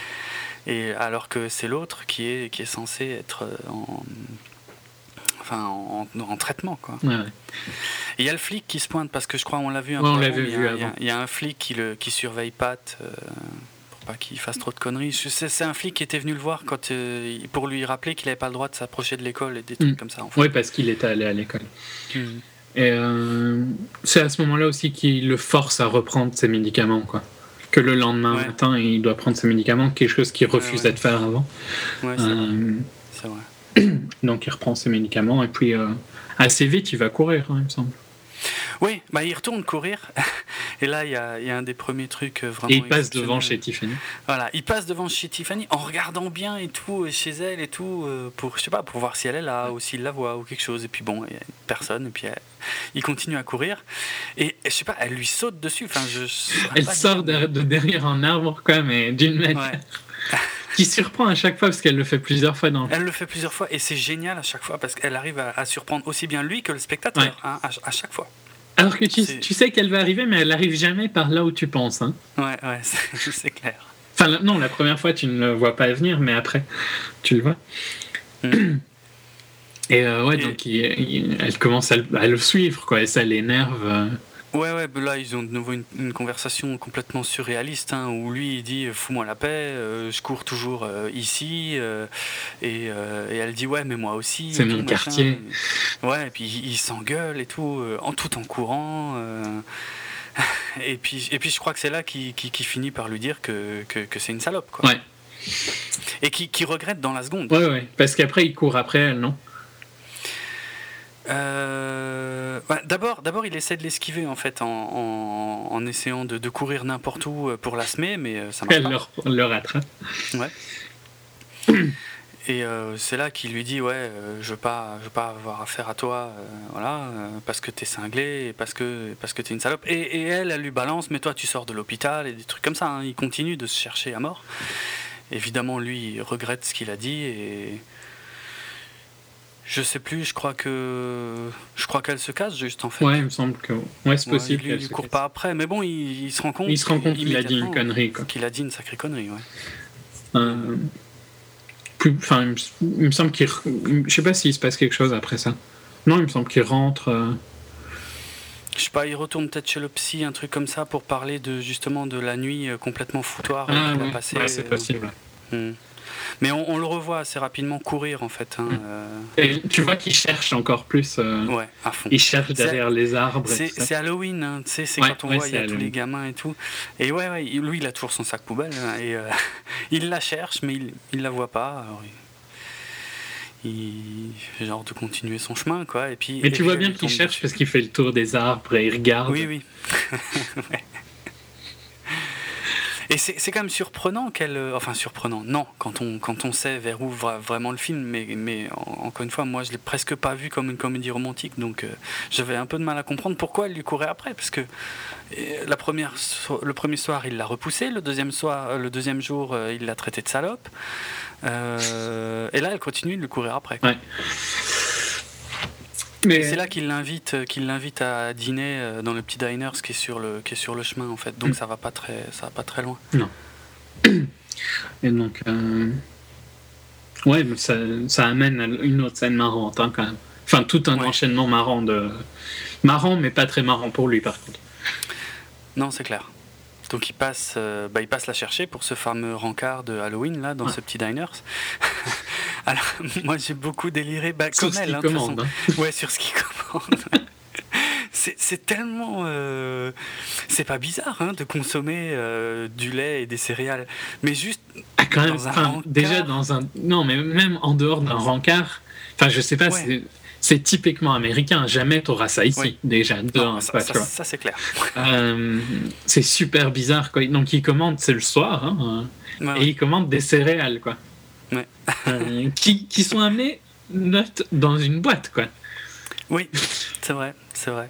et alors que c'est l'autre qui est, qui est censé être euh, en, enfin, en, en traitement. Quoi. ouais, ouais. Et il y a le flic qui se pointe parce que je crois on l'a vu un Ouais, peu il y a- y un flic qui, le, qui surveille Pat euh, pas qu'il fasse trop de conneries. C'est un flic qui était venu le voir quand, euh, pour lui rappeler qu'il n'avait pas le droit de s'approcher de l'école et des trucs Mm. comme ça. En fait. Ouais, parce qu'il était allé à l'école. Mm. Et euh, c'est à ce moment-là aussi qu'il le force à reprendre ses médicaments, quoi. Que le lendemain Ouais. matin, il doit prendre ses médicaments, quelque chose qu'il refusait ouais. de faire avant. Ouais, c'est vrai, Euh, vrai. donc il reprend ses médicaments et puis assez vite il va courir, hein, il me semble. Oui, bah, il retourne courir. Et là, il y a, il y a un des premiers trucs euh, vraiment. Et il passe devant chez. Tiffany. Voilà, il passe devant chez Tiffany en regardant bien et tout, chez elle et tout, euh, pour, je sais pas, pour voir si elle est là ou s'il la voit ou quelque chose. Et puis bon, il y a personne, et puis elle- il continue à courir. Et je sais pas, elle lui saute dessus. Enfin, je, je saurais Elle sort de, de derrière un arbre, quoi, mais d'une manière Ouais. qui surprend à chaque fois parce qu'elle le fait plusieurs fois dans le Elle le fait plusieurs fois et c'est génial à chaque fois parce qu'elle arrive à, à surprendre aussi bien lui que le spectateur Ouais. hein, à, à chaque fois. Alors que tu, sais qu'elle va arriver, mais elle arrive jamais par là où tu penses. Hein. Ouais, ouais, c'est clair. Enfin, la- non, la première fois, tu ne le vois pas venir, mais après, tu le vois. Mm. Et euh, ouais, Et- donc il- il- elle commence à le, à le suivre, quoi, et ça l'énerve. Euh. Ouais, ouais, là, ils ont de nouveau une, une conversation complètement surréaliste, hein, où lui, il dit Fous-moi la paix, euh, je cours toujours euh, ici. euh, et, euh, et elle dit Ouais, mais moi aussi. C'est mon tout, quartier. Ouais, et puis il, s'engueule et tout, euh, en tout en courant. euh. et puis, et puis je crois que c'est là qu'il qui, qui finit par lui dire que, que, que c'est une salope. Quoi. Ouais. Et qui, qui regrette dans la seconde. Ouais, ouais. Parce qu'après, il court après elle, non? Euh, ouais, d'abord, d'abord, il essaie de l'esquiver en fait en, en, en essayant de, de courir n'importe où euh, pour la semer, mais euh, ça marche Elle pas. le, le rattrape. Et euh, c'est là qu'il lui dit ouais, euh, je veux pas, je veux pas avoir affaire à toi, euh, voilà, euh, parce que t'es cinglé, et parce que parce que t'es une salope. Et, et elle, elle lui balance, mais toi tu sors de l'hôpital et des trucs comme ça. hein. Il continue de se chercher à mort. Évidemment, lui il regrette ce qu'il a dit et je sais plus. Je crois que je crois qu'elle se casse juste en fait. Ouais, il me semble que. Ouais, c'est possible. il, se court casse. pas après, mais bon, il, il se rend compte. Il se rend compte qu'il a dit une connerie, quoi. Qu'il a dit une sacrée connerie, ouais. Euh, plus, enfin, il me, semble qu'il. Je sais pas s'il se passe quelque chose après ça. Non, il me semble qu'il rentre. euh, Je sais pas, il retourne peut-être chez le psy, un truc comme ça, pour parler de justement de la nuit euh, complètement foutoir euh, Ah, qu'il a ouais, passée, ouais, c'est euh, possible. Mais on, on le revoit assez rapidement courir en fait. hein, euh, Et tu vois qu'il cherche encore plus. euh, ouais, à fond. Il cherche derrière les arbres. C'est Halloween, hein, tu sais, c'est Ouais, quand on ouais, voit, il y a tous les gamins et tout. Et ouais, lui, il a toujours son sac poubelle, hein, et euh, il la cherche, mais il, il la voit pas. alors il, il genre de continuer son chemin, quoi. Et puis. Mais et tu puis vois bien qu'il cherche parce qu'il fait le tour des arbres et il regarde. Oui, oui. Ouais. Et c'est quand même surprenant qu'elle. euh, Enfin, surprenant, non, quand on, quand on sait vers où va vraiment le film, mais, mais en- encore une fois, moi je l'ai presque pas vu comme une comédie romantique, donc euh, j'avais un peu de mal à comprendre pourquoi elle lui courait après, parce que euh, la première, le premier soir il l'a repoussé, le deuxième, soir, euh, le deuxième jour il l'a traité de salope, euh, et là elle continue de lui courir après. Ouais. Mais c'est là qu'il l'invite, euh, qu'il l'invite à dîner euh, dans le petit diner, ce qui est sur le, qui est sur le chemin en fait. Donc Mm. ça va pas très, ça va pas très loin. Et donc, euh, ouais, ça, ça amène à une autre scène marrante hein, quand même. Enfin, tout un Ouais. enchaînement marrant de marrant, mais pas très marrant pour lui par contre. Non, c'est clair. Donc il passe, euh, bah, il passe la chercher pour ce fameux rencard de Halloween là, dans Ouais. ce petit diner. Alors moi j'ai beaucoup déliré, bah, Sur comme ce elle, hein, commande. hein. Ouais, sur ce qu'il commande. C'est tellement. euh, c'est pas bizarre hein, de consommer euh, du lait et des céréales, mais juste. Ah, quand même, un déjà dans un non, mais même en dehors d'un rencard. Enfin, je sais pas, Ouais. c'est c'est typiquement américain. Jamais t'auras ça ici Oui. déjà. de Non, un, ça, tu c'est clair. Euh, c'est super bizarre quoi. Donc il commande, c'est le soir, hein, Ouais, euh, ouais. et il commande des céréales quoi. Ouais. Euh, qui, qui sont amenées note dans une boîte quoi. Oui, c'est vrai, c'est vrai.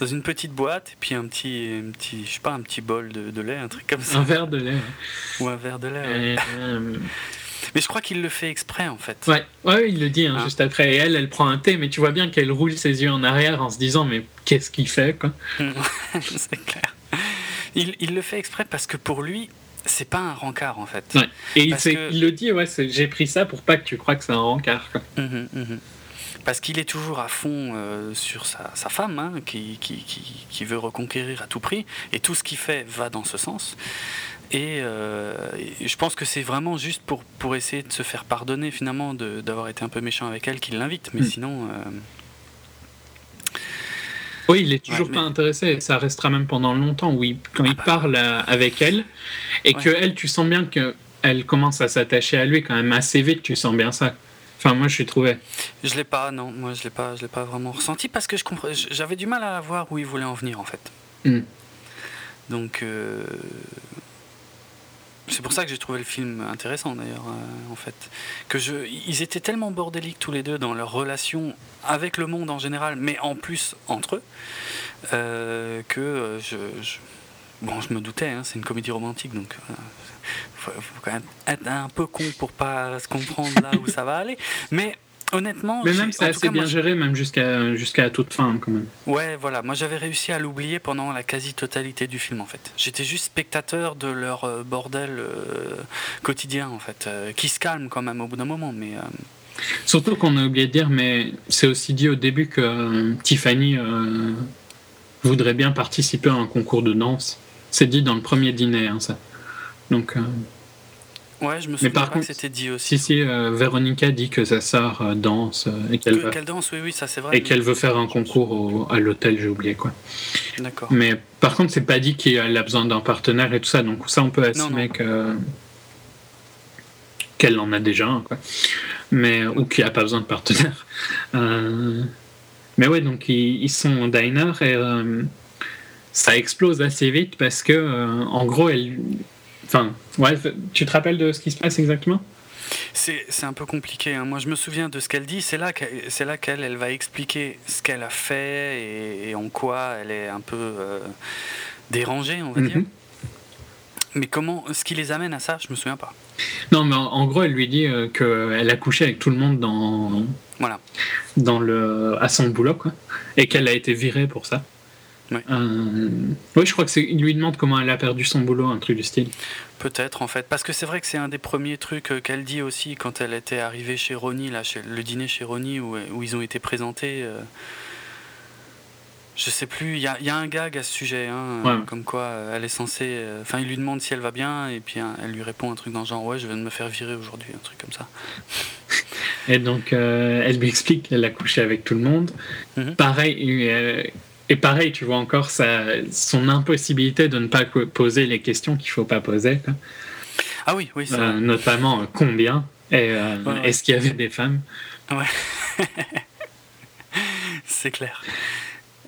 Dans une petite boîte, et puis un petit, un petit, je sais pas, un petit bol de, de lait, un truc comme ça, Un verre de lait. ou un verre de lait. euh, Mais je crois qu'il le fait exprès en fait. ouais, ouais, il le dit hein, Ah. juste après. Et elle, elle prend un thé, mais tu vois bien qu'elle roule ses yeux en arrière en se disant mais qu'est-ce qu'il fait quoi? c'est clair. Il, il le fait exprès parce que pour lui, c'est pas un rencard en fait. Ouais. Et il, que- le dit ouais, j'ai pris ça pour pas que tu crois que c'est un rencard quoi. Mhm, mhm. Parce qu'il est toujours à fond euh, sur sa, sa femme, hein, qui, qui, qui- qui veut reconquérir à tout prix, et tout ce qu'il fait va dans ce sens. Et, euh, et je pense que c'est vraiment juste pour, pour essayer de se faire pardonner finalement d'avoir été un peu méchant avec elle qu'il l'invite. Mais Mm. sinon, euh, Oui, il est toujours Ouais, pas intéressé. Ça restera même pendant longtemps où il- quand il bah. parle avec elle et que Ouais. elle, tu sens bien que elle commence à s'attacher à lui quand même assez vite. Tu sens bien ça. Enfin, moi, je suis trouvé. je l'ai pas, non, moi je l'ai pas, je l'ai pas vraiment ressenti parce que je compre- j'avais du mal à voir où il voulait en venir en fait. Mm. Donc euh, c'est pour ça que j'ai trouvé le film intéressant d'ailleurs euh, en fait. Que je, ils étaient tellement bordéliques tous les deux dans leur relation avec le monde en général, mais en plus entre eux, euh, que euh, je, bon je me doutais, hein, c'est une comédie romantique donc. euh, faut, faut quand même être un peu con pour pas se comprendre là où ça va aller. Mais honnêtement, Mais même, c'est assez cas, moi, bien géré, même jusqu'à jusqu'à toute fin quand même. Ouais, voilà. Moi, j'avais réussi à l'oublier pendant la quasi-totalité du film, en fait. J'étais juste spectateur de leur euh, bordel euh, quotidien, en fait, euh, qui se calme quand même au bout d'un moment. Mais euh, Surtout qu'on a oublié de dire, mais c'est aussi dit au début que Tiffany voudrait bien participer à un concours de danse. C'est dit dans le premier dîner, hein, ça. Donc, Ouais, je me souviens par pas contre, que c'était dit aussi. Si, si, euh, Véronica dit que sa sœur euh, danse euh, et qu'elle Que- va- Qu'elle danse, oui, oui, ça c'est vrai. et mais- qu'elle veut faire un concours au- à l'hôtel, j'ai oublié quoi. D'accord. Mais par contre, c'est pas dit qu'elle a besoin d'un partenaire et tout ça, donc ça on peut assumer non. que qu'elle en a déjà un, quoi. Mais ou qu'il n'y a pas besoin de partenaire. Euh, Mais ouais, donc ils, ils sont au diner et euh, ça explose assez vite parce que euh, en gros, elle, enfin, ouais, tu te rappelles de ce qui se passe exactement? C'est c'est un peu compliqué. hein. Moi, je me souviens de ce qu'elle dit. C'est là qu'elle c'est là qu'elle elle va expliquer ce qu'elle a fait et, et en quoi elle est un peu euh, dérangée, on va dire. Mhm. Mais comment, ce qui les amène à ça, je me souviens pas. Non, mais en, en gros, elle lui dit euh, qu'elle a couché avec tout le monde dans, Voilà. dans le, à son boulot, quoi. Et qu'elle a été virée pour ça. Ouais. Euh, oui, je crois que c'est. Il lui demande comment elle a perdu son boulot, un truc du style. Peut-être en fait, parce que c'est vrai que c'est un des premiers trucs euh, qu'elle dit aussi quand elle était arrivée chez Ronnie, là, chez le dîner chez Ronnie où, où ils ont été présentés. euh, je sais plus, il y a, il y a un gag à ce sujet, hein, Ouais. euh, comme quoi euh, elle est censée. euh, Enfin, il lui demande si elle va bien, et puis hein, elle lui répond un truc dans le genre Ouais, je viens de me faire virer aujourd'hui, un truc comme ça. Et donc, euh, elle lui explique qu'elle a couché avec tout le monde. Mhm. Pareil, euh, et pareil, tu vois encore son impossibilité de ne pas poser les questions qu'il faut pas poser, quoi. Ah oui, oui, c'est Euh, vrai. notamment euh, combien et euh, Ouais, ouais. est-ce qu'il y avait des femmes? C'est clair.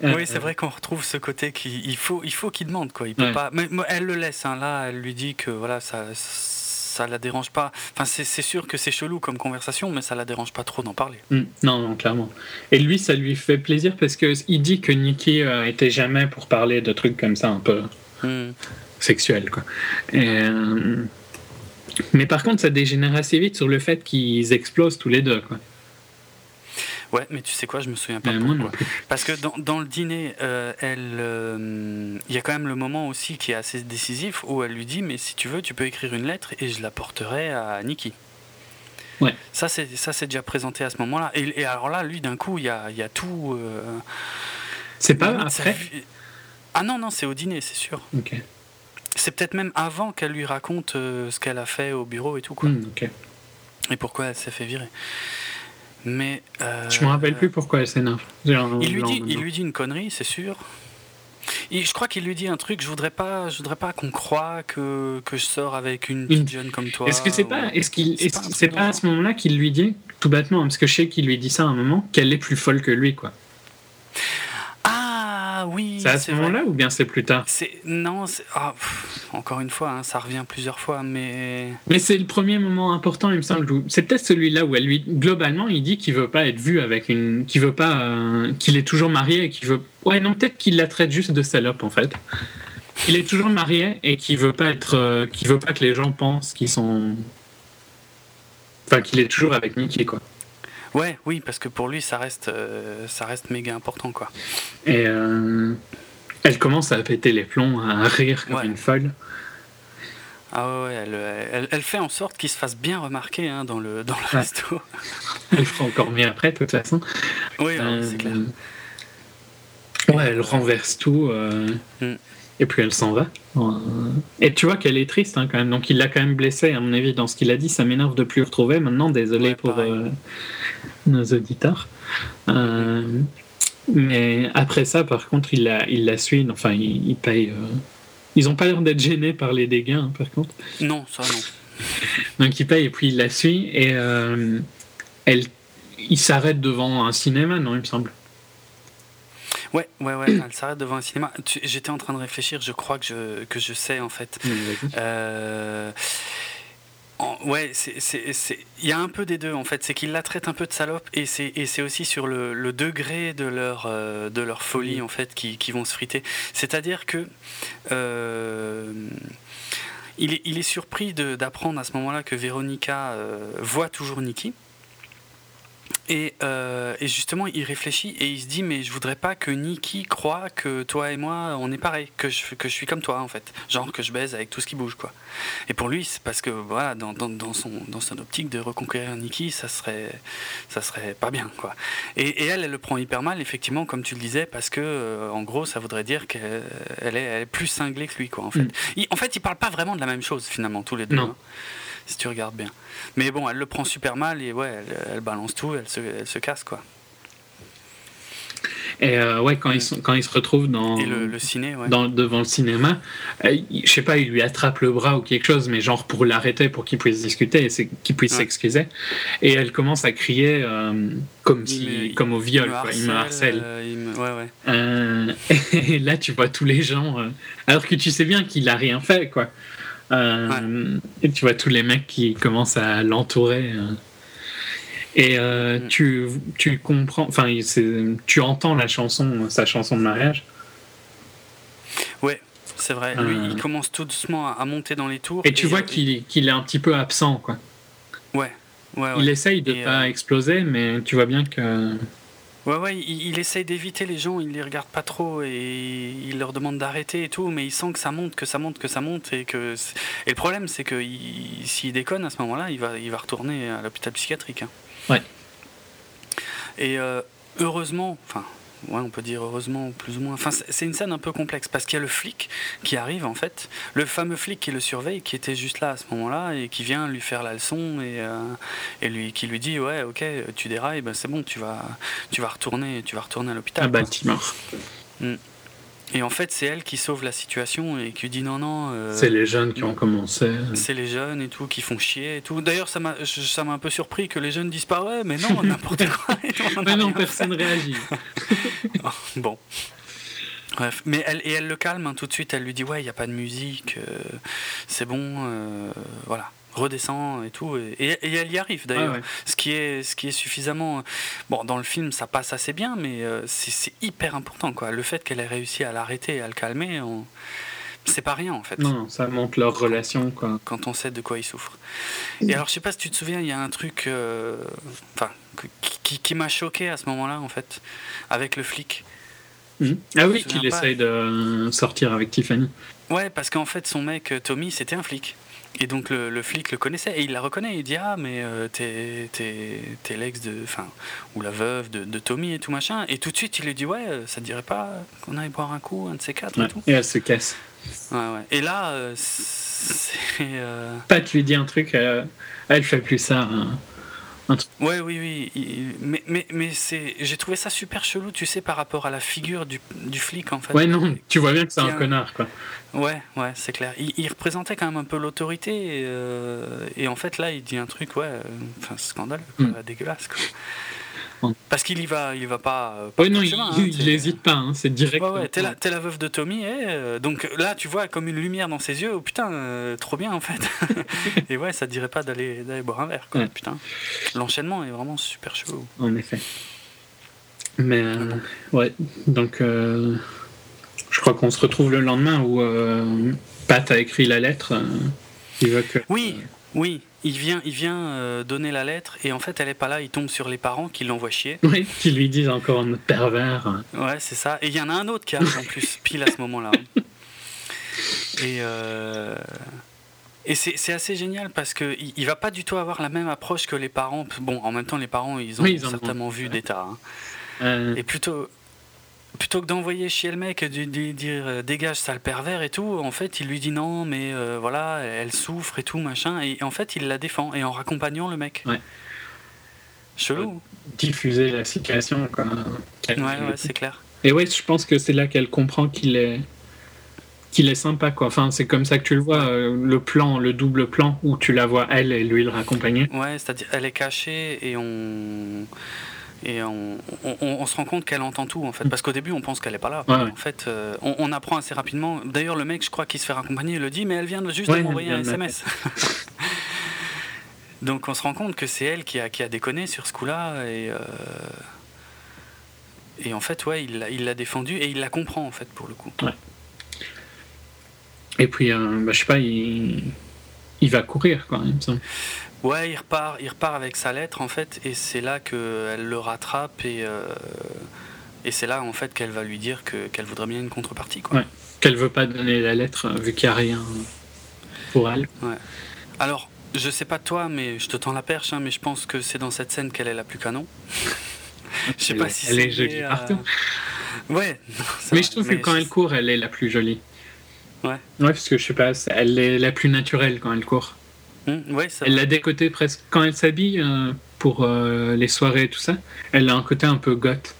Euh, oui, c'est vrai qu'on retrouve ce côté qui il faut il faut qu'il demande quoi. Il peut Ouais. pas. Mais, mais elle le laisse. hein, là, elle lui dit que voilà ça ça la dérange pas. Enfin, c'est sûr que c'est chelou comme conversation, mais ça la dérange pas trop d'en parler. Mm, Non, non, clairement. Et lui, ça lui fait plaisir parce que il dit que Nikki euh, était jamais pour parler de trucs comme ça un peu Hmm. sexuels, quoi. Et, euh, Mais par contre, ça dégénère assez vite sur le fait qu'ils explosent tous les deux, quoi. Ouais, mais tu sais quoi, je me souviens pas Mais moi pourquoi. non plus. Parce que dans, dans le dîner, euh, elle, euh, il y a quand même le moment aussi qui est assez décisif où elle lui dit mais si tu veux, tu peux écrire une lettre et je la porterai à Nikki. Ouais. Ça c'est ça c'est déjà présenté à ce moment-là. Et, et alors là, lui d'un coup, il y a, il y a tout. euh, C'est pas après Ah non non, c'est au dîner, c'est sûr. Ok. C'est peut-être même avant qu'elle lui raconte ce qu'elle a fait au bureau et tout quoi. Mm, ok. Et pourquoi elle s'est fait virer. Mais euh, Je me rappelle plus pourquoi elle s'énerve. Il lui, dit, il maintenant. lui dit une connerie, c'est sûr. Je crois qu'il lui dit un truc, je voudrais pas, je voudrais pas qu'on croie que, que je sors avec une petite Une- jeune comme toi. Est-ce que c'est ou- pas, est-ce qu'il, C'est pas pas à ce moment-là qu'il lui dit, tout bêtement, parce que je sais qu'il lui dit ça à un moment, qu'elle est plus folle que lui, quoi. Ah oui, C'est à ce moment-là ou bien c'est plus tard? Non, ah, pff, encore une fois, hein, ça revient plusieurs fois, mais Mais c'est le premier moment important, il me semble. C'est peut-être celui-là où elle lui, globalement, il dit qu'il veut pas être vu avec une, qu'il veut pas, euh, qu'il est toujours marié et qu'il veut. Ouais, non, peut-être qu'il la traite juste de salope en fait. Il est toujours marié et qu'il veut pas être, euh, qu'il veut pas que les gens pensent qu'ils sont. Enfin, qu'il est toujours avec Nikki, quoi. Ouais, oui, parce que pour lui, ça reste, euh, ça reste méga important, quoi. Et euh, elle commence à péter les plombs, à rire comme Ouais. une folle. Ah ouais, elle, elle, elle fait en sorte qu'il se fasse bien remarquer hein, dans le dans le Ouais. resto. Elle fera encore mieux après, de toute façon. Oui, Euh, c'est clair. Ouais, elle renverse tout. euh, Mm. Et puis elle s'en va. Et tu vois qu'elle est triste hein, quand même. Donc il l'a quand même blessée, à mon avis, dans ce qu'il a dit. Ça m'énerve de plus le retrouver. Maintenant, désolé Ouais, pour euh, nos auditeurs. Euh, Mais après ça, par contre, il la, il la suit. Enfin, il, il paye. euh, Ils ont pas l'air d'être gênés par les dégâts, hein, par contre. Non, ça non. Donc il paye et puis il la suit. Et euh, elle, il s'arrête devant un cinéma, non, il me semble. Ouais, ouais, ouais, elle s'arrête devant un cinéma. J'étais en train de réfléchir, je crois que je, que je sais en fait. Euh, en- ouais, il y a un peu des deux en fait. C'est qu'il la traite un peu de salope et c'est aussi sur le, le degré de leur, euh, de leur folie en fait qui, qui vont se friter. C'est-à-dire que. euh, il est, il est surpris d'apprendre à ce moment-là que Véronica euh, voit toujours Nikki. Et, euh, et justement, il réfléchit et il se dit Mais je voudrais pas que Nikki croie que toi et moi, on est pareil, que je, que je suis comme toi en fait. Genre que je baise avec tout ce qui bouge, quoi. Et pour lui, c'est parce que voilà, dans, dans, dans son, dans son optique de reconquérir Nikki, ça serait, ça serait pas bien, quoi. Et, et elle, elle le prend hyper mal, effectivement, comme tu le disais, parce que euh, en gros, ça voudrait dire qu'elle elle est, elle est plus cinglée que lui, quoi, en fait. Mm. Il- en fait, ils parlent pas vraiment de la même chose, finalement, tous les deux. Non. hein. Si tu regardes bien. Mais bon, elle le prend super mal et ouais, elle, elle balance tout, elle se, elle se casse quoi. Et euh, ouais, quand ils, sont, quand ils se retrouvent dans, le, le ciné, ouais. dans, devant le cinéma, euh, je sais pas, il lui attrape le bras ou quelque chose, mais genre pour l'arrêter, pour qu'il puisse discuter et qu'il puisse Ouais. s'excuser. Et elle commence à crier euh, comme, si, Il comme au viol, il me quoi. il me harcèle. euh, Ouais, ouais. Et là, tu vois tous les gens, alors que tu sais bien qu'il a rien fait, quoi. Euh, Et tu vois tous les mecs qui commencent à l'entourer. euh. Et euh, Mm. tu, tu comprends, enfin, tu entends la chanson, sa chanson de mariage. Ouais, c'est vrai. Lui, Euh. il commence tout doucement à, à monter dans les tours. Et tu vois qu'il est un petit peu absent, quoi. Ouais, ouais, ouais. Il essaye de Et, pas exploser, mais tu vois bien que. Ouais, ouais, il, il essaye d'éviter les gens, il les regarde pas trop et il leur demande d'arrêter et tout, mais il sent que ça monte, que ça monte, que ça monte et que. Et le problème, c'est que il- s'il déconne à ce moment-là, il va, il va retourner à l'hôpital psychiatrique. hein. Ouais. Et euh, heureusement, enfin. Ouais, on peut dire heureusement, plus ou moins. Enfin, c'est une scène un peu complexe parce qu'il y a le flic qui arrive en fait, le fameux flic qui le surveille, qui était juste là à ce moment-là et qui vient lui faire la leçon et, euh, et lui, qui lui dit ouais, ok, tu dérailles, ben c'est bon, tu vas, tu vas retourner, tu vas retourner à l'hôpital. À quoi. Baltimore. Et en fait, c'est elle qui sauve la situation et qui dit non, non. euh, C'est les jeunes qui ont commencé. c'est les jeunes et tout qui font chier et tout. D'ailleurs, ça m'a, un peu surpris que les jeunes disent pas ouais, mais non, n'importe quoi. Mais non, personne réagit. fait. Bon. Bref, mais elle et elle le calme hein, tout de suite. Elle lui dit ouais, il y a pas de musique, euh, c'est bon, euh, voilà, redescend et tout. Et, et- et elle y arrive d'ailleurs. Ah ouais. Ce qui est, ce qui est suffisamment. euh, Bon, dans le film, ça passe assez bien, mais euh, c'est hyper important, quoi. Le fait qu'elle ait réussi à l'arrêter et à le calmer, on- c'est pas rien, en fait. Non, ça montre leur relation, quoi. Quand on sait de quoi il souffre. Et alors, je sais pas si tu te souviens, il y a un truc, euh, enfin, qui, qui- qui m'a choqué à ce moment-là, en fait, avec le flic. Mhm. Ah oui, qu'il essaye de sortir avec Tiffany. Ouais, parce qu'en fait, son mec, Tommy, c'était un flic. Et donc le, le flic le connaissait et il la reconnaît. Il dit Ah, mais euh, t'es, t'es, t'es l'ex de. Enfin, ou la veuve de, de Tommy et tout machin. Et tout de suite, il lui dit Ouais, euh, ça te dirait pas qu'on aille boire un coup, un de ces quatre Ouais. et tout Et elle se casse. Ouais, ouais. Et là, euh, c'est. euh, Pat lui dit un truc, elle, elle fait plus ça. hein. Ouais, oui, oui. il- Mais, mais, mais c'est... j'ai trouvé ça super chelou, tu sais, par rapport à la figure du, du flic, en fait. Ouais, non, tu vois bien que c'est un connard, quoi. Ouais, ouais, c'est clair. Il, il représentait quand même un peu l'autorité. Et, euh, et en fait, là, il dit un truc, ouais, euh, enfin, scandaleux, quoi, Mm. dégueulasse, quoi. Parce qu'il y va, il va pas. euh, pas Ouais, non, il, chemin, hein, il c'est- hésite pas, hein, c'est direct. Ouais, ouais, t'es la, t'es la veuve de Tommy, euh, donc là, tu vois comme une lumière dans ses yeux, oh putain, euh, trop bien en fait. et ouais, ça te dirait pas d'aller, d'aller boire un verre, quoi, Ouais. putain. L'enchaînement est vraiment super chaud. En effet. Mais, euh, ouais, donc, euh, je crois qu'on se retrouve le lendemain où euh, Pat a écrit la lettre. euh, il veut que. Oui, oui, il vient, il vient euh, donner la lettre, et en fait, elle est pas là, il tombe sur les parents qui l'envoient chier. Oui, qui lui disent encore un pervers. Ouais, c'est ça. Et il y en a un autre qui arrive en plus, pile à ce moment-là. Et, euh, et c'est assez génial parce qu'il il va pas du tout avoir la même approche que les parents. Bon, en même temps, les parents, ils ont Oui, ils en ont. certainement vu des tas. hein. Euh, Et plutôt, plutôt que d'envoyer chier le mec et de lui dire euh, dégage sale pervers et tout, en fait, il lui dit non, mais euh, voilà, elle souffre et tout, machin. Et en fait, il la défend et en raccompagnant le mec. Ouais. Chelou. diffuser la situation, quoi. Ouais, ouais, c'est clair. Et ouais, je pense que c'est là qu'elle comprend qu'il est qu'il est sympa quoi. Enfin, c'est comme ça que tu le vois euh, le plan, le double plan où tu la vois elle et lui le raccompagner. Ouais, c'est-à-dire elle est cachée et on et on, on, on se rend compte qu'elle entend tout en fait parce qu'au début on pense qu'elle est pas là. Ouais, ouais. En fait, euh, on, on apprend assez rapidement. D'ailleurs, le mec, je crois qu'il se fait raccompagner, il le dit, mais elle vient juste Ouais, de m'envoyer un SMS. Donc on se rend compte que c'est elle qui a, qui a déconné sur ce coup-là et euh, et en fait ouais il l'a il l'a défendu et il la comprend en fait pour le coup. Et puis euh, bah, je sais pas, il il va courir quoi, il me semble. Ouais, il repart, il repart avec sa lettre en fait, et c'est là qu'elle le rattrape et euh, et c'est là en fait qu'elle va lui dire que qu'elle voudrait bien une contrepartie quoi. Ouais. Qu'elle veut pas donner la lettre euh, vu qu'il y a rien pour elle. Alors, je sais pas toi, mais je te tends la perche, hein, mais je pense que c'est dans cette scène qu'elle est la plus canon. Je sais pas si elle est jolie à- partout. Ouais. Mais je trouve mais que quand elle court, elle est la plus jolie. Ouais. Ouais, parce que je sais pas, elle est la plus naturelle quand elle court. Ouais, ça Elle a des côtés presque. Quand elle s'habille euh, pour euh, les soirées et tout ça, elle a un côté un peu goth.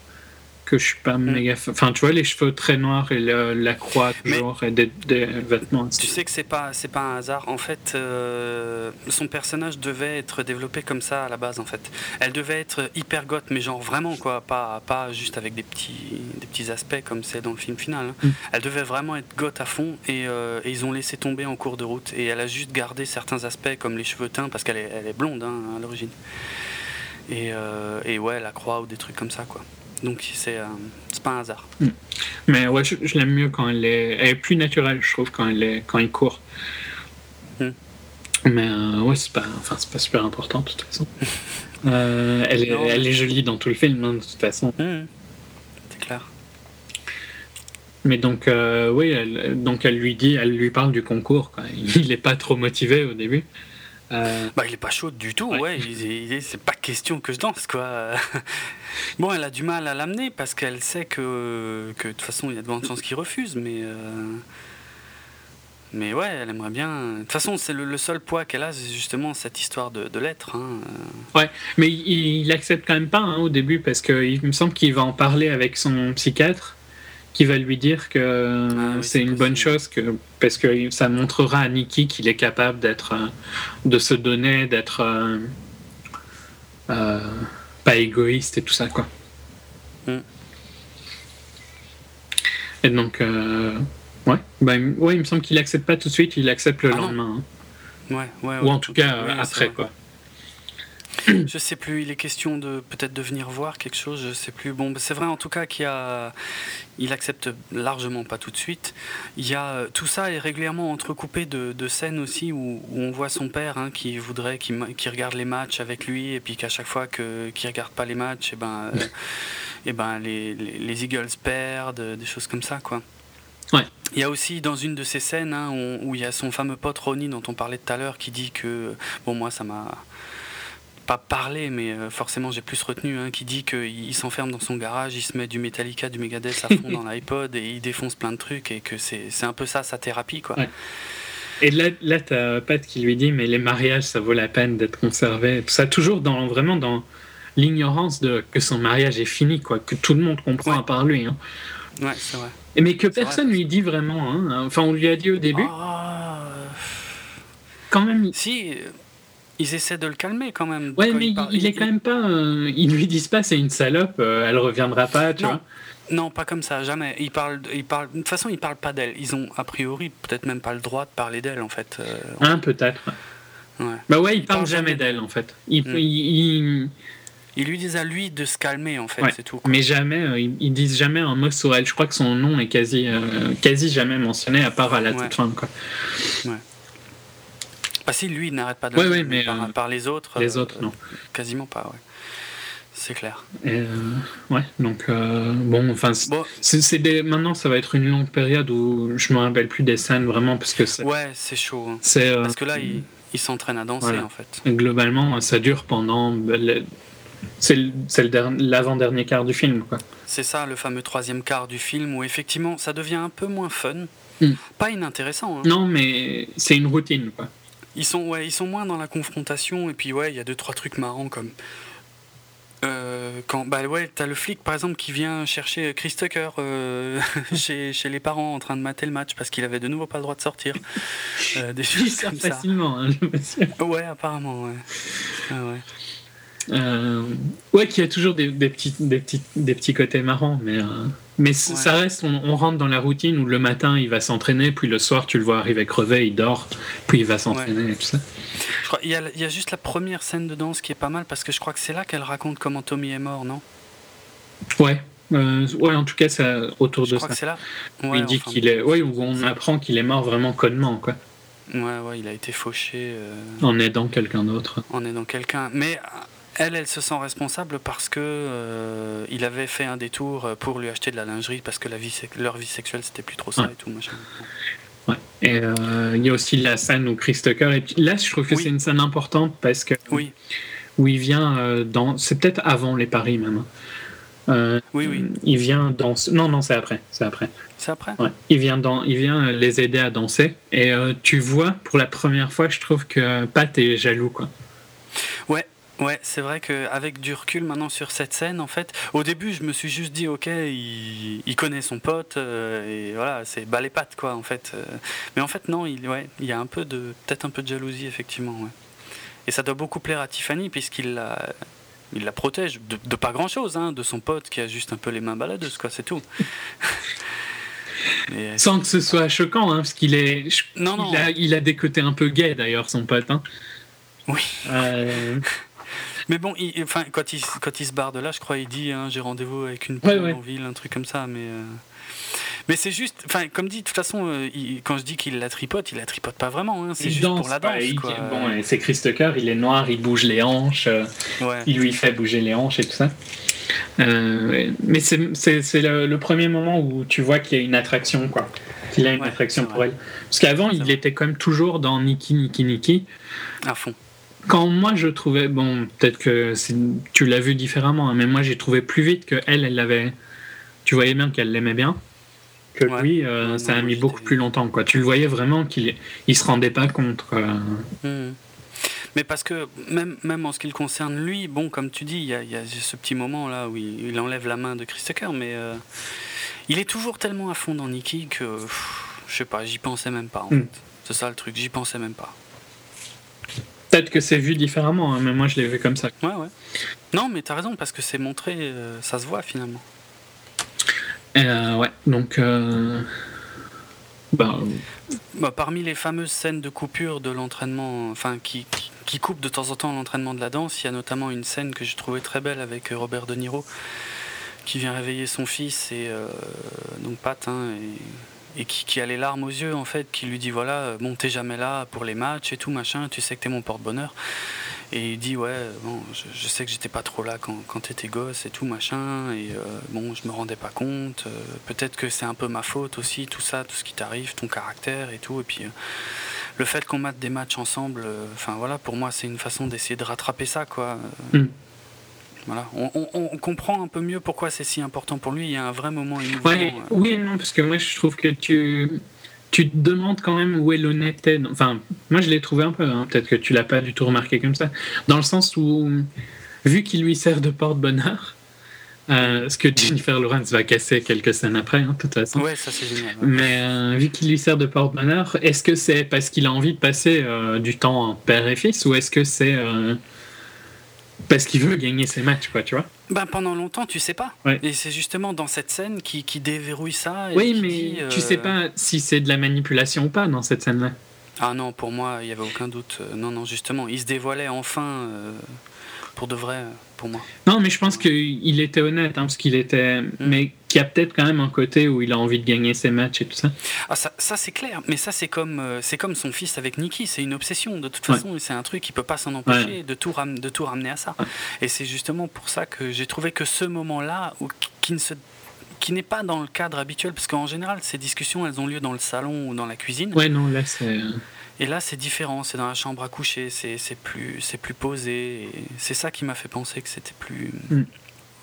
Que je suis pas méga. fa- Enfin, tu vois, les cheveux très noirs et le- la croix, Mais- toujours, et des, des vêtements. Tu sais que c'est pas c'est pas un hasard. En fait, euh, son personnage devait être développé comme ça à la base. En fait, elle devait être hyper goth, mais genre vraiment quoi, pas pas juste avec des petits des petits aspects comme c'est dans le film final. hein. Mm. Elle devait vraiment être goth à fond et, euh, et ils ont laissé tomber en cours de route. Et elle a juste gardé certains aspects comme les cheveux teints parce qu'elle est elle est blonde hein, à l'origine. Et, euh, et ouais, la croix ou des trucs comme ça quoi. Donc c'est euh, c'est pas un hasard. Mais ouais, je, je l'aime mieux quand elle est. Elle est plus naturelle, je trouve, quand, elle est, quand il court. Hmm. Mais euh, ouais, c'est pas, enfin, pas super important, de toute façon. Euh, elle, est, Non. elle est jolie dans tout le film, hein, de toute façon. Mhm. C'est clair. Mais donc, euh, oui, elle, donc elle lui dit, elle lui parle du concours. Quoi. Il est pas trop motivé au début. Euh, Bah, il est pas chaud du tout, Ouais. ouais. il il c'est pas question que je danse, quoi. bon, elle a du mal à l'amener parce qu'elle sait que, que de toute façon, il y a de grandes chances qu'il refuse, mais. euh, Mais ouais, elle aimerait bien. De toute façon, c'est le, le seul poids qu'elle a, c'est justement cette histoire de, de lettres. hein. mais il, il accepte quand même pas hein, au début parce qu'il me semble qu'il va en parler avec son psychiatre qui va lui dire que Ah oui, c'est une bonne chose que parce que ça montrera à Nikki qu'il est capable d'être euh, de se donner d'être euh, euh, pas égoïste et tout ça quoi. Mm. et donc euh, ouais. Bah, il- ouais il me semble qu'il accepte pas tout de suite il accepte le Ah lendemain hein. Ouais, ouais, ou en tout cas euh, c'est après quoi Je sais plus, il est question de peut-être de venir voir quelque chose, je sais plus. Bon, c'est vrai en tout cas qu'il y a, il accepte largement pas tout de suite. Il y a tout ça est régulièrement entrecoupé de, de scènes aussi où, où on voit son père hein, qui voudrait, qui, regarde les matchs avec lui et puis qu'à chaque fois que qu'il regarde pas les matchs, et ben, euh, et ben les, les, les Eagles perdent, des choses comme ça quoi. Ouais. Il y a aussi dans une de ces scènes hein, où, où il y a son fameux pote Ronnie dont on parlait tout à l'heure qui dit que bon moi ça m'a pas parlé, mais euh, forcément j'ai plus retenu, hein, qui dit qu'il il s'enferme dans son garage, il se met du Metallica, du Megadeth à fond dans l'iPod et il défonce plein de trucs et que c'est c'est un peu ça sa thérapie quoi. Ouais. Et là, là t'as Pat qui lui dit, mais les mariages, ça vaut la peine d'être conservé. Tout ça, toujours dans, vraiment dans l'ignorance de que son mariage est fini, quoi, que tout le monde comprend Ouais. à part lui. hein. Ouais, c'est vrai. Et Mais que personne vrai. lui dit vraiment. hein. Enfin, on lui a dit au début. Ah, euh, Quand même. si, ils essaient de le calmer quand même. Ouais, Quand mais il, est quand même pas. euh, ils lui disent pas c'est une salope, euh, elle reviendra pas, tu Non. vois. Non, pas comme ça, jamais. Ils parlent, ils parlent, de toute façon, ils parlent pas d'elle. Ils ont a priori peut-être même pas le droit de parler d'elle en fait. euh, Hein, peut-être. ouais. Bah ouais, il parle parle jamais jamais d'elle en fait. Il, Mm. il- il- Ils lui disent à lui de se calmer en fait, Ouais. c'est tout. quoi. mais jamais, euh, ils, ils disent jamais un mot sur elle. Je crois que son nom est quasi, euh, quasi jamais mentionné à part à la Ouais. toute fin, quoi. Bah si, lui, il n'arrête pas de Ouais, le ouais, dire, mais, par, euh, par les autres. Les euh, autres, non. Quasiment pas, ouais. C'est clair. Et, euh, ouais, donc euh, bon, enfin, Bon, maintenant ça va être une longue période où je me rappelle plus des scènes vraiment parce que c'est, ouais, c'est chaud. hein. c'est, euh, Parce que là, il, il s'entraîne à danser Voilà. en fait. globalement ça dure pendant bah, le- c'est l'avant-dernier quart du film, quoi. C'est ça, le fameux troisième quart du film où effectivement ça devient un peu moins fun. Mm. Pas inintéressant. hein. Non, mais c'est une routine, quoi. Ils sont, ouais, ils sont moins dans la confrontation et puis ouais, il y a deux trois trucs marrants comme euh, quand bah ouais, t'as le flic par exemple qui vient chercher Chris Tucker euh, chez, chez les parents en train de mater le match parce qu'il avait de nouveau pas le droit de sortir. Euh, des choses comme ça. facilement, hein, le monsieur. Ouais, apparemment, ouais. Ah ouais. Euh, ouais, qu'il y a toujours des, des petits, des, petits, des petits côtés marrants, mais, euh, mais Ouais. ça reste, on, on rentre dans la routine où le matin il va s'entraîner, puis le soir tu le vois arriver crevé, il dort, puis il va s'entraîner et tout ça. Je crois, il, y a, il y a juste la première scène de danse qui est pas mal parce que je crois que c'est là qu'elle raconte comment Tommy est mort, non? Ouais, euh, ouais, en tout cas, ça, autour Je de crois ça. que c'est là? Ouais, il dit enfin, qu'il est, ouais, on apprend qu'il est mort vraiment connement, quoi, Ouais, ouais, il a été fauché euh, en aidant quelqu'un d'autre. en aidant quelqu'un. Mais elle, elle se sent responsable parce que euh, il avait fait un détour pour lui acheter de la lingerie parce que la vie, sec- leur vie sexuelle c'était plus trop ça Ouais. et tout machin. Ouais. Et euh, il y a aussi la scène où Chris Tucker, là, je trouve que Oui. c'est une scène importante parce que Oui, où il vient euh, dans, c'est peut-être avant les paris même. Euh, Oui, oui. Il vient danser. Non, non, c'est après. C'est après. C'est après? Ouais. Il vient dans, il vient les aider à danser. Et euh, tu vois, pour la première fois, je trouve que Pat est jaloux, quoi. Ouais, ouais, c'est vrai qu'avec du recul maintenant sur cette scène, en fait, au début, je me suis juste dit, ok, il, il connaît son pote, euh, et voilà, c'est bas les pattes, quoi, en fait. euh. Mais en fait, non, il, ouais, il y a un peu de, peut-être un peu de jalousie, effectivement, ouais. Et ça doit beaucoup plaire à Tiffany, puisqu'il la, il la protège de, de pas grand-chose, hein, de son pote qui a juste un peu les mains baladeuses, quoi, c'est tout. Mais- Sans que ce soit choquant, hein, parce qu'il est. Non, non. Il a, il a des côtés un peu gays, d'ailleurs, son pote. Hein. Oui. Euh, Mais bon, il- enfin, quand, il, quand il se barre de là, je crois, il dit hein, j'ai rendez-vous avec une Ouais, ouais. en ville, un truc comme ça. Mais, euh, mais c'est juste, enfin, comme dit, de toute façon, euh, il- quand je dis qu'il la tripote, il la tripote pas vraiment. hein, c'est il juste danse, pour la danse. il- quoi. Bon, et c'est Chris Tucker, il est noir, il bouge les hanches. euh, Ouais. il lui fait bouger les hanches et tout ça. Mais c'est- le, le premier moment où tu vois qu'il y a une attraction, quoi. Qu'il a une Ouais, attraction pour vrai. elle. Parce qu'avant, il vrai. était quand même toujours dans Nikki, Nikki, Nikki. À fond. Quand moi je trouvais, bon, peut-être que tu l'as vu différemment, hein, mais moi j'ai trouvé plus vite que elle, elle l'avait. Tu voyais bien qu'elle l'aimait bien. Que Ouais. lui, euh, Ouais, ça a mis beaucoup plus longtemps, quoi. Tu le voyais vraiment qu'il il se rendait pas contre. euh, Mhm. Mais parce que même, même en ce qui le concerne, lui, bon, comme tu dis, il y a, il y a ce petit moment là où il, il enlève la main de Chris Tucker, mais euh, il est toujours tellement à fond dans Nicky que pff, je sais pas, j'y pensais même pas. En Mm. fait. C'est ça le truc, j'y pensais même pas. Peut-être que c'est vu différemment, hein, mais moi je l'ai vu comme ça. Ouais, ouais. Non, mais t'as raison, parce que c'est montré, euh, ça se voit finalement. Euh, ouais, donc. euh, Bah, Bah, parmi les fameuses scènes de coupure de l'entraînement, enfin qui, qui, qui coupent de temps en temps l'entraînement de la danse, il y a notamment une scène que j'ai trouvée très belle avec euh, Robert De Niro, qui vient réveiller son fils et euh, donc Pat, hein, et, et qui, qui a les larmes aux yeux en fait, qui lui dit voilà, euh, bon t'es jamais là pour les matchs et tout machin, tu sais que t'es mon porte-bonheur. Et il dit ouais, bon, je, sais que j'étais pas trop là quand, quand t'étais gosse et tout machin, et euh, bon, je me rendais pas compte. euh, Peut-être que c'est un peu ma faute aussi, tout ça, tout ce qui t'arrive, ton caractère et tout. Et puis le fait qu'on mate des matchs ensemble, enfin voilà, pour moi c'est une façon d'essayer de rattraper ça, quoi. Euh, Mm. Voilà, on, on- on comprend un peu mieux pourquoi c'est si important pour lui. Il y a un vrai moment émouvant. Ouais, euh, oui et non, parce que moi je trouve que tu, tu te demandes quand même où est l'honnêteté. Enfin, moi je l'ai trouvé un peu, hein, peut-être que tu l'as pas du tout remarqué comme ça, dans le sens où, vu qu'il lui sert de porte-bonheur, euh, ce que Jennifer Lawrence va casser quelques scènes après, hein, de toute façon. Ouais, ça c'est génial. ouais. Mais euh, vu qu'il lui sert de porte-bonheur, est-ce que c'est parce qu'il a envie de passer euh, du temps père et fils ou est-ce que c'est parce qu'il veut gagner ses matchs, quoi, tu vois Ben, pendant longtemps, tu sais pas. Ouais. Et c'est justement dans cette scène qui, qui déverrouille ça. et Oui, qui mais dit, tu euh, sais pas si c'est de la manipulation ou pas dans cette scène-là. Ah non, pour moi, il n'y avait aucun doute. Euh, Non, non, justement, il se dévoilait enfin euh, pour de vrai, pour moi. Non, mais je pense qu'il était honnête, hein, parce qu'il était. Mm. Mais qu'il y a peut-être quand même un côté où il a envie de gagner ses matchs et tout ça. Ah, ça, ça c'est clair, mais ça, c'est comme, euh, c'est comme son fils avec Nikki, c'est une obsession. De toute Ouais. façon, c'est un truc, il peut pas s'en empêcher de, tout ram- de tout ramener à ça. Et c'est justement pour ça que j'ai trouvé que ce moment-là, qui ne se qui n'est pas dans le cadre habituel, parce qu'en général, ces discussions, elles ont lieu dans le salon ou dans la cuisine. Ouais, non, là, c'est. Et là, c'est différent, c'est dans la chambre à coucher, c'est plus, plus posé. C'est ça qui m'a fait penser que c'était plus Mm.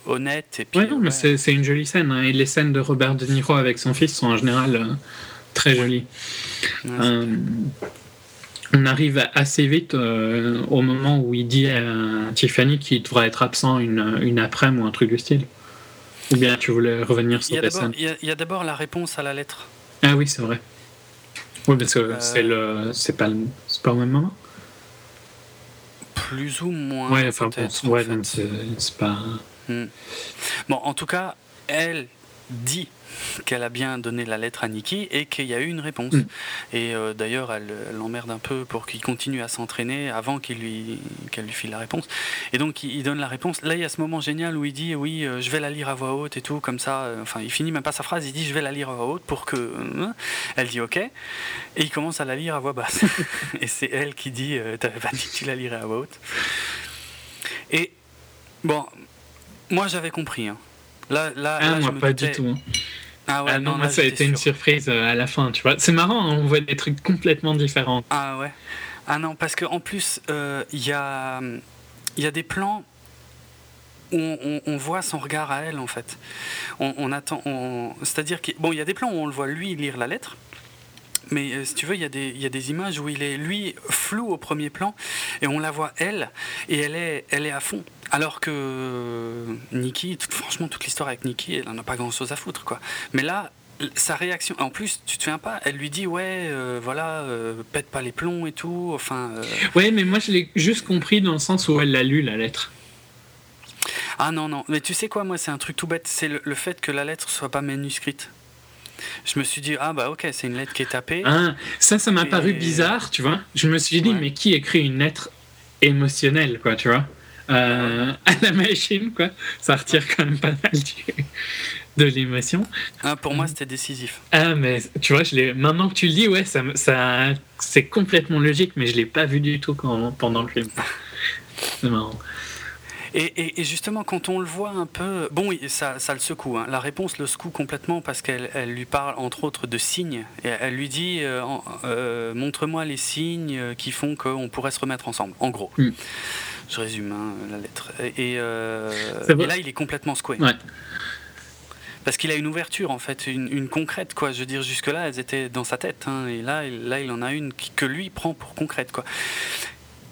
honnête. Et puis, Ouais, non, mais ouais. c'est c'est une jolie scène. hein, Et les scènes de Robert De Niro avec son fils sont en général euh, très jolies. Ouais, Euh, on arrive assez vite euh, au moment où il dit à Tiffany qu'il devra être absent une, une après-midi ou un truc du style. Ou bien tu voulais revenir sur a des d'abord- scènes il y a- il y a d'abord la réponse à la lettre. Ah oui, c'est vrai. Oui, parce que Euh, c'est le, c'est pas, pas au même moment? Plus ou moins. Ouais, enfin, en ouais, fait. c'est c'est pas. Hmm. Bon, en tout cas, elle dit qu'elle a bien donné la lettre à Nikki et qu'il y a eu une réponse. Mm. Et euh, d'ailleurs, elle l'emmerde un peu pour qu'il continue à s'entraîner avant qu'il lui, qu'elle lui file la réponse. Et donc, il, il donne la réponse. Là, il y a ce moment génial où il dit Oui, euh, je vais la lire à voix haute et tout, comme ça. euh, Enfin, il finit même pas sa phrase, il dit Je vais la lire à voix haute pour que. Elle dit Ok. Et il commence à la lire à voix basse. et c'est elle qui dit T'avais pas dit que tu la lirais à voix haute. Et bon, moi j'avais compris. hein. Là, là, Ah, là, je moi, me pas doutais- du tout. hein. Ah ouais, ah non, non, là, ça a été une surprise euh, à la fin, tu vois. C'est marrant, hein, on voit des trucs complètement différents. Ah ouais. Ah non, parce qu'en plus, euh, il y, a, y a des plans où on, on- on voit son regard à elle en fait. On, on attend, c'est-à-dire qu'il bon, il y a des plans où on le voit lui lire la lettre. Mais euh, si tu veux, il y, a des, y a des images où il est, lui, flou au premier plan, et on la voit, elle, et elle est, elle est à fond. Alors que euh, Nikki, tout- franchement, toute l'histoire avec Nikki, elle en a pas grand-chose à foutre, quoi. Mais là, sa réaction, en plus, tu te souviens pas, elle lui dit, ouais, euh, voilà, euh, pète pas les plombs et tout, enfin... euh, Ouais, mais moi je l'ai juste compris dans le sens où elle l'a lu la lettre. Ah non, non, mais tu sais quoi, moi, c'est un truc tout bête, c'est le, le fait que la lettre soit pas manuscrite. Je me suis dit, ah bah ok, c'est une lettre qui est tapée. Ah, ça, ça m'a Et- paru bizarre, tu vois. Je me suis dit, Ouais. mais qui écrit une lettre émotionnelle, quoi, tu vois? Euh, À la machine, quoi. Ça retire quand même pas mal du- de l'émotion. Ah, pour moi, c'était décisif. Ah, mais tu vois, je maintenant que tu le dis, ouais, ça, c'est complètement logique, mais je l'ai pas vu du tout quand, pendant le film. C'est marrant. Et, et- et justement, quand on le voit un peu, bon, ça, ça le secoue. hein. La réponse le secoue complètement parce qu'elle elle lui parle entre autres de signes. Et elle lui dit euh, euh, Montre-moi les signes qui font qu'on pourrait se remettre ensemble, en gros. Mm. Je résume hein, la lettre. Et, euh, et là, il est complètement secoué. Ouais. Parce qu'il a une ouverture, en fait, une, une concrète, quoi. Je veux dire, jusque-là, elles étaient dans sa tête. hein, et là, il- là, il en a une qui- que lui prend pour concrète, quoi.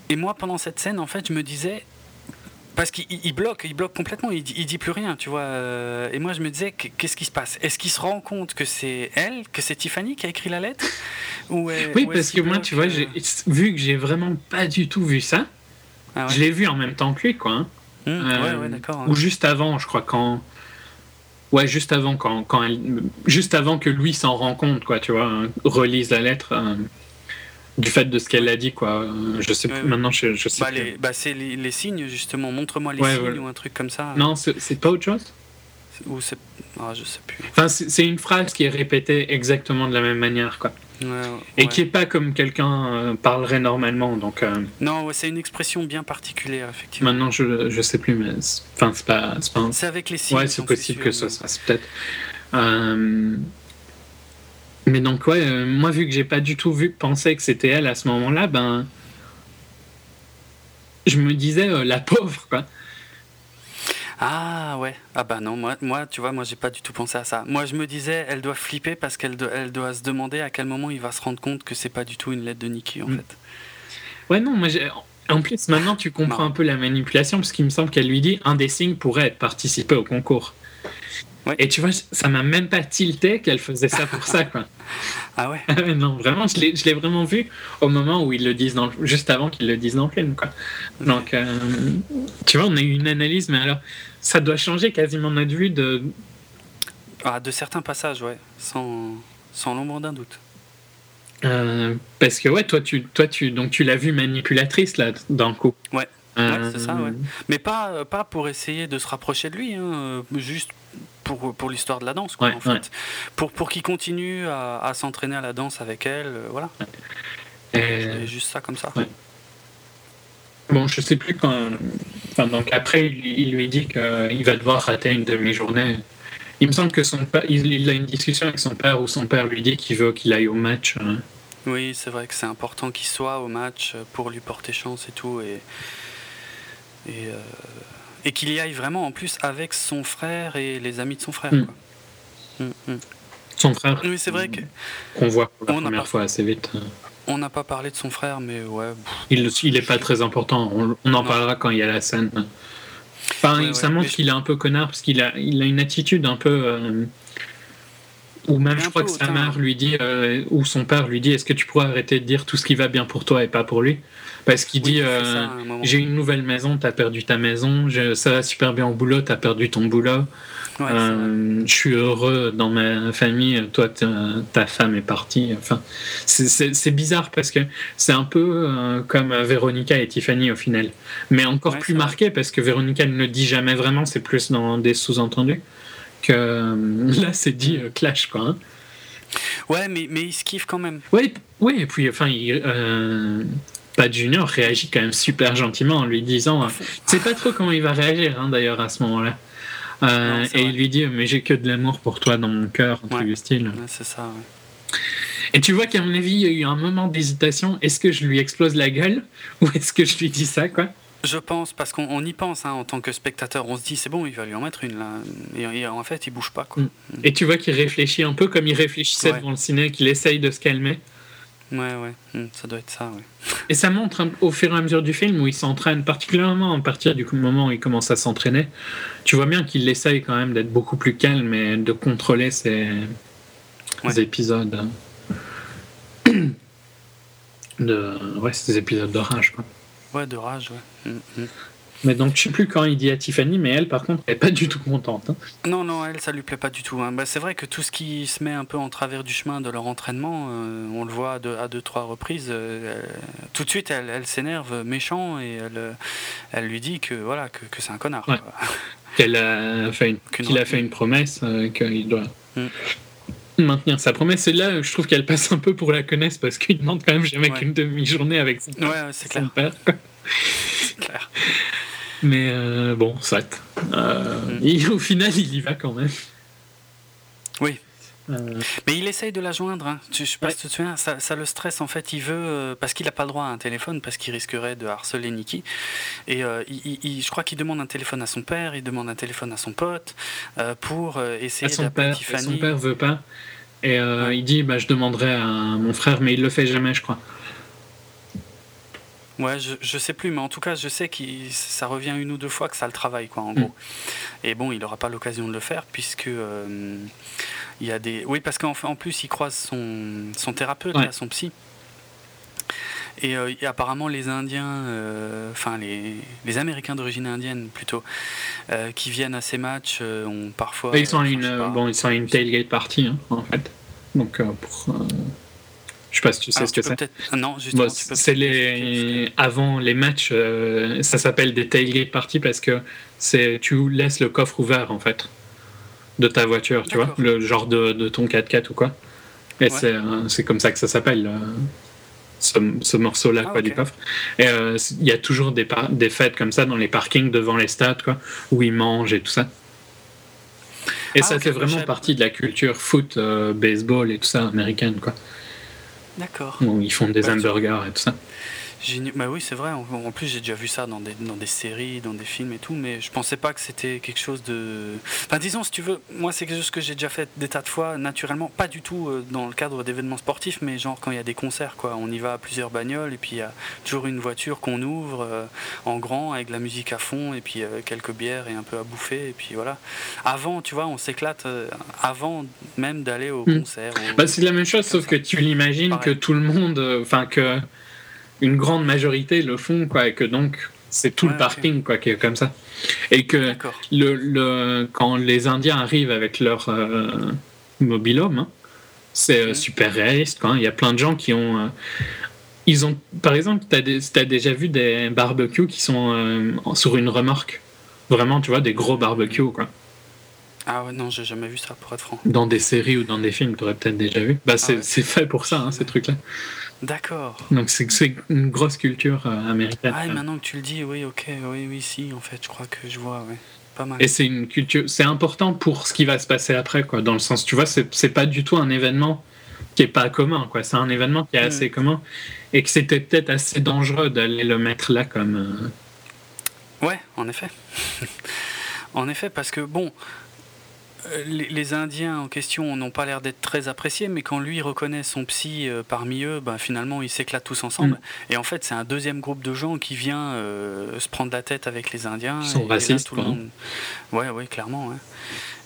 Et moi, pendant cette scène, en fait, je me disais, parce qu'il il- il bloque, il bloque complètement, il dit, il dit plus rien, tu vois. euh, Et moi, je me disais, qu- qu'est-ce qui se passe? Est-ce qu'il se rend compte que c'est elle, que c'est Tiffany qui a écrit la lettre? Ou est- Oui, ou parce que moi, tu vois, euh, vu que j'ai vraiment pas du tout vu ça, ah ouais. je l'ai vu en même temps que lui, quoi. hein. Hum, Euh, ouais, ouais, d'accord. Ou juste avant, je crois, quand. Ouais, juste avant, quand, quand elle... juste avant que lui s'en rend compte, quoi, tu vois, hein, relise la lettre euh, du fait de ce qu'elle a dit, quoi. Euh, Je sais Ouais, plus, ouais. maintenant, je, je sais Bah, plus. les- bah, c'est les, les signes, justement. Montre-moi les Ouais, signes voilà. ou un truc comme ça. Non, c'est c'est pas autre chose? Ou c'est. Ah, je sais plus. Enfin, c'est une phrase qui est répétée exactement de la même manière, quoi. Ouais, Et ouais. qui est pas comme quelqu'un euh, parlerait normalement, donc euh, Non, ouais, c'est une expression bien particulière, effectivement. maintenant, je, je sais plus, mais. c'est- Enfin, c'est pas, c'est pas un- C'est avec les signes. Ouais, c'est possible que ça se fasse, peut-être. Euh, Mais donc, ouais, euh, moi, vu que j'ai pas du tout vu, pensé que c'était elle à ce moment-là, ben. Je me disais, euh, la pauvre, quoi. Ah ouais. Ah bah non, moi, moi tu vois, moi j'ai pas du tout pensé à ça. Moi je me disais, elle doit flipper parce qu'elle doit, elle doit se demander à quel moment il va se rendre compte que c'est pas du tout une lettre de Nikki en Mm. fait. Ouais, non, moi, j'ai- en plus, maintenant, tu comprends un peu la manipulation, parce qu'il me semble qu'elle lui dit un des signes pourrait être participer au concours. Ouais. Et tu vois, ça m'a même pas tilté qu'elle faisait ça pour ça, quoi. Ah ouais. Ah non, vraiment, je l'ai vraiment vu au moment où ils le disent, dans juste avant qu'ils le disent dans le film, quoi. Donc, euh, tu vois, on a eu une analyse, mais alors, ça doit changer quasiment notre vue de. Ah, de certains passages, ouais, sans, sans l'ombre d'un doute. euh, parce que, ouais, toi, tu, toi, tu, donc, tu l'as vue manipulatrice, là, le coup. Ouais. Euh, Ouais, c'est ça, ouais. Mais pas, pas pour essayer de se rapprocher de lui, hein, juste pour, pour l'histoire de la danse, quoi, Ouais, en fait. ouais. Pour, pour qu'il continue à, à s'entraîner à la danse avec elle, euh, voilà. C'est juste ça comme ça. Ouais. Bon, je sais plus quand. Enfin, donc après, il, lui dit qu'il va devoir rater une demi-journée. Il me semble que son père, il, a une discussion avec son père où son père lui dit qu'il veut qu'il aille au match. euh. Oui, c'est vrai que c'est important qu'il soit au match pour lui porter chance et tout. Et, et, euh, et qu'il y aille vraiment en plus avec son frère et les amis de son frère. Mm. quoi. Mm, mm. Son frère, Oui, c'est vrai que qu'on voit pour la On première pas- fois assez vite. on n'a pas parlé de son frère, mais ouais. Il, il est pas très important. On, on en Non. parlera quand il y a la scène. Enfin, Ouais, ça ouais, montre je- qu'il est un peu connard parce qu'il a, il a une attitude un peu. euh, ou même, je crois que sa mère lui dit, euh, ou son père lui dit, est-ce que tu pourrais arrêter de dire tout ce qui va bien pour toi et pas pour lui? Parce qu'il oui, dit, euh, un j'ai une nouvelle maison, t'as perdu ta maison, je- ça va super bien au boulot, t'as perdu ton boulot, Ouais, euh, je suis heureux dans ma famille, toi ta, femme est partie. Enfin, c'est- bizarre parce que c'est un peu euh, comme Véronica et Tiffany au final, mais encore Ouais, plus vrai. marqué parce que Véronica ne le dit jamais vraiment, c'est plus dans des sous-entendus. Que là, c'est dit clash quoi. hein. Ouais, mais, mais il se kiffe quand même. Ouais, ouais, et puis enfin, il, euh, Pat Junior réagit quand même super gentiment en lui disant, euh, tu sais pas trop comment il va réagir hein, d'ailleurs à ce moment-là. Euh, Non, c'est et vrai. il lui dit mais j'ai que de l'amour pour toi dans mon cœur, un truc Ouais. du style. Ouais, c'est ça, ouais. Et tu vois qu'à mon avis il y a eu un moment d'hésitation. Est-ce que je lui explose la gueule ou est-ce que je lui dis ça quoi? Je pense, parce qu'on on y pense hein, en tant que spectateur, on se dit c'est bon, il va lui en mettre une là. Et, et en fait, il bouge pas quoi. Mm. Et tu vois qu'il réfléchit un peu comme il réfléchissait devant le ciné, qu'il essaye de se calmer. Ouais, ouais, Hmm, ça doit être ça, ouais. Et ça montre au fur et à mesure du film où il s'entraîne, particulièrement à partir du moment où il commence à s'entraîner. Tu vois bien qu'il essaye quand même d'être beaucoup plus calme et de contrôler ses, Ouais. épisodes. euh, De, ouais, ces épisodes de rage. Quoi. Ouais, de rage, ouais. Hmm, hmm. Mais donc, je sais plus quand il dit à Tiffany, mais elle, par contre, elle est pas du tout contente. hein. Non, non, elle, ça lui plaît pas du tout. hein. Bah, c'est vrai que tout ce qui se met un peu en travers du chemin de leur entraînement, euh, on le voit à deux, à deux trois reprises. euh, elle- tout de suite, elle, elle s'énerve méchant et elle, euh, elle lui dit que voilà que, que c'est un connard. Ouais. Qu'elle a fait une, qu'il a fait une promesse, euh, qu'il doit Mm. maintenir sa promesse. Et là, je trouve qu'elle passe un peu pour la connaisse parce qu'il demande quand même jamais Ouais. qu'une demi-journée avec son, Ouais, ouais, c'est son clair, père. quoi. c'est clair. Mais euh, bon, soit. Euh, Mm. et au final, il y va quand même. Oui. Euh, Mais il essaye de la joindre. Hein. Tu- Je sais pas Ouais. si tu te souviens, ça, ça le stresse en fait. Il veut euh, parce qu'il n'a pas le droit à un téléphone parce qu'il risquerait de harceler Nikki. Et euh, il- il- il- je crois qu'il demande un téléphone à son père, il demande un téléphone à son pote euh, pour euh, à essayer son d'appeler père, Tiffany. son père veut pas. Et euh, Ouais. il dit bah, Je demanderai à mon frère, mais il le fait jamais, je crois. Ouais, je, je sais plus, mais en tout cas, je sais que ça revient une ou deux fois que ça le travaille, quoi, en Mm. gros. Et bon, il n'aura pas l'occasion de le faire puisque euh, il y a des. Oui, parce qu'en en plus, il croise son, son thérapeute, Ouais. là, son psy. Et, euh, et apparemment, les Indiens, euh, enfin les, les Américains d'origine indienne plutôt, euh, qui viennent à ces matchs, ont parfois. ils, sont une, bon, ils sont à une tailgate party, hein, en fait. Donc, pour. Je sais pas si tu sais Alors, ce que tu c'est. ah Non, justement, Bon, c'est les avant les matchs, euh, ça s'appelle des tailgate parties parce que c'est tu laisses le coffre ouvert en fait de ta voiture, tu vois, le genre de, de ton 4x4 ou quoi. Et Ouais. c'est euh, c'est comme ça que ça s'appelle euh, ce, ce morceau-là Ah, quoi du coffre. Et euh, il y a toujours des des fêtes comme ça dans les parkings devant les stades quoi, où ils mangent et tout ça. Et Ah, ça fait vraiment partie de la culture foot, baseball et tout ça américaine quoi. D'accord. Où ils font des hamburgers et tout ça. Génial. Bah oui, c'est vrai. En plus, j'ai déjà vu ça dans des, dans des séries, dans des films et tout, mais je pensais pas que c'était quelque chose de. Enfin, disons, si tu veux, moi, c'est quelque chose que j'ai déjà fait des tas de fois, naturellement, pas du tout euh, dans le cadre d'événements sportifs, mais genre quand il y a des concerts, quoi. On y va à plusieurs bagnoles, et puis il y a toujours une voiture qu'on ouvre euh, en grand, avec de la musique à fond, et puis euh, quelques bières et un peu à bouffer, et puis voilà. Avant, tu vois, on s'éclate euh, avant même d'aller au Mm. concert. Bah, c'est la même chose, sauf que tu l'imagines que tout le monde, enfin que une grande majorité le font, quoi, et que donc c'est tout le ok. parking, quoi, qui est comme ça. Et que le, le, quand les Indiens arrivent avec leur euh, mobilhome, hein, c'est euh, super réaliste, quoi. Il y a plein de gens qui ont. euh, ils ont, par exemple, tu as, déjà vu des barbecues qui sont euh, sur une remorque. Vraiment, tu vois, des gros barbecues, quoi. Ah ouais, non, j'ai jamais vu ça, pour être franc. Dans des séries ou dans des films, tu aurais peut-être déjà vu. Bah, c'est Ah ouais. c'est fait pour ça, hein, ces trucs-là. D'accord. Donc c'est une grosse culture euh, américaine. Ah, et maintenant que tu le dis, oui, ok, oui, oui, si, en fait, je crois que je vois, ouais. Pas mal. Et c'est une culture, c'est important pour ce qui va se passer après, quoi. Dans le sens, tu vois, c'est pas du tout un événement qui est pas commun, quoi. C'est un événement qui est assez commun et que c'était peut-être assez dangereux d'aller le mettre là comme. euh, Ouais, en effet. en effet, parce que, bon, les, les Indiens en question n'ont pas l'air d'être très appréciés, mais quand lui reconnaît son psy euh, parmi eux, ben, finalement, ils s'éclatent tous ensemble. Mm. Et en fait, c'est un deuxième groupe de gens qui vient euh, se prendre la tête avec les Indiens. Ils sont racistes, tout le quoi. monde- Ouais, ouais, clairement, ouais.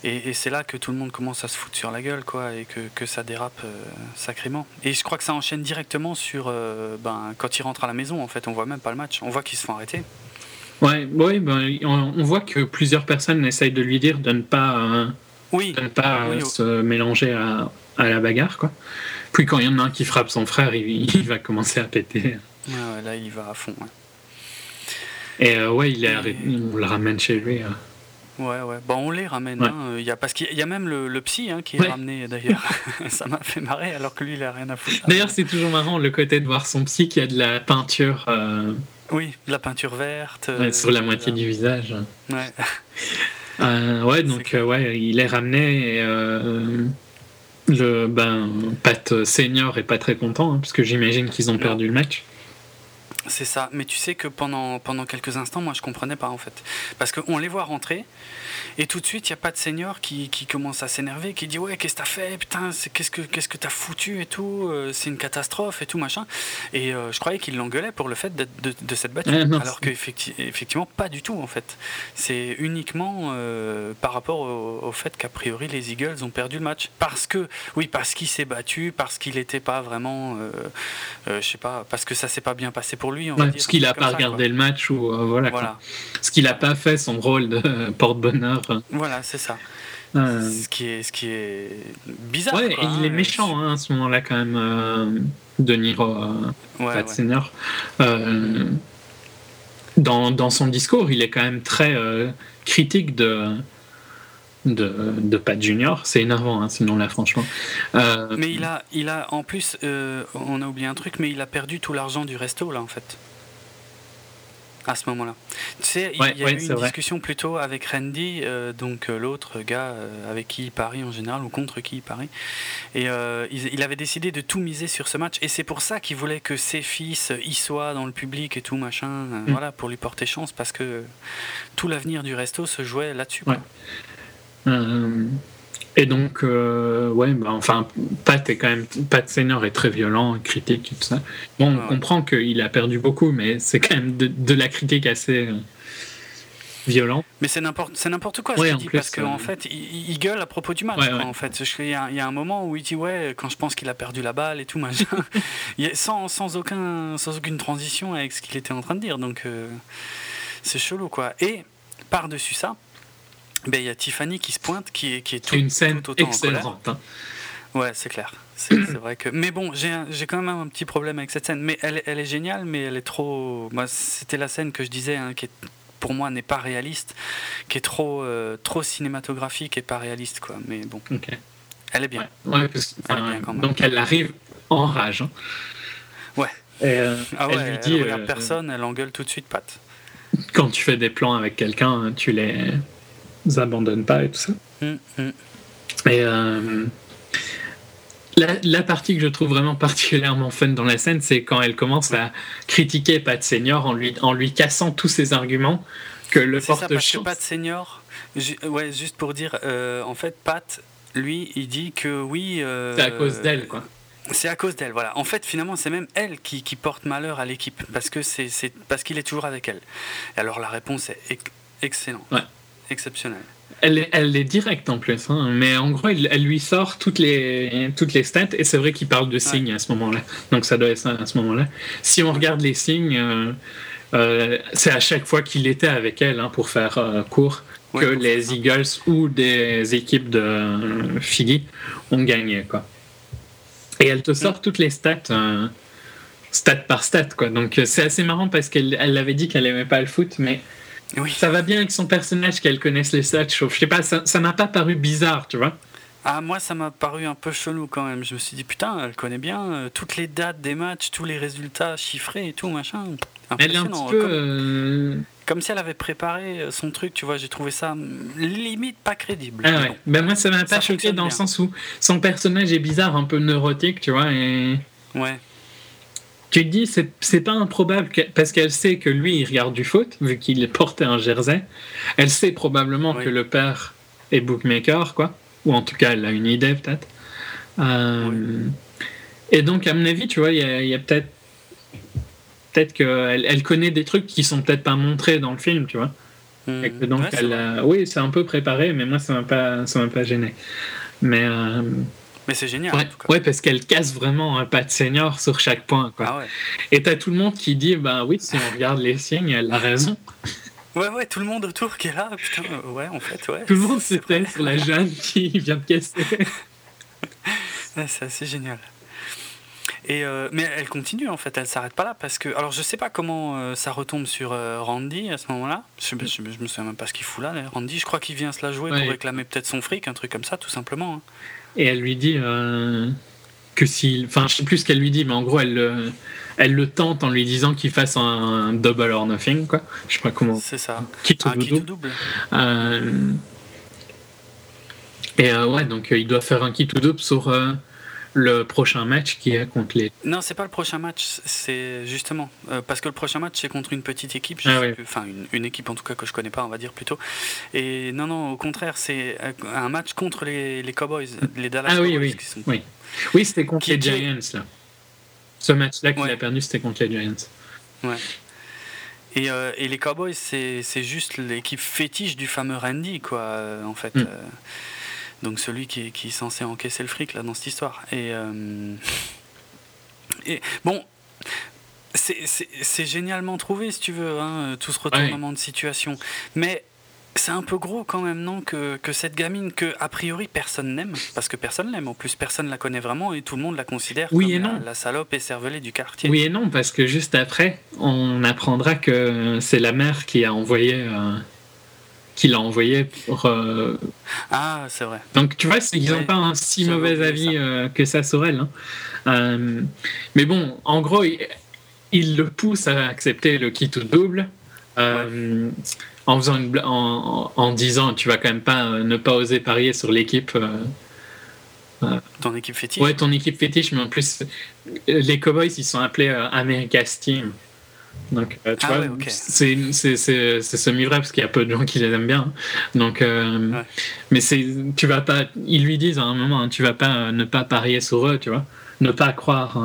Et, et c'est là que tout le monde commence à se foutre sur la gueule, quoi, et que, que ça dérape euh, sacrément. Et je crois que ça enchaîne directement sur, euh, ben, quand ils rentrent à la maison, en fait, on voit même pas le match, on voit qu'ils se font arrêter. Ouais, ouais, ben, on, on voit que plusieurs personnes essayent de lui dire de ne pas, euh, Oui, de ne pas Oui, euh, se mélanger à, à la bagarre, quoi. Puis quand il y en a un qui frappe son frère, il, il va commencer à péter. Ouais, là il va à fond. Ouais, Et euh, ouais, il est Et- arrêté- on le ramène chez lui. ouais. ouais. Bon, on les ramène. Ouais. hein. Il y a, parce qu'il y a même le, le psy hein, qui est Ouais. ramené d'ailleurs. Ça m'a fait marrer alors que lui il a rien à foutre. D'ailleurs, c'est toujours marrant le côté de voir son psy qui a de la peinture euh, Oui, de la peinture verte. ouais, euh, sur la moitié du visage. Ouais. Euh, ouais, donc euh, ouais, il est ramené et euh, le ben Pat senior est pas très content hein, parce que j'imagine qu'ils ont perdu le match. C'est ça, mais tu sais que pendant, pendant quelques instants, moi je comprenais pas en fait. Parce qu'on les voit rentrer, et tout de suite, il n'y a pas de senior qui, qui commence à s'énerver, qui dit Ouais, qu'est-ce que t'as fait Putain, c'est- qu'est-ce que qu'est-ce que t'as foutu et tout euh, C'est une catastrophe et tout, machin. Et euh, je croyais qu'il l'engueulait pour le fait de, de s'être battu. Ouais, non, alors qu'effectivement, pas du tout en fait. C'est uniquement euh, par rapport au, au fait qu'a priori les Eagles ont perdu le match. Parce que, oui, parce qu'il s'est battu, parce qu'il n'était pas vraiment. je sais pas, parce que ça s'est pas bien passé pour lui. On Ouais, parce qu'il un a truc pas ça, regardé le match ou euh, voilà. Parce qu'il a pas fait son rôle de porte-bonheur. voilà c'est ça. Euh, Ce qui est, ce qui est bizarre. ouais, quoi, et il est hein. méchant hein, à ce moment-là quand même, euh, De Niro, euh, Ouais, dans, dans son discours, il est quand même très critique de, de, de Pat Junior. C'est énervant, hein, sinon là, franchement. Euh, Mais il a, il a en plus, euh, on a oublié un truc, mais il a perdu tout l'argent du resto là en fait. À ce moment-là. Tu sais, il Ouais, il y a ouais, eu une vrai. discussion plutôt avec Randy, euh, donc l'autre gars avec qui il parie en général ou contre qui il parie. Et il, il avait décidé de tout miser sur ce match. Et c'est pour ça qu'il voulait que ses fils y soient dans le public et tout machin, Mm. voilà, pour lui porter chance parce que tout l'avenir du resto se jouait là-dessus. Ouais. Euh, et donc, euh, ouais, bah, enfin, Pat est quand même, Pat Senior est très violent, critique et tout ça. Bon, on Ouais, ouais. comprend qu'il a perdu beaucoup, mais c'est quand même de, de la critique assez euh, violente. Mais c'est n'importe, c'est n'importe quoi Ouais, ce en qu'il dit plus, parce qu'en euh, fait, il, il gueule à propos du match. Ouais, quoi, ouais. En fait, il y, a, il y a un moment où il dit ouais, quand je pense qu'il a perdu la balle et tout machin, sans, sans aucun, sans aucune transition avec ce qu'il était en train de dire. Donc euh, c'est chelou quoi. Et par dessus ça, ben il y a Tiffany qui se pointe, qui est qui est tout, une scène tout autant en excellente. hein. Ouais, c'est clair. C'est vrai que. Mais bon, j'ai quand même un petit problème avec cette scène. Mais elle, est- elle est géniale, mais elle est trop. Moi, c'était la scène que je disais, hein, qui est, pour moi n'est pas réaliste, qui est trop, euh, trop cinématographique et pas réaliste, quoi. Mais bon, Ok. elle est bien. Ouais, ouais, parce Elle est enfin, bien quand même. donc elle arrive en rage. hein. Ouais. Et, euh, Ah ouais, elle elle, lui dit regarde euh, personne, elle engueule tout de suite, Pat. quand tu fais des plans avec quelqu'un, tu les abandonnes pas et tout ça. Hum. Et euh, la, la partie que je trouve vraiment particulièrement fun dans la scène, c'est quand elle commence à critiquer Pat Senior en lui, en lui cassant tous ses arguments que le C'est ça, parce que porte-chance. Pat Senior, ouais, juste pour dire, euh, en fait, Pat, lui, il dit que oui. euh, C'est à cause d'elle, quoi. C'est à cause d'elle, voilà. En fait, finalement, c'est même elle qui, qui porte malheur à l'équipe, parce que c'est parce qu'il est toujours avec elle. Et alors la réponse est ex- excellente, Ouais. Exceptionnelle. Elle est, elle est directe en plus, hein, mais en gros, elle, elle lui sort toutes les, toutes les stats, et c'est vrai qu'il parle de signes à ce moment-là. Donc ça doit être ça à ce moment-là. Si on regarde les signes, euh, euh, c'est à chaque fois qu'il était avec elle hein, pour faire euh, court Ouais, que les faire. Eagles ou des équipes de euh, Philly ont gagné. Quoi. Et elle te sort toutes les stats. stat par stat quoi donc c'est assez marrant parce qu'elle elle avait dit qu'elle aimait pas le foot mais Oui. ça va bien avec son personnage qu'elle connaisse les stats je sais pas, ça ça m'a pas paru bizarre, tu vois. Ah, moi, ça m'a paru un peu chelou quand même. Je me suis dit, putain, elle connaît bien euh, toutes les dates des matchs, tous les résultats chiffrés et tout, machin. Elle est un petit peu. Comme, euh, comme si elle avait préparé euh, son truc, tu vois. J'ai trouvé ça hum, limite pas crédible. Ah ouais. bon. Ben moi, ça m'a Ça pas choqué fonctionne dans le sens où son personnage est bizarre, un peu neurotique, tu vois. Et Ouais. Tu te dis, c'est pas improbable que- parce qu'elle sait que lui, il regarde du foot, vu qu'il portait un jersey. Elle sait probablement Oui. que le père est bookmaker, quoi. Ou en tout cas, elle a une idée, peut-être. Euh, Et donc, à mon avis, tu vois, il y a, peut-être. Peut-être qu'elle elle connaît des trucs qui sont peut-être pas montrés dans le film, tu vois. Et que donc, ouais, c'est elle vrai. a- Oui, c'est un peu préparé, mais moi, ça m'a pas, ça m'a pas gêné. Mais. euh, Mais c'est génial, Ouais, en tout cas. ouais, parce qu'elle casse vraiment un pas de senior sur chaque point. Quoi. Ah ouais. Et t'as tout le monde qui dit, bah oui, si on regarde les signes, elle a raison. Ouais, ouais, tout le monde autour qui est là, putain, euh, ouais, en fait, ouais. Tout le monde vrai. sur la jeune qui vient de casser. Ouais, c'est assez génial. Et euh, mais elle continue en fait, elle s'arrête pas là parce que alors je sais pas comment euh, ça retombe sur euh, Randy à ce moment-là. Je, je, je me souviens même pas ce qu'il fout là. Randy, je crois qu'il vient se la jouer Ouais. pour réclamer peut-être son fric, un truc comme ça, tout simplement. hein. Et elle lui dit euh, que si. Enfin, je sais plus ce qu'elle lui dit, mais en gros, elle, le- elle le tente en lui disant qu'il fasse un, double or nothing, quoi. Je sais pas comment. C'est ça. Qui Un qui tout double. Euh, Et euh, ouais, donc euh, il doit faire un kit ou double sur euh, le prochain match qui est contre les. Non, c'est pas le prochain match, c'est justement euh, parce que le prochain match c'est contre une petite équipe, Ah ouais. plus, enfin une, une équipe en tout cas que je connais pas, on va dire plutôt. Et non, non, au contraire, c'est euh, un match contre les, les Cowboys, les Dallas Ah oui, Cowboys. oui. qui sont- Oui, oui c'était contre Qui les Giants là. Ce match-là qu'il Ouais. a perdu, c'était contre les Giants. Et, euh, et les Cowboys, c'est c'est juste l'équipe fétiche du fameux Randy, quoi, en fait. Mm. Euh, donc celui qui est, qui est censé encaisser le fric, là, dans cette histoire. Et, euh, et bon, c'est- génialement trouvé, si tu veux, hein, tout ce retournement de situation. Mais c'est un peu gros quand même, non que, que cette gamine que, a priori, personne n'aime, parce que personne l'aime, en plus, personne la connaît vraiment, et tout le monde la considère Oui comme et la, non. la salope et cervelée du quartier. Oui et non, parce que juste après, on apprendra que c'est la mère qui a envoyé. euh, qui l'a envoyé pour. euh, Ah, c'est vrai. Donc tu vois, ils n'ont Ouais, pas un si mauvais avis ça. euh, que ça sur elle. hein. Euh, mais bon, en gros, il, il le pousse à accepter le kit ou double. euh, En, faisant une en, disant tu vas quand même pas ne pas oser parier sur l'équipe Ton équipe fétiche Ouais, ton équipe fétiche, mais en plus, les Cowboys, ils sont appelés America's Team. Donc, euh, tu Ah vois, ouais, c'est c'est- c'est- c'est semi-vrai parce qu'il y a peu de gens qui les aiment bien. Donc, euh, Ouais. mais c'est tu vas pas. Ils lui disent à un moment, hein, tu vas pas euh, ne pas parier sur eux, tu vois, ne pas croire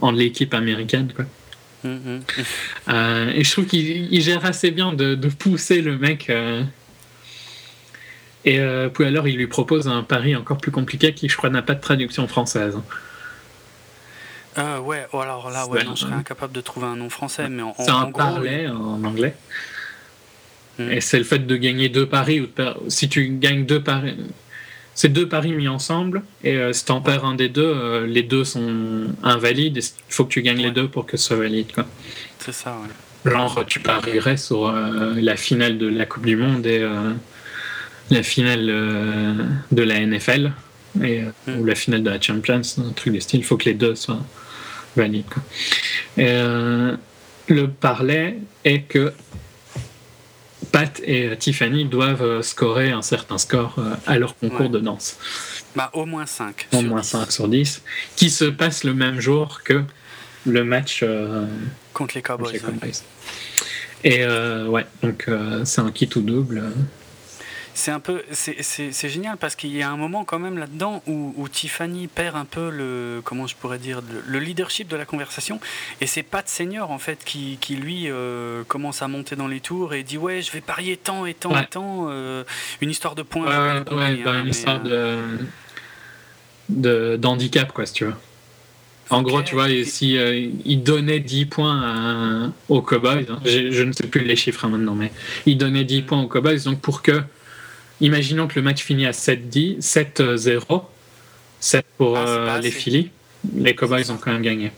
en l'équipe américaine, quoi. Euh, et je trouve qu'il il gère assez bien de, de pousser le mec. et puis alors, il lui propose un pari encore plus compliqué qui, je crois, n'a pas de traduction française. Euh, ouais, oh, alors là, ouais, non, je serais incapable de trouver un nom français, mais en, C'est en un gros, parler en anglais. Hmm. Et c'est le fait de gagner deux paris. Ou de per- Si tu gagnes deux paris. C'est deux paris mis ensemble. Et euh, si tu en perds un des deux, euh, les deux sont invalides. et Il faut que tu gagnes les deux pour que ce soit valide. C'est ça, ouais. Genre, tu parierais sur euh, la finale de la Coupe du Monde et la finale de la NFL. Et, euh, Hmm. Ou la finale de la Champions, un truc du style. Il faut que les deux soient valides. quoi. Et, euh, le parler est que Pat et euh, Tiffany doivent scorer un certain score à leur concours Ouais. de danse. Bah, au moins 5. Au moins 5 sur 10. Qui se passe le même jour que le match euh, Contre les contre Cowboys. ouais. Et euh, ouais, donc euh, c'est un kit ou double. C'est un peu, c'est- génial parce qu'il y a un moment quand même là-dedans où, où Tiffany perd un peu le, comment je pourrais dire, le, le leadership de la conversation. Et c'est Pat Senior en fait qui, qui lui euh, commence à monter dans les tours et dit ouais, je vais parier tant et tant Ouais. et tant, euh, une histoire de points. Ouais, ouais, hein, une histoire euh, de, d'handicap, quoi, si tu veux. En gros, tu vois, et si euh, il donnait 10 points à- aux Cowboys, hein, je ne sais plus les chiffres hein, maintenant, mais il donnait 10 points aux Cowboys, donc pour que, imaginons que le match finit à 7-10, 7-0, 7 pour Ah, euh, les. Phillies, les Cowboys ont quand même gagné.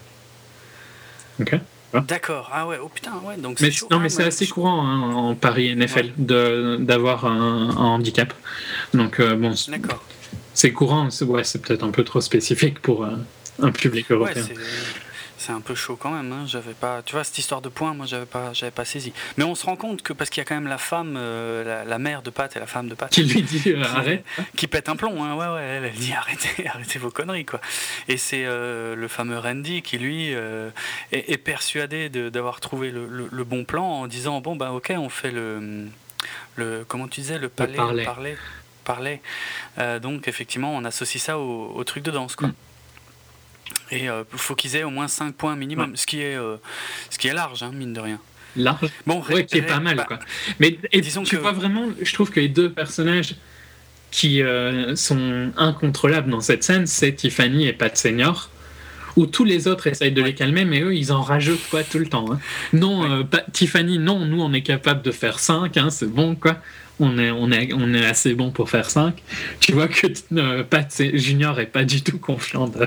D'accord. Ah ouais. Oh putain. Ouais. Donc mais c'est chaud. non, mais c'est ouais, assez courant hein, en Paris NFL de d'avoir un, un handicap. Donc euh, bon, c'est- courant. C'est ouais, peut-être un peu trop spécifique pour euh, un public Ouais, européen. C'est un peu chaud quand même. Hein. J'avais pas, tu vois, cette histoire de points, moi, j'avais pas, j'avais pas saisi. Mais on se rend compte que parce qu'il y a quand même la femme, euh, la, la mère de Pat et la femme de Pat, Qui lui dit euh, arrête. qui pète un plomb. Hein. Ouais, ouais. Elle, elle dit arrêtez, arrêtez vos conneries, quoi. Et c'est euh, le fameux Randy qui lui est, est persuadé d'avoir trouvé le, le- le bon plan en disant bon bah ok, on fait le, le comment tu disais le palais, parler. parler, parler. Donc effectivement, on associe ça au, au truc de danse, quoi. Mm. Et il faut qu'ils aient au moins 5 points minimum, ce, qui est, euh, ce qui est large, hein, mine de rien. Large. Bon, Ouais, qui est pas mal, bah, quoi. Mais et disons tu que- vois vraiment, je trouve que les deux personnages qui euh, sont incontrôlables dans cette scène, c'est Tiffany et Pat Senior. Où tous les autres essayent de les calmer, mais eux, ils en rajoutent quoi tout le temps. hein. Non, euh, Tiffany, non, nous, on est capable de faire 5, c'est bon, quoi. On est, on, est, on est assez bon pour faire 5. Tu vois que euh, Pat Junior est pas du tout confiant. de-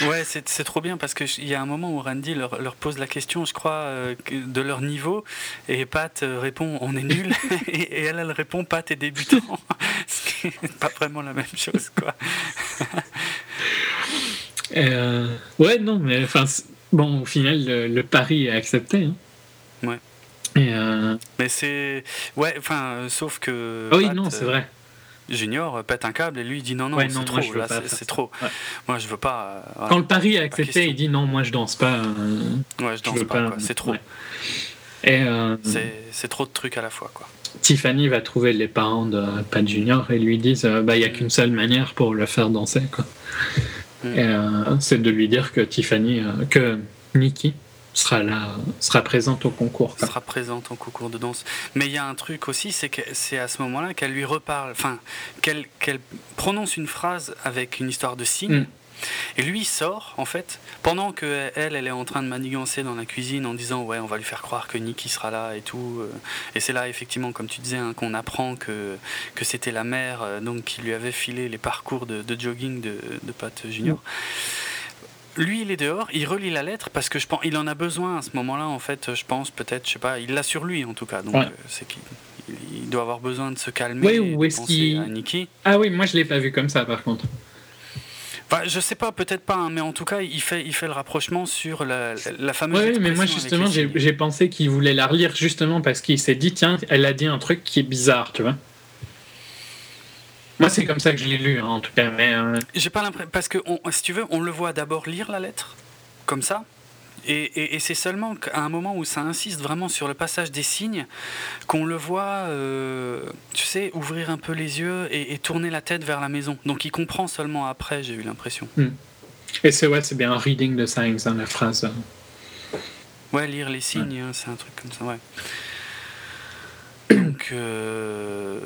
Ouais, c'est c'est trop bien parce qu'il y a un moment où Randy leur, leur pose la question, je crois, euh, de leur niveau, et Pat euh, répond on est nul, et, et elle, elle répond Pat est débutant, ce qui n'est pas vraiment la même chose, quoi. Euh, ouais, non, mais enfin, bon, au final, le, le pari est accepté. hein. Ouais. Et, euh, Mais c'est. Ouais, enfin, euh, sauf que. Ah oui, Pat, non, c'est euh, vrai. Junior pète un câble et lui il dit non non Ouais, c'est moi, trop là c'est. Ouais. Moi je veux pas. euh, voilà. Quand le pari Pas accepté, il dit non, moi je danse pas. euh, Ouais je danse pas, quoi. c'est trop. ouais. Et euh, C'est c'est trop de trucs à la fois quoi. Tiffany va trouver les parents de Pat Junior et lui disent euh, bah il y a qu'une seule manière pour le faire danser quoi. Mm. Et, euh, c'est de lui dire que Tiffany, euh, que Nikki sera là, sera présente au concours. quoi. sera présente en concours de danse. Mais il y a un truc aussi, c'est que c'est à ce moment-là qu'elle lui reparle, enfin, qu'elle prononce une phrase avec une histoire de signe. Mm. Et lui il sort, en fait, pendant que elle, elle est en train de manigancer dans la cuisine en disant ouais, on va lui faire croire que Nicky sera là et tout. euh. Et c'est là effectivement, comme tu disais, hein, qu'on apprend que que c'était la mère, euh, donc qui lui avait filé les parcours de, de jogging de, de Pat Junior. Lui, il est dehors, il relit la lettre parce que je pense, il en a besoin à ce moment-là. En fait, je pense peut-être, je sais pas, il l'a sur lui en tout cas. Donc, Ouais. euh, c'est qu'il il- doit avoir besoin de se calmer et ou est-ce qu'il-. Ah oui, moi je l'ai pas vu comme ça par contre. Enfin, je sais pas, peut-être pas, hein, mais en tout cas, il fait, il fait le rapprochement sur la, la fameuse. Ouais, mais moi justement j'ai pensé qu'il voulait la relire justement parce qu'il s'est dit tiens, elle a dit un truc qui est bizarre, tu vois. Moi c'est comme ça que je l'ai lu hein, en tout cas, mais euh, J'ai pas l'impression parce que on- si tu veux, on le voit d'abord lire la lettre comme ça. Et, et- et c'est seulement qu'à un moment où ça insiste vraiment sur le passage des signes qu'on le voit, euh, tu sais, ouvrir un peu les yeux et, et tourner la tête vers la maison. Donc il comprend seulement après, j'ai eu l'impression. et c'est ouais, c'est bien un reading de signs hein, la phrase. Ouais, lire les signes, hein, c'est un truc comme ça, ouais. Donc, euh,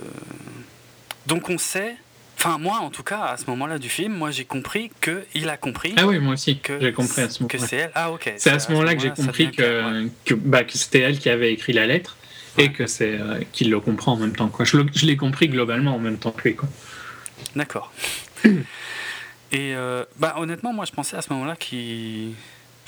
donc on sait, enfin moi en tout cas, à ce moment-là du film, moi j'ai compris que il a compris Ah oui, moi aussi, que, j'ai compris à ce que moment-là. c'est elle. Ah ok. C'est à ce moment-là que j'ai compris ouais. que, que, bah, que c'était elle qui avait écrit la lettre et que c'est euh, qu'il le comprend en même temps. Quoi. Je, l'ai compris globalement en même temps que lui. Quoi. D'accord. Et euh, bah honnêtement, moi je pensais à ce moment-là qu'il.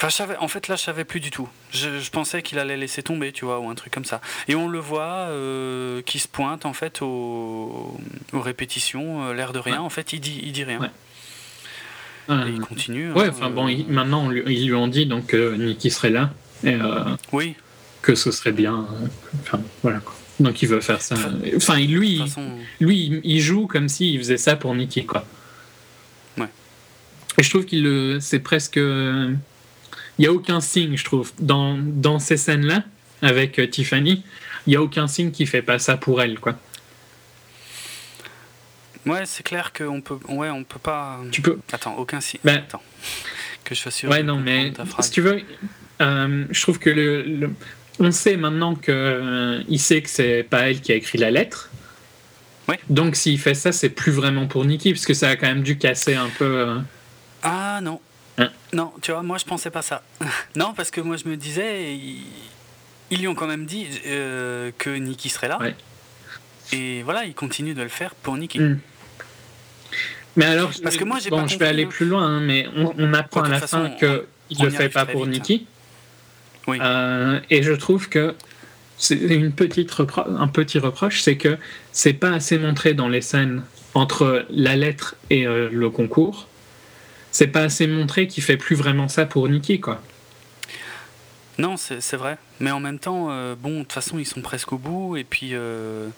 Enfin, je savais, en fait, là, je savais plus du tout. Je, je pensais qu'il allait laisser tomber, tu vois, ou un truc comme ça. Et on le voit euh, qui se pointe, en fait, aux, aux répétitions, euh, l'air de rien. Ouais. En fait, il dit, il dit rien. Ouais. Et Euh, il continue. ouais, hein, enfin euh, bon, il- maintenant on lui- ils lui ont dit donc que Nicky serait là et Oui, que ce serait bien. Enfin voilà quoi. Donc il veut faire ça. Enfin, Enfin lui, façon. lui il- il joue comme s'il faisait ça pour Nicky quoi. Ouais. Et je trouve qu'il le, c'est presque, il y a aucun signe je trouve dans dans ces scènes là avec euh, Tiffany, il y a aucun signe qui fait pas ça pour elle quoi. Ouais, c'est clair qu'on peut. Ouais, on peut pas. Tu peux. Attends, aucun signe. Ben- Attends. Que je sois sûr. Ouais non mais si tu veux, euh, je trouve que le, le- on sait maintenant que euh, il sait que c'est pas elle qui a écrit la lettre. Ouais. Donc s'il fait ça, c'est plus vraiment pour Nikki, parce que ça a quand même dû casser un peu. euh, Ah non. Hein non, tu vois, moi je pensais pas ça. non, parce que moi je me disais, ils, ils lui ont quand même dit euh, que Nikki serait là. Ouais. Et voilà, ils continuent de le faire pour Nikki. Hmm. Mais alors, Parce que moi, j'ai bon, pas je vais aller hein. plus loin, hein, mais on, on apprend à la fin façon, que il on le fait pas pour vite. Nikki. Oui. Euh, et je trouve que c'est une petite un petit reproche, c'est que c'est pas assez montré dans les scènes entre la lettre et euh, le concours. C'est pas assez montré qu'il fait plus vraiment ça pour Nikki, quoi. Non, c'est vrai. Mais en même temps, euh, bon, de toute façon, ils sont presque au bout. Et puis, euh,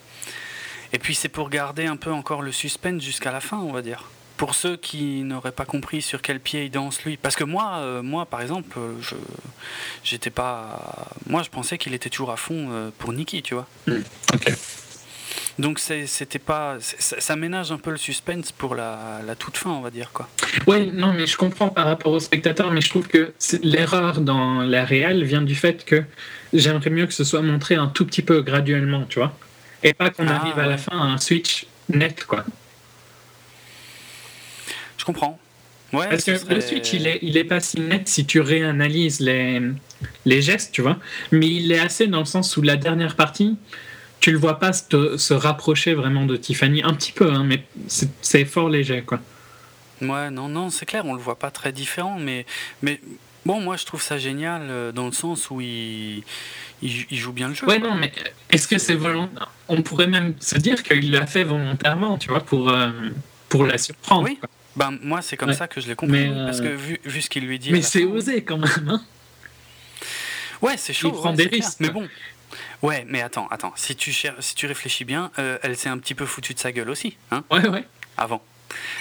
et puis c'est pour garder un peu encore le suspense jusqu'à la fin, on va dire. Pour ceux qui n'auraient pas compris sur quel pied il danse lui. Parce que moi, euh, moi par exemple, je j'étais pas. Moi, je pensais qu'il était toujours à fond euh, pour Nikki, tu vois. Ok. Donc c'était pas. Ça, ça ménage un peu le suspense pour la, la toute fin, on va dire, quoi. Ouais, non, mais je comprends par rapport au spectateur, mais je trouve que l'erreur dans la réelle vient du fait que j'aimerais mieux que ce soit montré un tout petit peu graduellement, tu vois. Et pas qu'on Ah, arrive à la fin à un switch net, quoi. Je comprends. Ouais, Parce ce que serait- le switch, il est, il est pas si net si tu réanalyses les, les gestes, tu vois. Mais il est assez dans le sens où la dernière partie, tu le vois pas se, se rapprocher vraiment de Tiffany. Un petit peu, hein, mais c'est fort léger, quoi. Ouais, non, non, c'est clair, on le voit pas très différent, mais, mais bon, moi je trouve ça génial euh, dans le sens où il, il, il joue bien le jeu. Ouais, quoi. non, mais est-ce que c'est volontaire On pourrait même se dire qu'il l'a fait volontairement, tu vois, pour, euh, pour la surprendre. Oui. quoi. Ben, moi c'est comme Ouais. ça que je l'ai compris, Mais, euh, parce que vu, vu ce qu'il lui dit. Mais c'est osé quand même. Hein Ouais, c'est chaud. Il prend ouais, des risques, Mais bon, Ouais, mais attends, attends. Si tu, cher- si tu réfléchis bien, euh, elle s'est un petit peu foutue de sa gueule aussi, hein, Ouais, ouais. avant.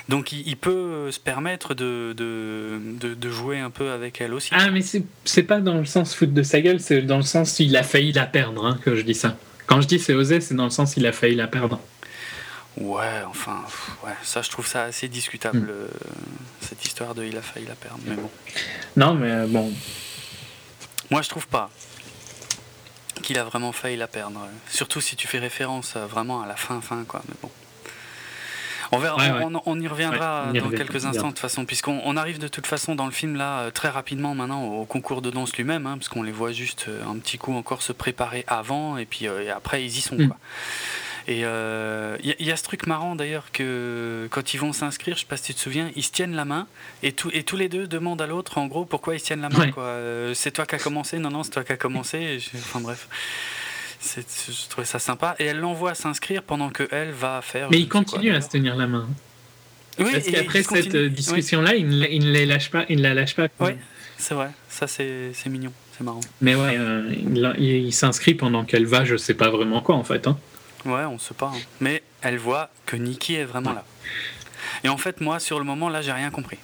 Donc il, il peut se permettre de, de, de, de jouer un peu avec elle aussi. Ah, mais c'est pas dans le sens foutre de sa gueule, c'est dans le sens il a failli la perdre hein, que je dis ça. Quand je dis c'est osé, c'est dans le sens il a failli la perdre. Ouais, enfin, ouais, ça je trouve ça assez discutable, Hmm. euh, cette histoire de il a failli la perdre. Mais bon, Non, mais euh, bon. moi je trouve pas qu'il a vraiment failli la perdre. Surtout si tu fais référence vraiment à la fin, fin quoi. Mais bon. On, verra, Ouais, on, on- on y reviendra Ouais, on y dans quelques bien. instants de toute façon, puisqu'on on arrive de toute façon dans le film là euh, très rapidement maintenant au concours de danse lui-même, hein, parce qu'on les voit juste euh, un petit coup encore se préparer avant et puis euh, et après ils y sont. Mm. Quoi. Et euh, il y, a- il y a ce truc marrant d'ailleurs que quand ils vont s'inscrire, je sais pas si tu te souviens, ils se tiennent la main et, tout, et tous les deux demandent à l'autre en gros pourquoi ils se tiennent la main. Ouais. quoi. Euh, c'est toi qui as commencé Non, non, c'est toi qui as commencé. Je- Enfin bref. Je trouvais ça sympa. Et elle l'envoie s'inscrire pendant que elle va faire. Mais je il ne sais quoi, continue à se tenir la main. Oui, Parce qu'après cette euh, Oui, discussion-là, il, ne- il ne les lâche pas, il ne la lâche pas. Oui, c'est vrai. Ça, c'est c'est mignon. C'est marrant. Mais ouais, euh, il s'inscrit pendant qu'elle va, je sais pas vraiment quoi en fait. Hein. Ouais, on sait pas. hein. Mais elle voit que Nikki est vraiment là. Et en fait, moi, sur le moment, là, j'ai rien compris.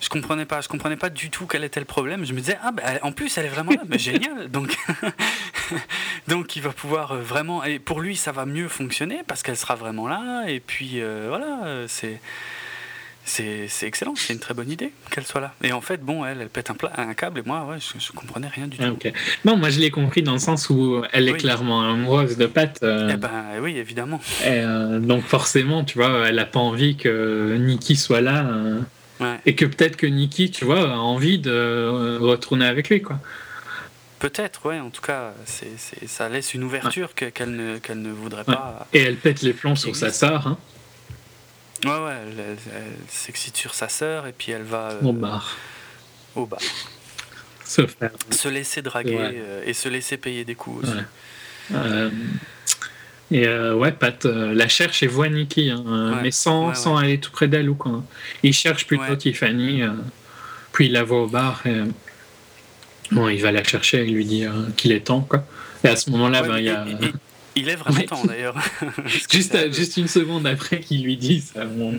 Je comprenais pas. Je comprenais pas du tout quel était le problème. Je me disais, ah, bah, en plus, elle est vraiment là. Mais génial. Donc, donc, il va pouvoir euh, vraiment. Et pour lui, ça va mieux fonctionner parce qu'elle sera vraiment là. Et puis, euh, voilà, c'est. C'est excellent, c'est une très bonne idée qu'elle soit là. Et en fait, bon, elle, elle pète un, un câble et moi, ouais, je, je comprenais rien du tout. Ah, ok. Non, moi je l'ai compris dans le sens où elle est Oui. clairement amoureuse de Pat. euh, Eh ben oui, évidemment. et, euh, donc forcément, tu vois, elle a pas envie que Nikki soit là. euh, Ouais. et que peut-être que Nikki, tu vois, a envie de retourner avec lui, quoi. Peut-être, ouais, en tout cas, c'est, ça laisse une ouverture que- qu'elle, ne, voudrait pas. Et elle pète les plombs sur sa sœur, hein, Ouais, ouais, elle, elle- elle s'excite sur sa sœur et puis elle va euh, au bar. au bar. Se faire. Se laisser draguer Ouais. euh, et se laisser payer des coups aussi. Ouais. Euh, et ouais, Pat la cherche et voit Nikki, hein, mais sans, sans aller tout près d'elle ou quoi. hein. Il cherche plutôt. Tiffany, puis il la voit au bar et bon, il va la chercher et il lui dit euh, qu'il est temps, quoi. Et à ce moment-là, ben, il y a. et- et- il est vraiment Ouais. temps d'ailleurs. Juste, une seconde après qu'ils lui disent euh,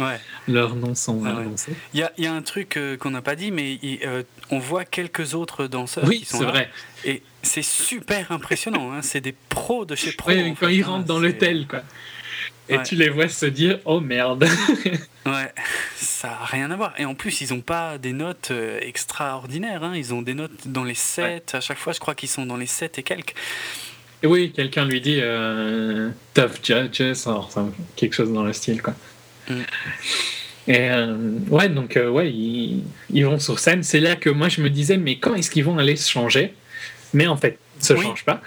Ouais. leurs noms sont Ah ouais. Il y a, il y a un truc euh, qu'on n'a pas dit, mais il- euh, on voit quelques autres danseurs Oui, qui sont c'est là. vrai. Et c'est super impressionnant. hein. C'est des pros de chez pro. Quand fait, ils hein. rentrent dans l'hôtel, quoi. Et tu les vois se dire Oh merde Ouais, ça n'a rien à voir. Et en plus, ils n'ont pas des notes extraordinaires. hein. Ils ont des notes dans les 7. À chaque fois, je crois qu'ils sont dans les 7 et quelques. Et oui, quelqu'un lui dit euh, Tough Judges, alors, quelque chose dans le style, quoi. Mm. Et euh, ouais, donc euh, ouais, ils, ils vont sur scène. C'est là que moi je me disais, mais quand est-ce qu'ils vont aller se changer? Mais en fait, ils se Oui. changent pas.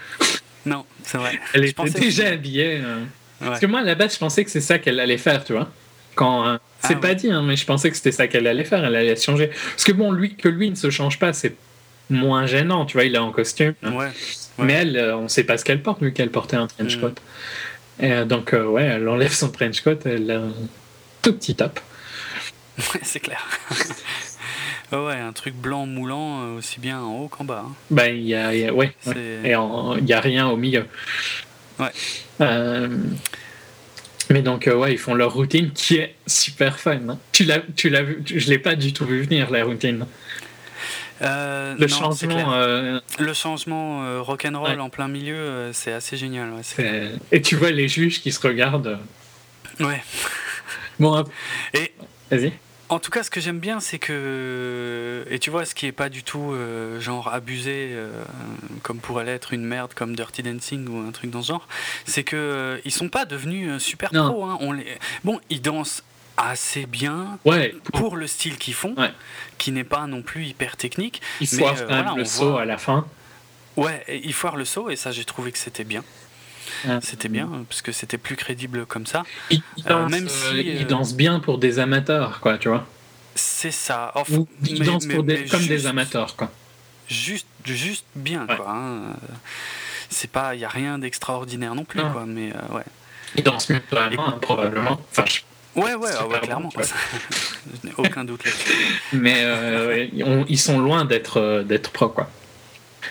Non, c'est vrai. Elle Je était déjà aussi. habillée. euh. Ouais. Parce que moi, à la base, je pensais que c'est ça qu'elle allait faire, tu vois. Quand euh, c'est Ah pas ouais. dit, hein, mais je pensais que c'était ça qu'elle allait faire. Elle allait se changer. Parce que bon, lui, que lui ne se change pas, c'est moins gênant, tu vois. Il est en costume. Ouais. Mais elle, euh, on sait pas ce qu'elle porte, vu qu'elle portait un trench Mm. coat. Et, euh, donc, euh, ouais, elle enlève son trench coat, elle a un tout petit top. Ouais, c'est clair. ouais, un truc blanc moulant aussi bien en haut qu'en bas. hein. Ben, il y a, il y a- ouais, Et il y a rien au milieu. Ouais. Euh, mais donc, euh, ouais, ils font leur routine qui est super fun. hein. Tu l'as, tu l'as vu, je l'ai pas du tout vu venir, la routine. Euh, Le non, changement, euh, Le changement euh, rock'n'roll Ouais. en plein milieu, euh, c'est assez génial. Ouais, et tu vois les juges qui se regardent. ouais. Bon, Et vas-y. En tout cas, ce que j'aime bien, c'est que. Et tu vois, ce qui est pas du tout euh, genre abusé, euh, comme pourrait l'être une merde comme Dirty Dancing ou un truc dans ce genre, c'est que euh, ils sont pas devenus super Non. pros. hein. On les... Bon, ils dansent assez bien Ouais, pour le style qu'ils font, Ouais. qui n'est pas non plus hyper technique. ils Mais, foirent euh, voilà, le saut voit- à la fin. Ouais, ils foirent le saut, et ça, j'ai trouvé que c'était bien. C'était bien, parce que c'était plus crédible comme ça. Ils, Euh, même euh, si, ils dansent bien pour des amateurs, quoi, tu vois. C'est ça. Enfin, Ou ils mais- dansent mais- pour des, mais comme des amateurs, quoi. juste juste bien Ouais. quoi hein. C'est pas il y a rien d'extraordinaire non plus Non. quoi mais euh, ouais Ils dansent mieux hein, probablement. Enfin, je- ouais ouais, ah ouais, bon, clairement vois. Je n'ai aucun doute là-dessus mais euh, ouais, on- ils sont loin d'être euh, d'être pro, quoi.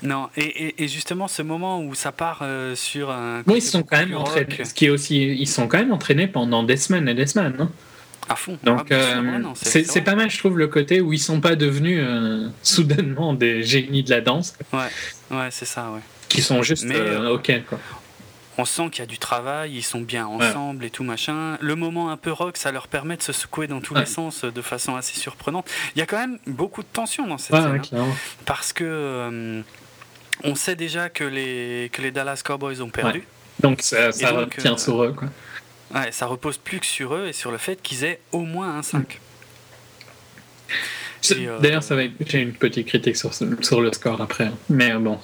Non, et, et- et justement, ce moment où ça part euh, sur un. Bon, ils sont quand même entraînés. Ce qui est aussi, ils sont quand même entraînés pendant des semaines et des semaines. hein. À fond. Donc Ah, euh, ouais, c'est pas mal, je trouve, le côté où ils sont pas devenus euh, soudainement des génies de la danse, Ouais, c'est ça, ouais. qui sont juste Mais, ok quoi. On sent qu'il y a du travail, ils sont bien ensemble et tout machin. Le moment un peu rock, ça leur permet de se secouer dans tous Ouais. les sens euh, de façon assez surprenante. Il y a quand même beaucoup de tension dans cette Ouais, scène. hein, parce que euh, on sait déjà que les, que les Dallas Cowboys ont perdu. Donc ça, ça donc, tient euh, sur eux quoi. Ouais, ça repose plus que sur eux et sur le fait qu'ils aient au moins un 5. C'est- et, euh, D'ailleurs, ça va être- j'ai une petite critique sur, sur le score après, hein. mais bon.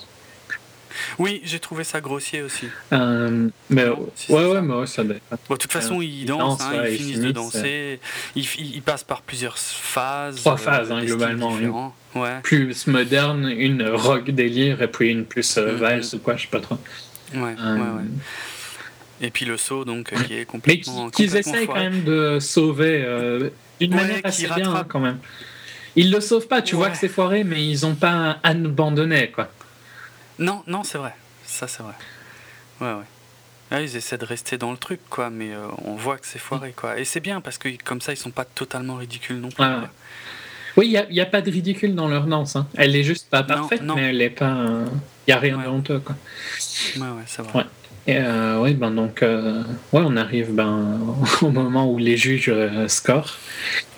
Oui, j'ai trouvé ça grossier aussi. Euh, mais Non, ouais, si ouais, ça. mais ouais, ça Bon, de toute façon, Euh, ils ils dansent, hein, ouais, ils ils finissent de danser. Ils, ils- passent par plusieurs phases. Trois phases, hein, globalement. Ouais, plus moderne, une rock délire et puis une plus euh, Mhm. valse ou quoi, je sais pas trop. ouais, Euh. Et puis le saut, donc, euh, qui est Mais complètement. qu'ils complètement essayent quand même de sauver euh, d'une manière assez bien rattrape. hein, quand même. Ils le sauvent pas, tu vois que c'est foiré, mais ils ont pas abandonné quoi. Non, non, c'est vrai. Ça, c'est vrai. Ouais, ouais. Ouais, ils essaient de rester dans le truc, quoi, mais euh, on voit que c'est foiré, quoi. Et c'est bien parce que comme ça, ils sont pas totalement ridicules non plus. Ouais. Oui, il n'y a, pas de ridicule dans leur danse. hein. Elle est juste pas parfaite, non. mais elle est pas. Il y a rien Ouais. de honteux quoi. Ouais, ouais, c'est vrai. Ouais. Et euh, ouais, ben donc, euh, ouais, on arrive ben, au moment où les juges euh, scorent.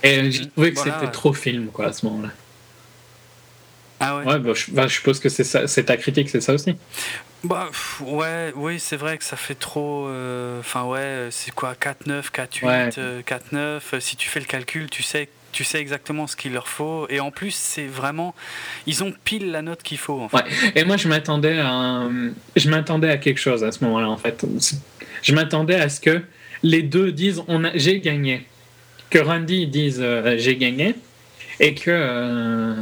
Et euh, j'ai trouvé que Voilà, c'était trop film, quoi, à ce moment-là. Ah ouais. Ouais, bah, je, bah, je suppose que c'est ta critique, c'est ça aussi. Bah, ouais, oui, c'est vrai que ça fait trop. euh, Enfin, ouais, c'est quoi 4-9, 4-8, Ouais. euh, 4-9. euh, Si tu fais le calcul, tu sais, tu sais exactement ce qu'il leur faut. Et en plus, c'est vraiment. Ils ont pile la note qu'il faut, en fait. Ouais. Et moi, je m'attendais à, un- je m'attendais à quelque chose à ce moment-là, en fait. Je m'attendais à ce que les deux disent on a, j'ai gagné. Que Randy dise euh, j'ai gagné. Et que euh,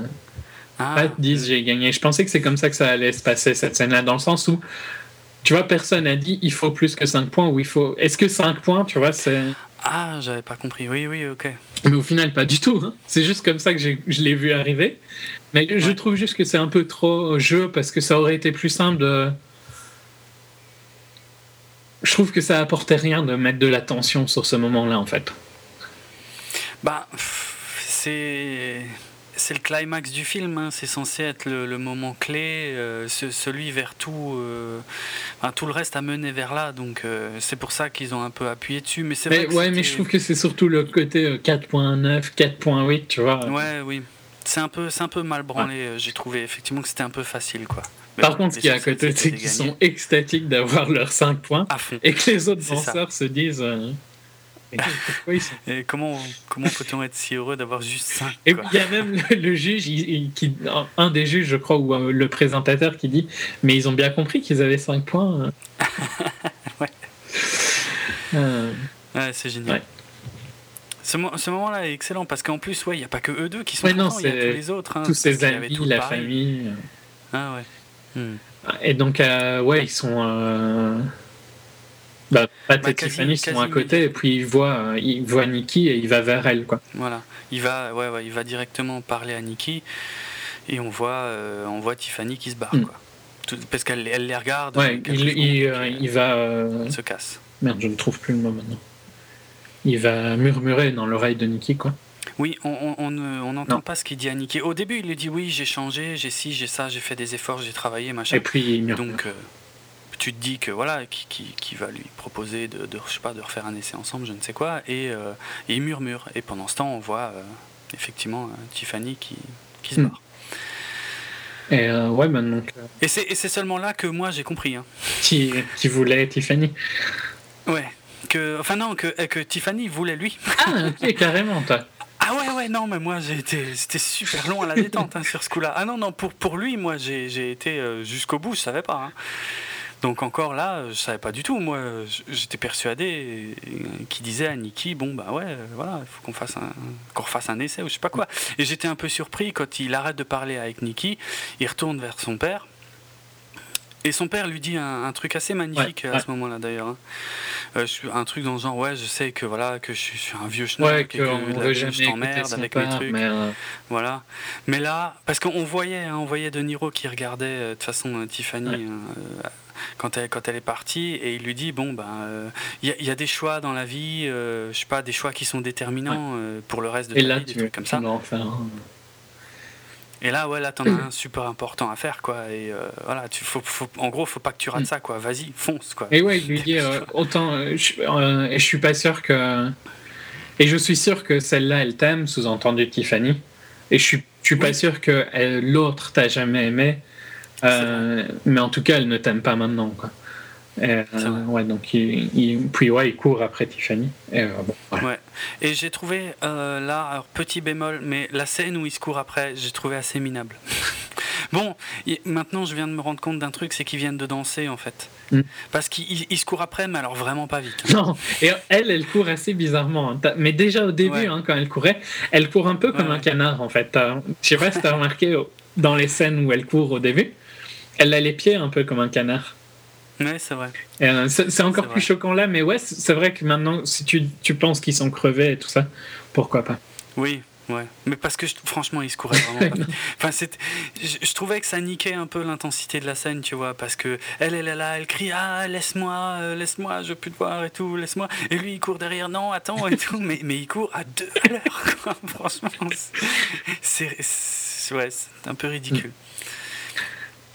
Ah, Pat dise j'ai gagné. Je pensais que c'est comme ça que ça allait se passer, cette scène-là, dans le sens où, tu vois, personne n'a dit il faut plus que 5 points ou il faut. Est-ce que 5 points, tu vois, c'est. ah, j'avais pas compris. Oui, oui, ok. Mais au final, pas du tout. hein. C'est juste comme ça que je l'ai vu arriver. Mais je trouve juste que c'est un peu trop jeu parce que ça aurait été plus simple de. Je trouve que ça apportait rien de mettre de la tension sur ce moment-là, en fait. Bah, c'est. C'est le climax du film, hein, c'est censé être le, le moment clé, euh, ce- celui vers tout. euh, enfin, tout le reste a mené vers là, donc euh, c'est pour ça qu'ils ont un peu appuyé dessus. Mais c'est Mais, vrai ouais, mais je trouve que c'est surtout le côté euh, 4.9, 4.8, tu vois. Ouais, oui. C'est un peu, c'est un peu mal branlé. J'ai trouvé effectivement que c'était un peu facile, quoi. Mais Par bon, contre, ce qu'il y a à côté, c'est qu'ils sont extatiques d'avoir leurs 5 points à fond. et que les autres danseurs se disent. euh, sont Et comment, comment peut-on être si heureux d'avoir juste 5 Et il y a même le, le juge, il- il- qui, un des juges, je crois, ou euh, le présentateur qui dit Mais ils ont bien compris qu'ils avaient 5 points. hein. Ouais. Euh, Ouais, c'est génial. Ouais. Ce, mo- ce moment-là est excellent parce qu'en plus, ouais, il n'y a pas que eux deux qui sont Ouais, non, il y a tous les autres. hein, tous ses amis, la pareil. famille. Ah ouais. Hmm. euh. Et donc, euh, ouais, ils sont. Euh... Bah, Pat Bah, et Tiffany sont à côté, et puis il voit, euh, il voit Nikki et il va vers elle, quoi. Voilà. Il va, ouais, ouais, il va directement parler à Nikki et on voit, euh, on voit Tiffany qui se barre, Hmm. quoi. Tout- parce qu'elle elle les regarde. Ouais, il, secondes, il, euh, il va. euh, se casse. Merde, je ne trouve plus le mot maintenant. Il va murmurer dans l'oreille de Nikki, quoi. Oui, on on- on on n'entend pas ce qu'il dit à Nikki. Au début, il lui dit oui, j'ai changé, j'ai ci, j'ai ça, j'ai fait des efforts, j'ai travaillé, machin. Et puis il murmure. Donc, euh, tu te dis que voilà, qui, qui, qui va lui proposer de, de, je sais pas, de refaire un essai ensemble, je ne sais quoi, et, euh, et il murmure. Et pendant ce temps, on voit euh, effectivement euh, Tiffany qui, qui se Hmm. barre. Et euh, ouais, ben donc. Et c'est et c'est seulement là que moi j'ai compris. hein. qui, qui voulait Tiffany. Ouais. Que, enfin non, que, que Tiffany voulait lui. Ah, ok, carrément, toi. Ah ouais, ouais, non, mais moi j'ai été, c'était super long à la détente hein, sur ce coup-là. Ah non, non, pour, pour lui, moi j'ai j'ai été jusqu'au bout, je savais pas. hein. Donc encore là, je savais pas du tout. Moi, j'étais persuadé euh, qu'il disait à Nikki, bon bah ouais, euh, voilà, il faut qu'on fasse un, qu'on un essai ou je sais pas quoi. Et j'étais un peu surpris quand il arrête de parler avec Nikki, il retourne vers son père Et son père lui dit un, un truc assez magnifique Ouais, à ouais. ce moment-là d'ailleurs. hein. Euh, un truc dans le genre ouais je sais que voilà que je suis, je suis un vieux schnock Ouais, que vie, veut je jamais t'emmerde avec mes trucs. mais euh, Voilà. Mais là, parce qu'on voyait, hein, on voyait De Niro qui regardait euh, de toute façon euh, Tiffany hein, euh, quand, elle, quand elle est partie et il lui dit bon ben euh, il y, a- il y a des choix dans la vie, euh, je sais pas, des choix qui sont déterminants euh, pour le reste de et ta là, vie, des tu, trucs comme ça. faire un. Et là ouais là t'en as un super important à faire quoi et euh, voilà tu faut, faut- en gros faut pas que tu rates Mm. ça quoi, vas-y fonce quoi. Et ouais, il lui dit euh, autant. euh, je, euh, et je suis pas sûr que. Et je suis sûr que celle-là, elle t'aime, sous-entendu Tiffany. Et je suis, je suis pas sûr que l'autre t'a jamais aimé. Euh, mais en tout cas, elle ne t'aime pas maintenant. Quoi. Euh, ouais, donc il, il- puis ouais, il court après Tiffany. Et, euh, bon, voilà. Ouais. Et j'ai trouvé là, alors, petit bémol, mais la scène où il se court après, j'ai trouvé assez minable. bon, maintenant je viens de me rendre compte d'un truc, c'est qu'ils viennent de danser en fait. Mm. Parce qu'ils ils- ils se courent après, mais alors vraiment pas vite. Non, et elle, elle court assez bizarrement. hein. Mais déjà au début, Ouais. hein, quand elle courait, elle court un peu comme un canard en fait. Je sais pas si t'as remarqué dans les scènes où elle court au début, elle a les pieds un peu comme un canard. Ouais, c'est vrai. Euh, C'est encore plus vrai. choquant là, mais ouais, c'est vrai que maintenant, si tu, tu penses qu'ils sont crevés et tout ça, pourquoi pas? Oui, ouais. Mais parce que je- franchement, ils se couraient vraiment pas. Enfin, je, je trouvais que ça niquait un peu l'intensité de la scène, tu vois, parce que elle, elle est là, elle crie Ah, laisse-moi, euh, laisse-moi, je veux plus te voir et tout, laisse-moi. Et lui, il court derrière, non, attends et tout, mais, mais il court à deux à l'heure. Franchement, c'est ouais, c'est un peu ridicule.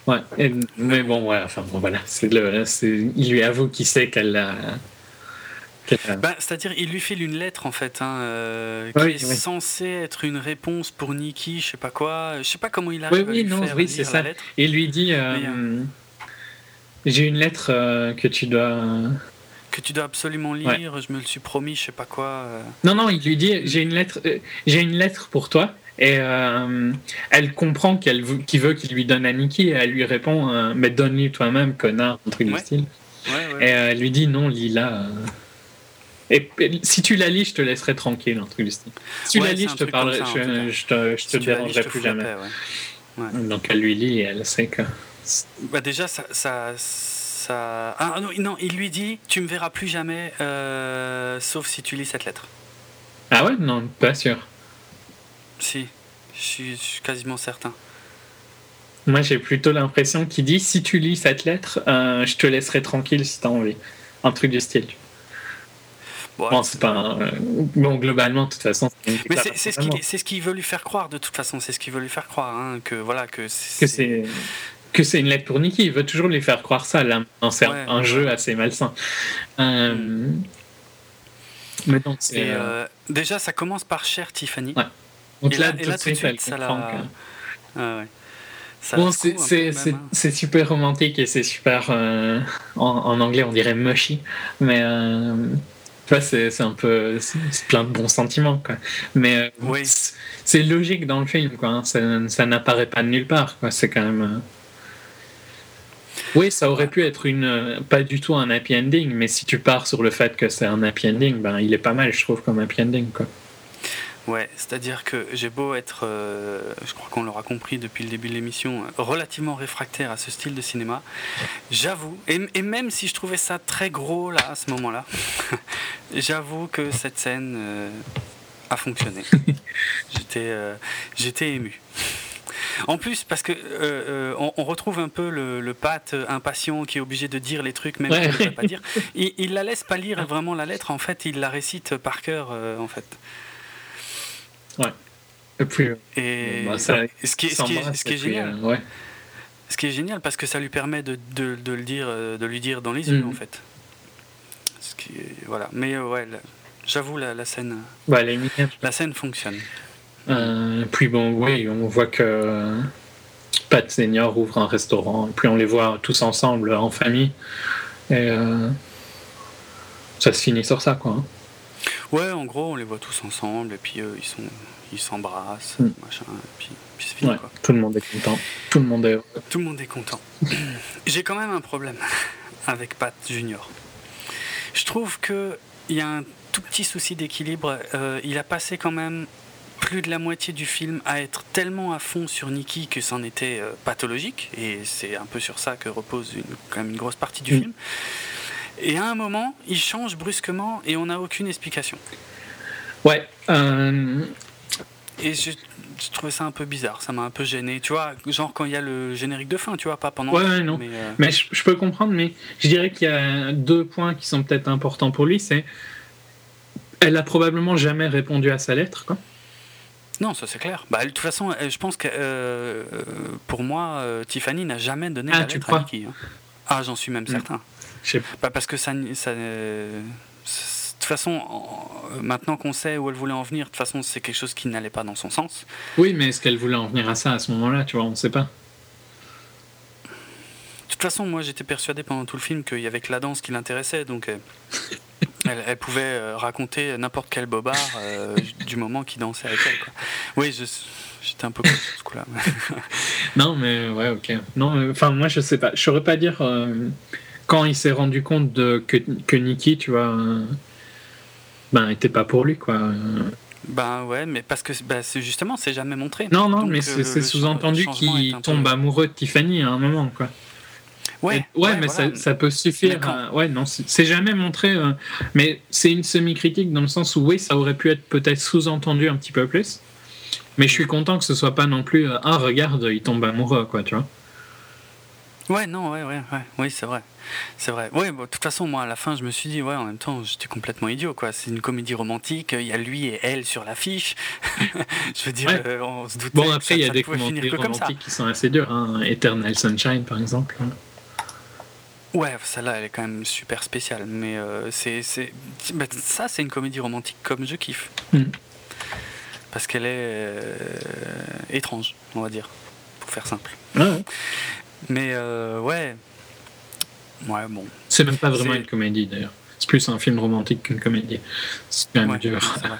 Ouais, et- mais bon, ouais, enfin bon, voilà, c'est le, c'est- il lui avoue qu'il sait qu'elle a. qu'elle a- Ben, C'est-à-dire, il lui file une lettre en fait, hein, euh, qui Oui, est oui. censée être une réponse pour Nikki, je sais pas quoi. Je sais pas comment il arrive Oui, oui, à lui non, faire oui, lire c'est la ça. lettre. Il lui dit euh, Mais, J'ai une lettre euh, que tu dois. Que tu dois absolument lire, je me le suis promis, je sais pas quoi. euh. Non, non, il lui dit j'ai une lettre, euh, j'ai une lettre pour toi. Et euh, elle comprend qu'elle veut, qu'il veut qu'il lui donne à Nikki et elle lui répond euh, mais donne-lui toi-même, connard, un truc Ouais. du style. Ouais, ouais. Et euh, elle lui dit non, lis-la. Et, et si tu la lis, je te laisserai tranquille, un truc du style. Si tu la lis, je te parlerai, ça, je, te, je Si dérangerai plus jamais. paix. Donc elle lui lit et elle sait que. Bah déjà, ça, ça, ça- Ah non, non, il lui dit, tu me verras plus jamais, euh, sauf si tu lis cette lettre. Ah ouais, non, pas sûr. Si, je suis, quasiment certain. Moi, j'ai plutôt l'impression qu'il dit si tu lis cette lettre, euh, je te laisserai tranquille si t'as envie. Un truc du style. Bon, Bon, c'est pas. un- euh, Bon, globalement, de toute façon. Mais c'est ce qu'il ce veut lui faire croire, de toute façon, c'est ce qu'il veut lui faire croire, hein, que voilà, que c'est... que c'est une lettre pour Nikki. Il veut toujours lui faire croire ça. Là, c'est un- Ouais, un ouais. jeu assez malsain. Euh, Mais donc. Et déjà, ça commence par cher Tiffany. Ouais. Donc et là, là- et tout là, de tout de suite, elle ça comprend la- que- Ah ouais. Bon, c'est hein. c'est super romantique et c'est super. euh, en, en anglais, on dirait mushy. Mais. Euh, tu vois, c'est un peu. C'est plein de bons sentiments, quoi. Mais. euh, Oui. c'est- logique dans le film, quoi. hein. Ça, ça n'apparaît pas de nulle part, quoi. C'est quand même. euh, Oui, ça aurait pu être une. Pas du tout un happy ending, mais si tu pars sur le fait que c'est un happy ending, ben il est pas mal, je trouve, comme happy ending, quoi. Ouais, c'est-à-dire que j'ai beau être, euh, je crois qu'on l'aura compris depuis le début de l'émission, relativement réfractaire à ce style de cinéma, j'avoue, et, et même si je trouvais ça très gros là à ce moment-là, j'avoue que cette scène euh, a fonctionné. J'étais, euh, j'étais ému. En plus, parce que euh, euh, on, on retrouve un peu le, le Pat impatient qui est obligé de dire les trucs même Ouais. qu'il ne devrait pas dire. Il, il la laisse pas lire vraiment la lettre. En fait, il la récite par cœur. euh, en fait. Et puis, Et bah, ça- ce qui est, ce qui est- s'embrasse, ce qui est et puis, génial, euh, ouais. ce qui est génial parce que ça lui permet de, de, de le dire, euh, de lui dire dans les yeux Mhm. en fait. Ce qui est- voilà. Mais euh, ouais, la- j'avoue la, la scène, Bah, elle est mignonne. la scène fonctionne. Euh, puis bon, oui, on voit que euh, Pat Senior ouvre un restaurant, et puis on les voit tous ensemble en famille, et euh, ça se finit sur ça, quoi. Ouais, en gros, on les voit tous ensemble et puis eux, ils sont, ils s'embrassent, Mhm. machin, et puis, puis c'est fini Ouais, quoi. tout le monde est content, tout le monde est. Tout le monde est content. J'ai quand même un problème avec Pat Junior. Je trouve que il y a un tout petit souci d'équilibre. Euh, il a passé quand même plus de la moitié du film à être tellement à fond sur Nikki que c'en était euh, pathologique, et c'est un peu sur ça que repose une, quand même une grosse partie du Mm. film. Et à un moment, il change brusquement et on n'a aucune explication. Ouais. euh, Et je, je trouvais ça un peu bizarre, ça m'a un peu gêné. Tu vois, genre quand il y a le générique de fin, tu vois, pas pendant. Ouais, ouais, non. Mais, euh, Mais je, je peux comprendre, mais je dirais qu'il y a deux points qui sont peut-être importants pour lui. C'est elle a probablement jamais répondu à sa lettre, quoi. Non, ça c'est clair. Bah, de toute façon, euh, je pense que euh, pour moi, Tiffany n'a jamais donné Ah, la tu lettre crois à Nikki. hein. Ah, j'en suis même Mm. certain. Sais Bah, parce que ça, ça, euh, de toute façon, en- maintenant qu'on sait où elle voulait en venir, de toute façon, c'est quelque chose qui n'allait pas dans son sens. Oui, mais est-ce qu'elle voulait en venir à ça à ce moment-là Tu vois, on ne sait pas. De toute façon, moi, j'étais persuadé pendant tout le film qu'il y avait que la danse qui l'intéressait, donc euh, elle, elle pouvait euh, raconter n'importe quel bobard euh, du moment qu'il dansait avec elle. Quoi. Oui, j'étais un peu con sur ce coup-là. Non, mais ouais, ok. Non, enfin, moi, je sais pas. Je saurais pas dire euh, quand il s'est rendu compte de, que, que Nikki, tu vois, euh, ben, était pas pour lui, quoi. Ben ouais, mais parce que c'est justement, c'est jamais montré. Non, non, Donc, mais euh, c'est sous-entendu qu'il peu- tombe amoureux de Tiffany à un moment, quoi. Ouais, Et- ouais, mais voilà. ça, ça peut suffire. Quand- Ouais, non, c'est c'est jamais montré. euh, Mais c'est une semi-critique dans le sens où, oui, ça aurait pu être peut-être sous-entendu un petit peu plus. Mais je suis content que ce soit pas non plus euh, ah regarde il tombe amoureux quoi tu vois Ouais, non, ouais, ouais, ouais, oui, c'est vrai. C'est vrai. Ouais, bon, de toute façon, moi, à la fin, je me suis dit, ouais, en même temps, j'étais complètement idiot, quoi. C'est une comédie romantique, il y a lui et elle sur l'affiche. je veux dire, Ouais. euh, on se doutait bon après il y a des comédies romantiques qui sont assez dures hein. Eternal Sunshine par exemple hein. Ouais, celle-là, elle est quand même super spéciale. Mais euh, c'est, c'est... bah, ça, c'est une comédie romantique comme je kiffe. Mm. Parce qu'elle est euh, étrange, on va dire, pour faire simple. Ouais. Mais euh, ouais. Ouais, bon. c'est même pas vraiment une comédie d'ailleurs. C'est plus un film romantique qu'une comédie. C'est quand même Ouais, dur. vrai.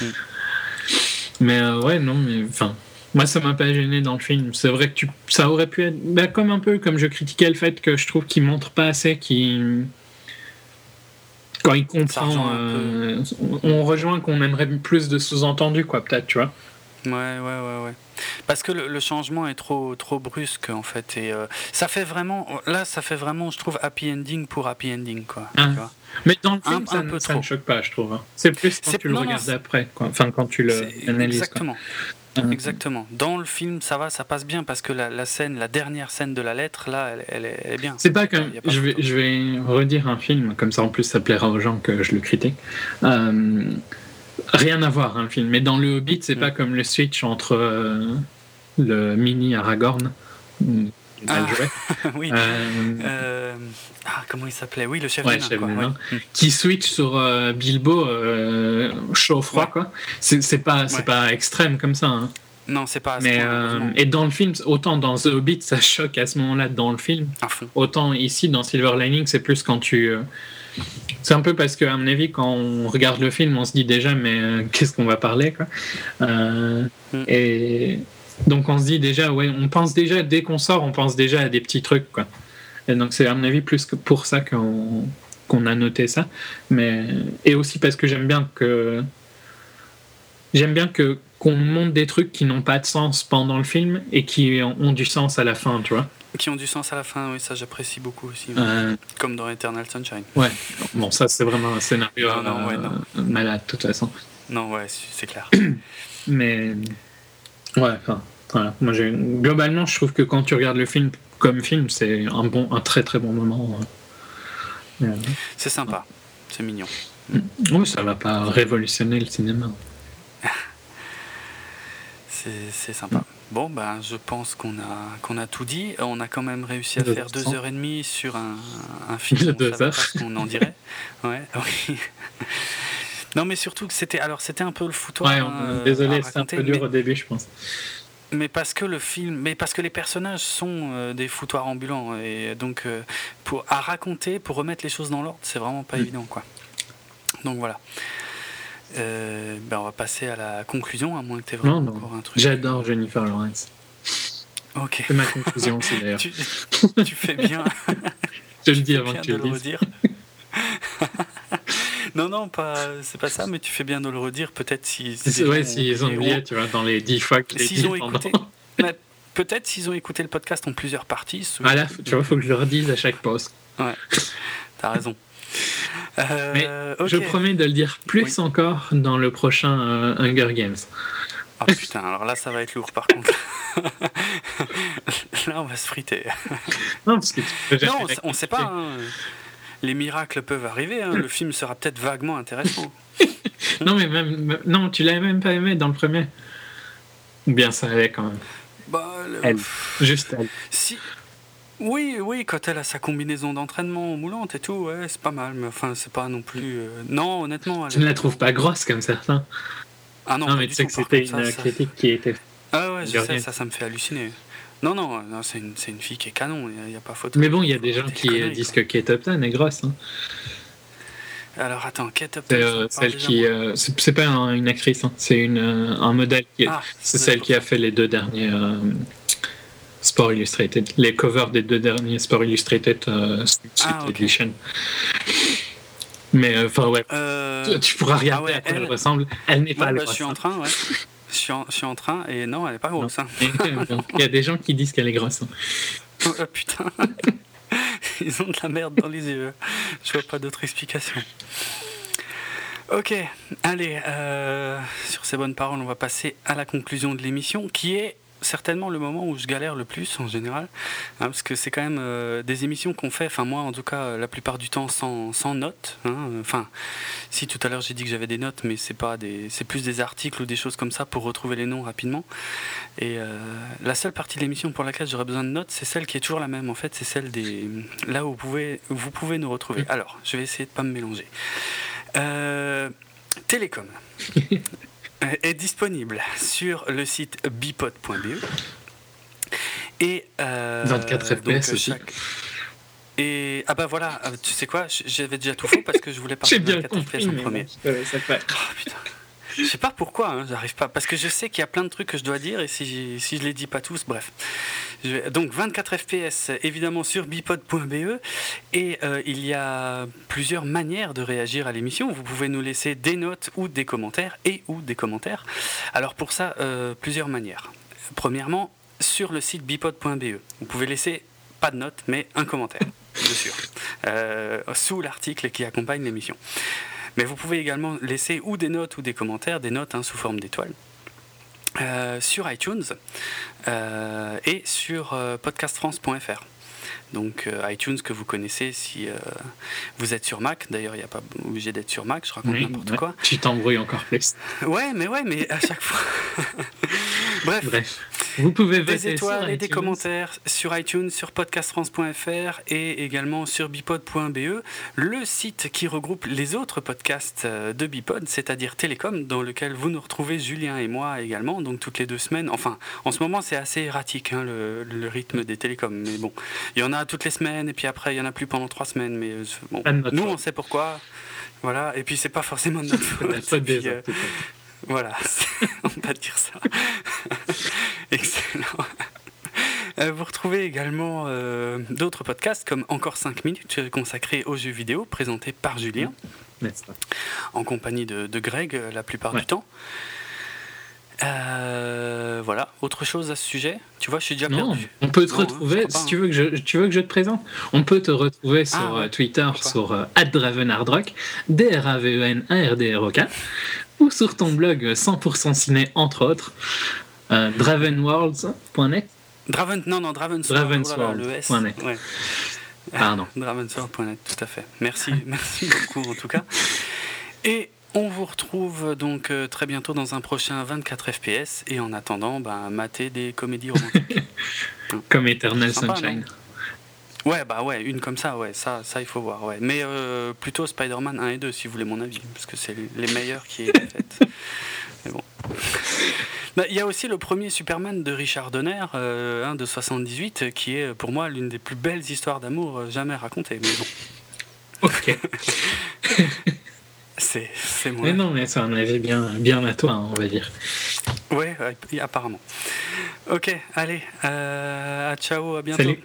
mais euh, ouais non mais enfin moi ça m'a pas gêné dans le film. C'est vrai que tu ça aurait pu être bah, comme un peu comme je critiquais le fait que je trouve qu'il montre pas assez qu'il quand il comprend euh, on- on rejoint qu'on aimerait plus de sous-entendus quoi peut-être tu vois Ouais, ouais, ouais, ouais. Parce que le, le changement est trop, trop brusque en fait, et euh, ça fait vraiment, là, ça fait vraiment, je trouve, happy ending pour happy ending, quoi. Ah. tu vois. Mais dans le film, Un- ça, un ne- peu ça ne choque pas, je trouve. hein. C'est plus quand tu le non, regardes après, quoi. enfin quand tu le analyses. Exactement. Euh, Exactement. Dans le film, ça va, ça passe bien parce que la, la scène, la dernière scène de la lettre, là, elle, elle est, elle est bien. C'est pas que je vais, je vais redire un film, comme ça en plus ça plaira aux gens que je le critique. Euh, rien à voir, un film. Mais dans le Hobbit, c'est Mm. pas comme le switch entre euh, le mini Aragorn. mm, Ah. oui. euh, Euh, ah, comment il s'appelait? Oui, le chef Ouais, quoi, ouais. Mm. qui switch sur euh, Bilbo chaud-froid, Ouais. quoi. C'est pas, pas extrême comme ça. hein. Non, c'est pas Mais, et dans le film, autant dans The Hobbit, ça choque à ce moment-là dans le film, autant ici dans Silver Lining, c'est plus quand tu. C'est un peu parce que, à mon avis, quand on regarde le film, on se dit déjà, mais euh, qu'est-ce qu'on va parler, quoi. Euh, Mm. Et donc, on se dit déjà, ouais, on pense déjà, dès qu'on sort, on pense déjà à des petits trucs, quoi. Et donc, c'est à mon avis plus que pour ça qu'on qu'on a noté ça. Mais, et aussi parce que j'aime bien que. J'aime bien que qu'on montre des trucs qui n'ont pas de sens pendant le film et qui ont du sens à la fin, tu vois. Qui ont du sens à la fin, oui, ça j'apprécie beaucoup aussi. Euh, Comme dans Eternal Sunshine. Ouais, bon, ça c'est vraiment un scénario Non, non, ouais, euh, non. malade de toute façon. Non, ouais, c'est clair. Mais ouais, enfin, voilà. Moi, globalement, je trouve que quand tu regardes le film comme film, c'est un bon, un très très bon moment. Euh, C'est sympa. C'est mignon. Oui, ça va pas révolutionner le cinéma. C'est sympa. Bon, ben, je pense qu'on a, qu'on a tout dit. On a quand même réussi à Deux faire heures deux cent. heures et demie sur un, un film. De on deux pas heures. qu'on en dirait. Ouais, oui. Non, mais surtout que c'était, alors c'était un peu le foutoir. Ouais, hein, on- euh, désolé, c'est un peu dur mais- au début, je pense. Mais parce que le film, mais parce que les personnages sont euh, des foutoirs ambulants et donc euh, pour à raconter, pour remettre les choses dans l'ordre, c'est vraiment pas Mm. évident quoi. Donc voilà. Euh, ben on va passer à la conclusion, à moins que tu aies vraiment Non, non. encore un truc. J'adore Jennifer Lawrence. Ok. C'est ma conclusion aussi d'ailleurs. tu, tu fais bien. Je le dis avant que tu le dises. non, non, pas, c'est pas ça, mais tu fais bien de le redire. Peut-être si. si ouais, s'ils ont oublié, tu vois, dans les dix fois que j'ai dit ont écouté. Peut-être s'ils ont écouté le podcast en plusieurs parties. Ah là, tu vois, faut que je le redise à chaque pause. T'as raison. Euh. Je promets de le dire plus encore dans le prochain euh, Hunger Games. Ah putain, alors là ça va être lourd par contre. là on va se friter. Non, parce que tu peux jamais Non, on, on sait pas. hein. Les miracles peuvent arriver. hein. Le film sera peut-être vaguement intéressant. Non, mais même, non, tu l'avais même pas aimé dans le premier. Ou bien ça allait quand même. Bah, le- Elle. Juste elle. Si. Oui, oui, quand elle a sa combinaison d'entraînement moulante et tout, ouais, c'est pas mal. Mais enfin, c'est pas non plus. euh, Non, honnêtement. elle Tu ne la trouves pas grosse comme certains. Ah non, Non, mais tu sais que c'était une ça, ça- critique qui était. Ah ouais, je sais, ça, ça me fait halluciner. Non, non, non c'est une, c'est une fille qui est canon, il n'y a, pas photo. Mais bon, il y a des gens qui euh, disent quoi. que Kate Upton est grosse. hein. Alors attends, Kate Upton, euh, celle qui. euh, c'est pas un- une actrice, hein. c'est euh, un modèle qui. Ah, C'est celle qui a fait les deux derniers Sport Illustrated, les covers des deux derniers Sport Illustrated euh, Ah. Edition. Mais euh, enfin ouais. Euh, tu pourras regarder ah ouais, à quoi elle, elle- ressemble. Elle n'est pas ouais, bah, grosse, je suis en train, ouais. Je suis, en, je suis en train, et non, elle est pas grosse. Hein. Euh, Il y a des gens qui disent qu'elle est grosse. hein. Oh, putain. Ils ont de la merde dans les yeux. Je vois pas d'autre explication. Ok, allez, euh, sur ces bonnes paroles, on va passer à la conclusion de l'émission, qui est certainement le moment où je galère le plus en général, hein, parce que c'est quand même euh, des émissions qu'on fait, enfin moi en tout cas euh, la plupart du temps sans, sans notes. hein, euh, Enfin, si tout à l'heure j'ai dit que j'avais des notes, mais c'est pas des, c'est plus des articles ou des choses comme ça pour retrouver les noms rapidement. Et euh, la seule partie de l'émission pour laquelle j'aurais besoin de notes, c'est celle qui est toujours la même. En fait, c'est celle des là où vous pouvez, où vous pouvez nous retrouver. Alors, je vais essayer de pas me mélanger. Euh, Télécom est disponible sur le site bipod.be et euh, 24 donc, FPS euh, aussi. chaque- Et ah bah voilà, euh, tu sais quoi, j'avais déjà tout faux parce que je voulais parler de bien 24 compris, FPS en premier. bon, euh, ça fait- Oh, putain. Je sais pas pourquoi, hein, j'arrive pas. Parce que je sais qu'il y a plein de trucs que je dois dire et si, si je les dis pas tous, bref. Donc 24 FPS évidemment sur bipod.be et euh, il y a plusieurs manières de réagir à l'émission. Vous pouvez nous laisser des notes ou des commentaires et ou des commentaires. Alors pour ça, euh, plusieurs manières. Premièrement, sur le site bipod.be, vous pouvez laisser pas de notes mais un commentaire, bien sûr, euh, sous l'article qui accompagne l'émission. Mais vous pouvez également laisser ou des notes ou des commentaires, des notes hein, sous forme d'étoiles. euh, sur iTunes euh, et sur euh, podcastfrance.fr. Donc euh, iTunes que vous connaissez si euh, vous êtes sur Mac. D'ailleurs, il n'y a pas obligé d'être sur Mac, je raconte Oui, n'importe ouais. quoi. Tu t'embrouilles encore plus. Ouais, mais ouais, mais à chaque fois. Bref, Bref, vous pouvez des étoiles et des commentaires sur iTunes, sur podcastfrance.fr et également sur bipod.be, le site qui regroupe les autres podcasts euh, de Bipod, c'est-à-dire Télécom, dans lequel vous nous retrouvez Julien et moi également, donc toutes les deux semaines. Enfin, en ce moment c'est assez erratique hein, le, le rythme des télécoms, mais bon, il y en a toutes les semaines et puis après il y en a plus pendant trois semaines, mais euh, bon, nous faute. on sait pourquoi. Voilà, et puis c'est pas forcément de notre faute. Puis, euh, voilà, on va dire ça. Excellent. Euh, Vous retrouvez également euh, d'autres podcasts comme Encore 5 minutes consacrés aux jeux vidéo, présentés par Julien, pas? En compagnie de, de Greg la plupart Ouais. du temps. Euh, voilà, autre chose à ce sujet? Tu vois, je suis déjà Non, perdu. on peut te hein, retrouver, si tu veux, que je, tu veux que je te présente, on peut te retrouver sur Ah, ouais. euh, Twitter, sur euh, @dravenhardrock, d r a v e n a r d r o k ou sur ton blog euh, 100% ciné, entre autres, euh, dravenworlds.net. Draven, non, non. Dravensword, oh. Ouais. Pardon. Dravensword.net, tout à fait. Merci, merci beaucoup en tout cas. Et on vous retrouve donc euh, très bientôt dans un prochain 24 FPS. Et en attendant, ben, mater des comédies romantiques. Comme Eternal Sympa, Sunshine. ouais, bah ouais, une comme ça, ouais, ça, ça il faut voir. Ouais. Mais euh, plutôt Spider-Man 1 et 2, si vous voulez mon avis, parce que c'est les meilleurs qui est fait. Mais bon. Bah, Il y a aussi le premier Superman de Richard Donner, euh, hein, de 78, euh, qui est pour moi l'une des plus belles histoires d'amour euh, jamais racontées. Mais bon, Ok. c'est c'est mon Mais non, mais c'est un avis bien, bien à toi, hein, on va dire. Ouais, ouais, apparemment. Ok, allez, euh, à ciao, à bientôt. Salut.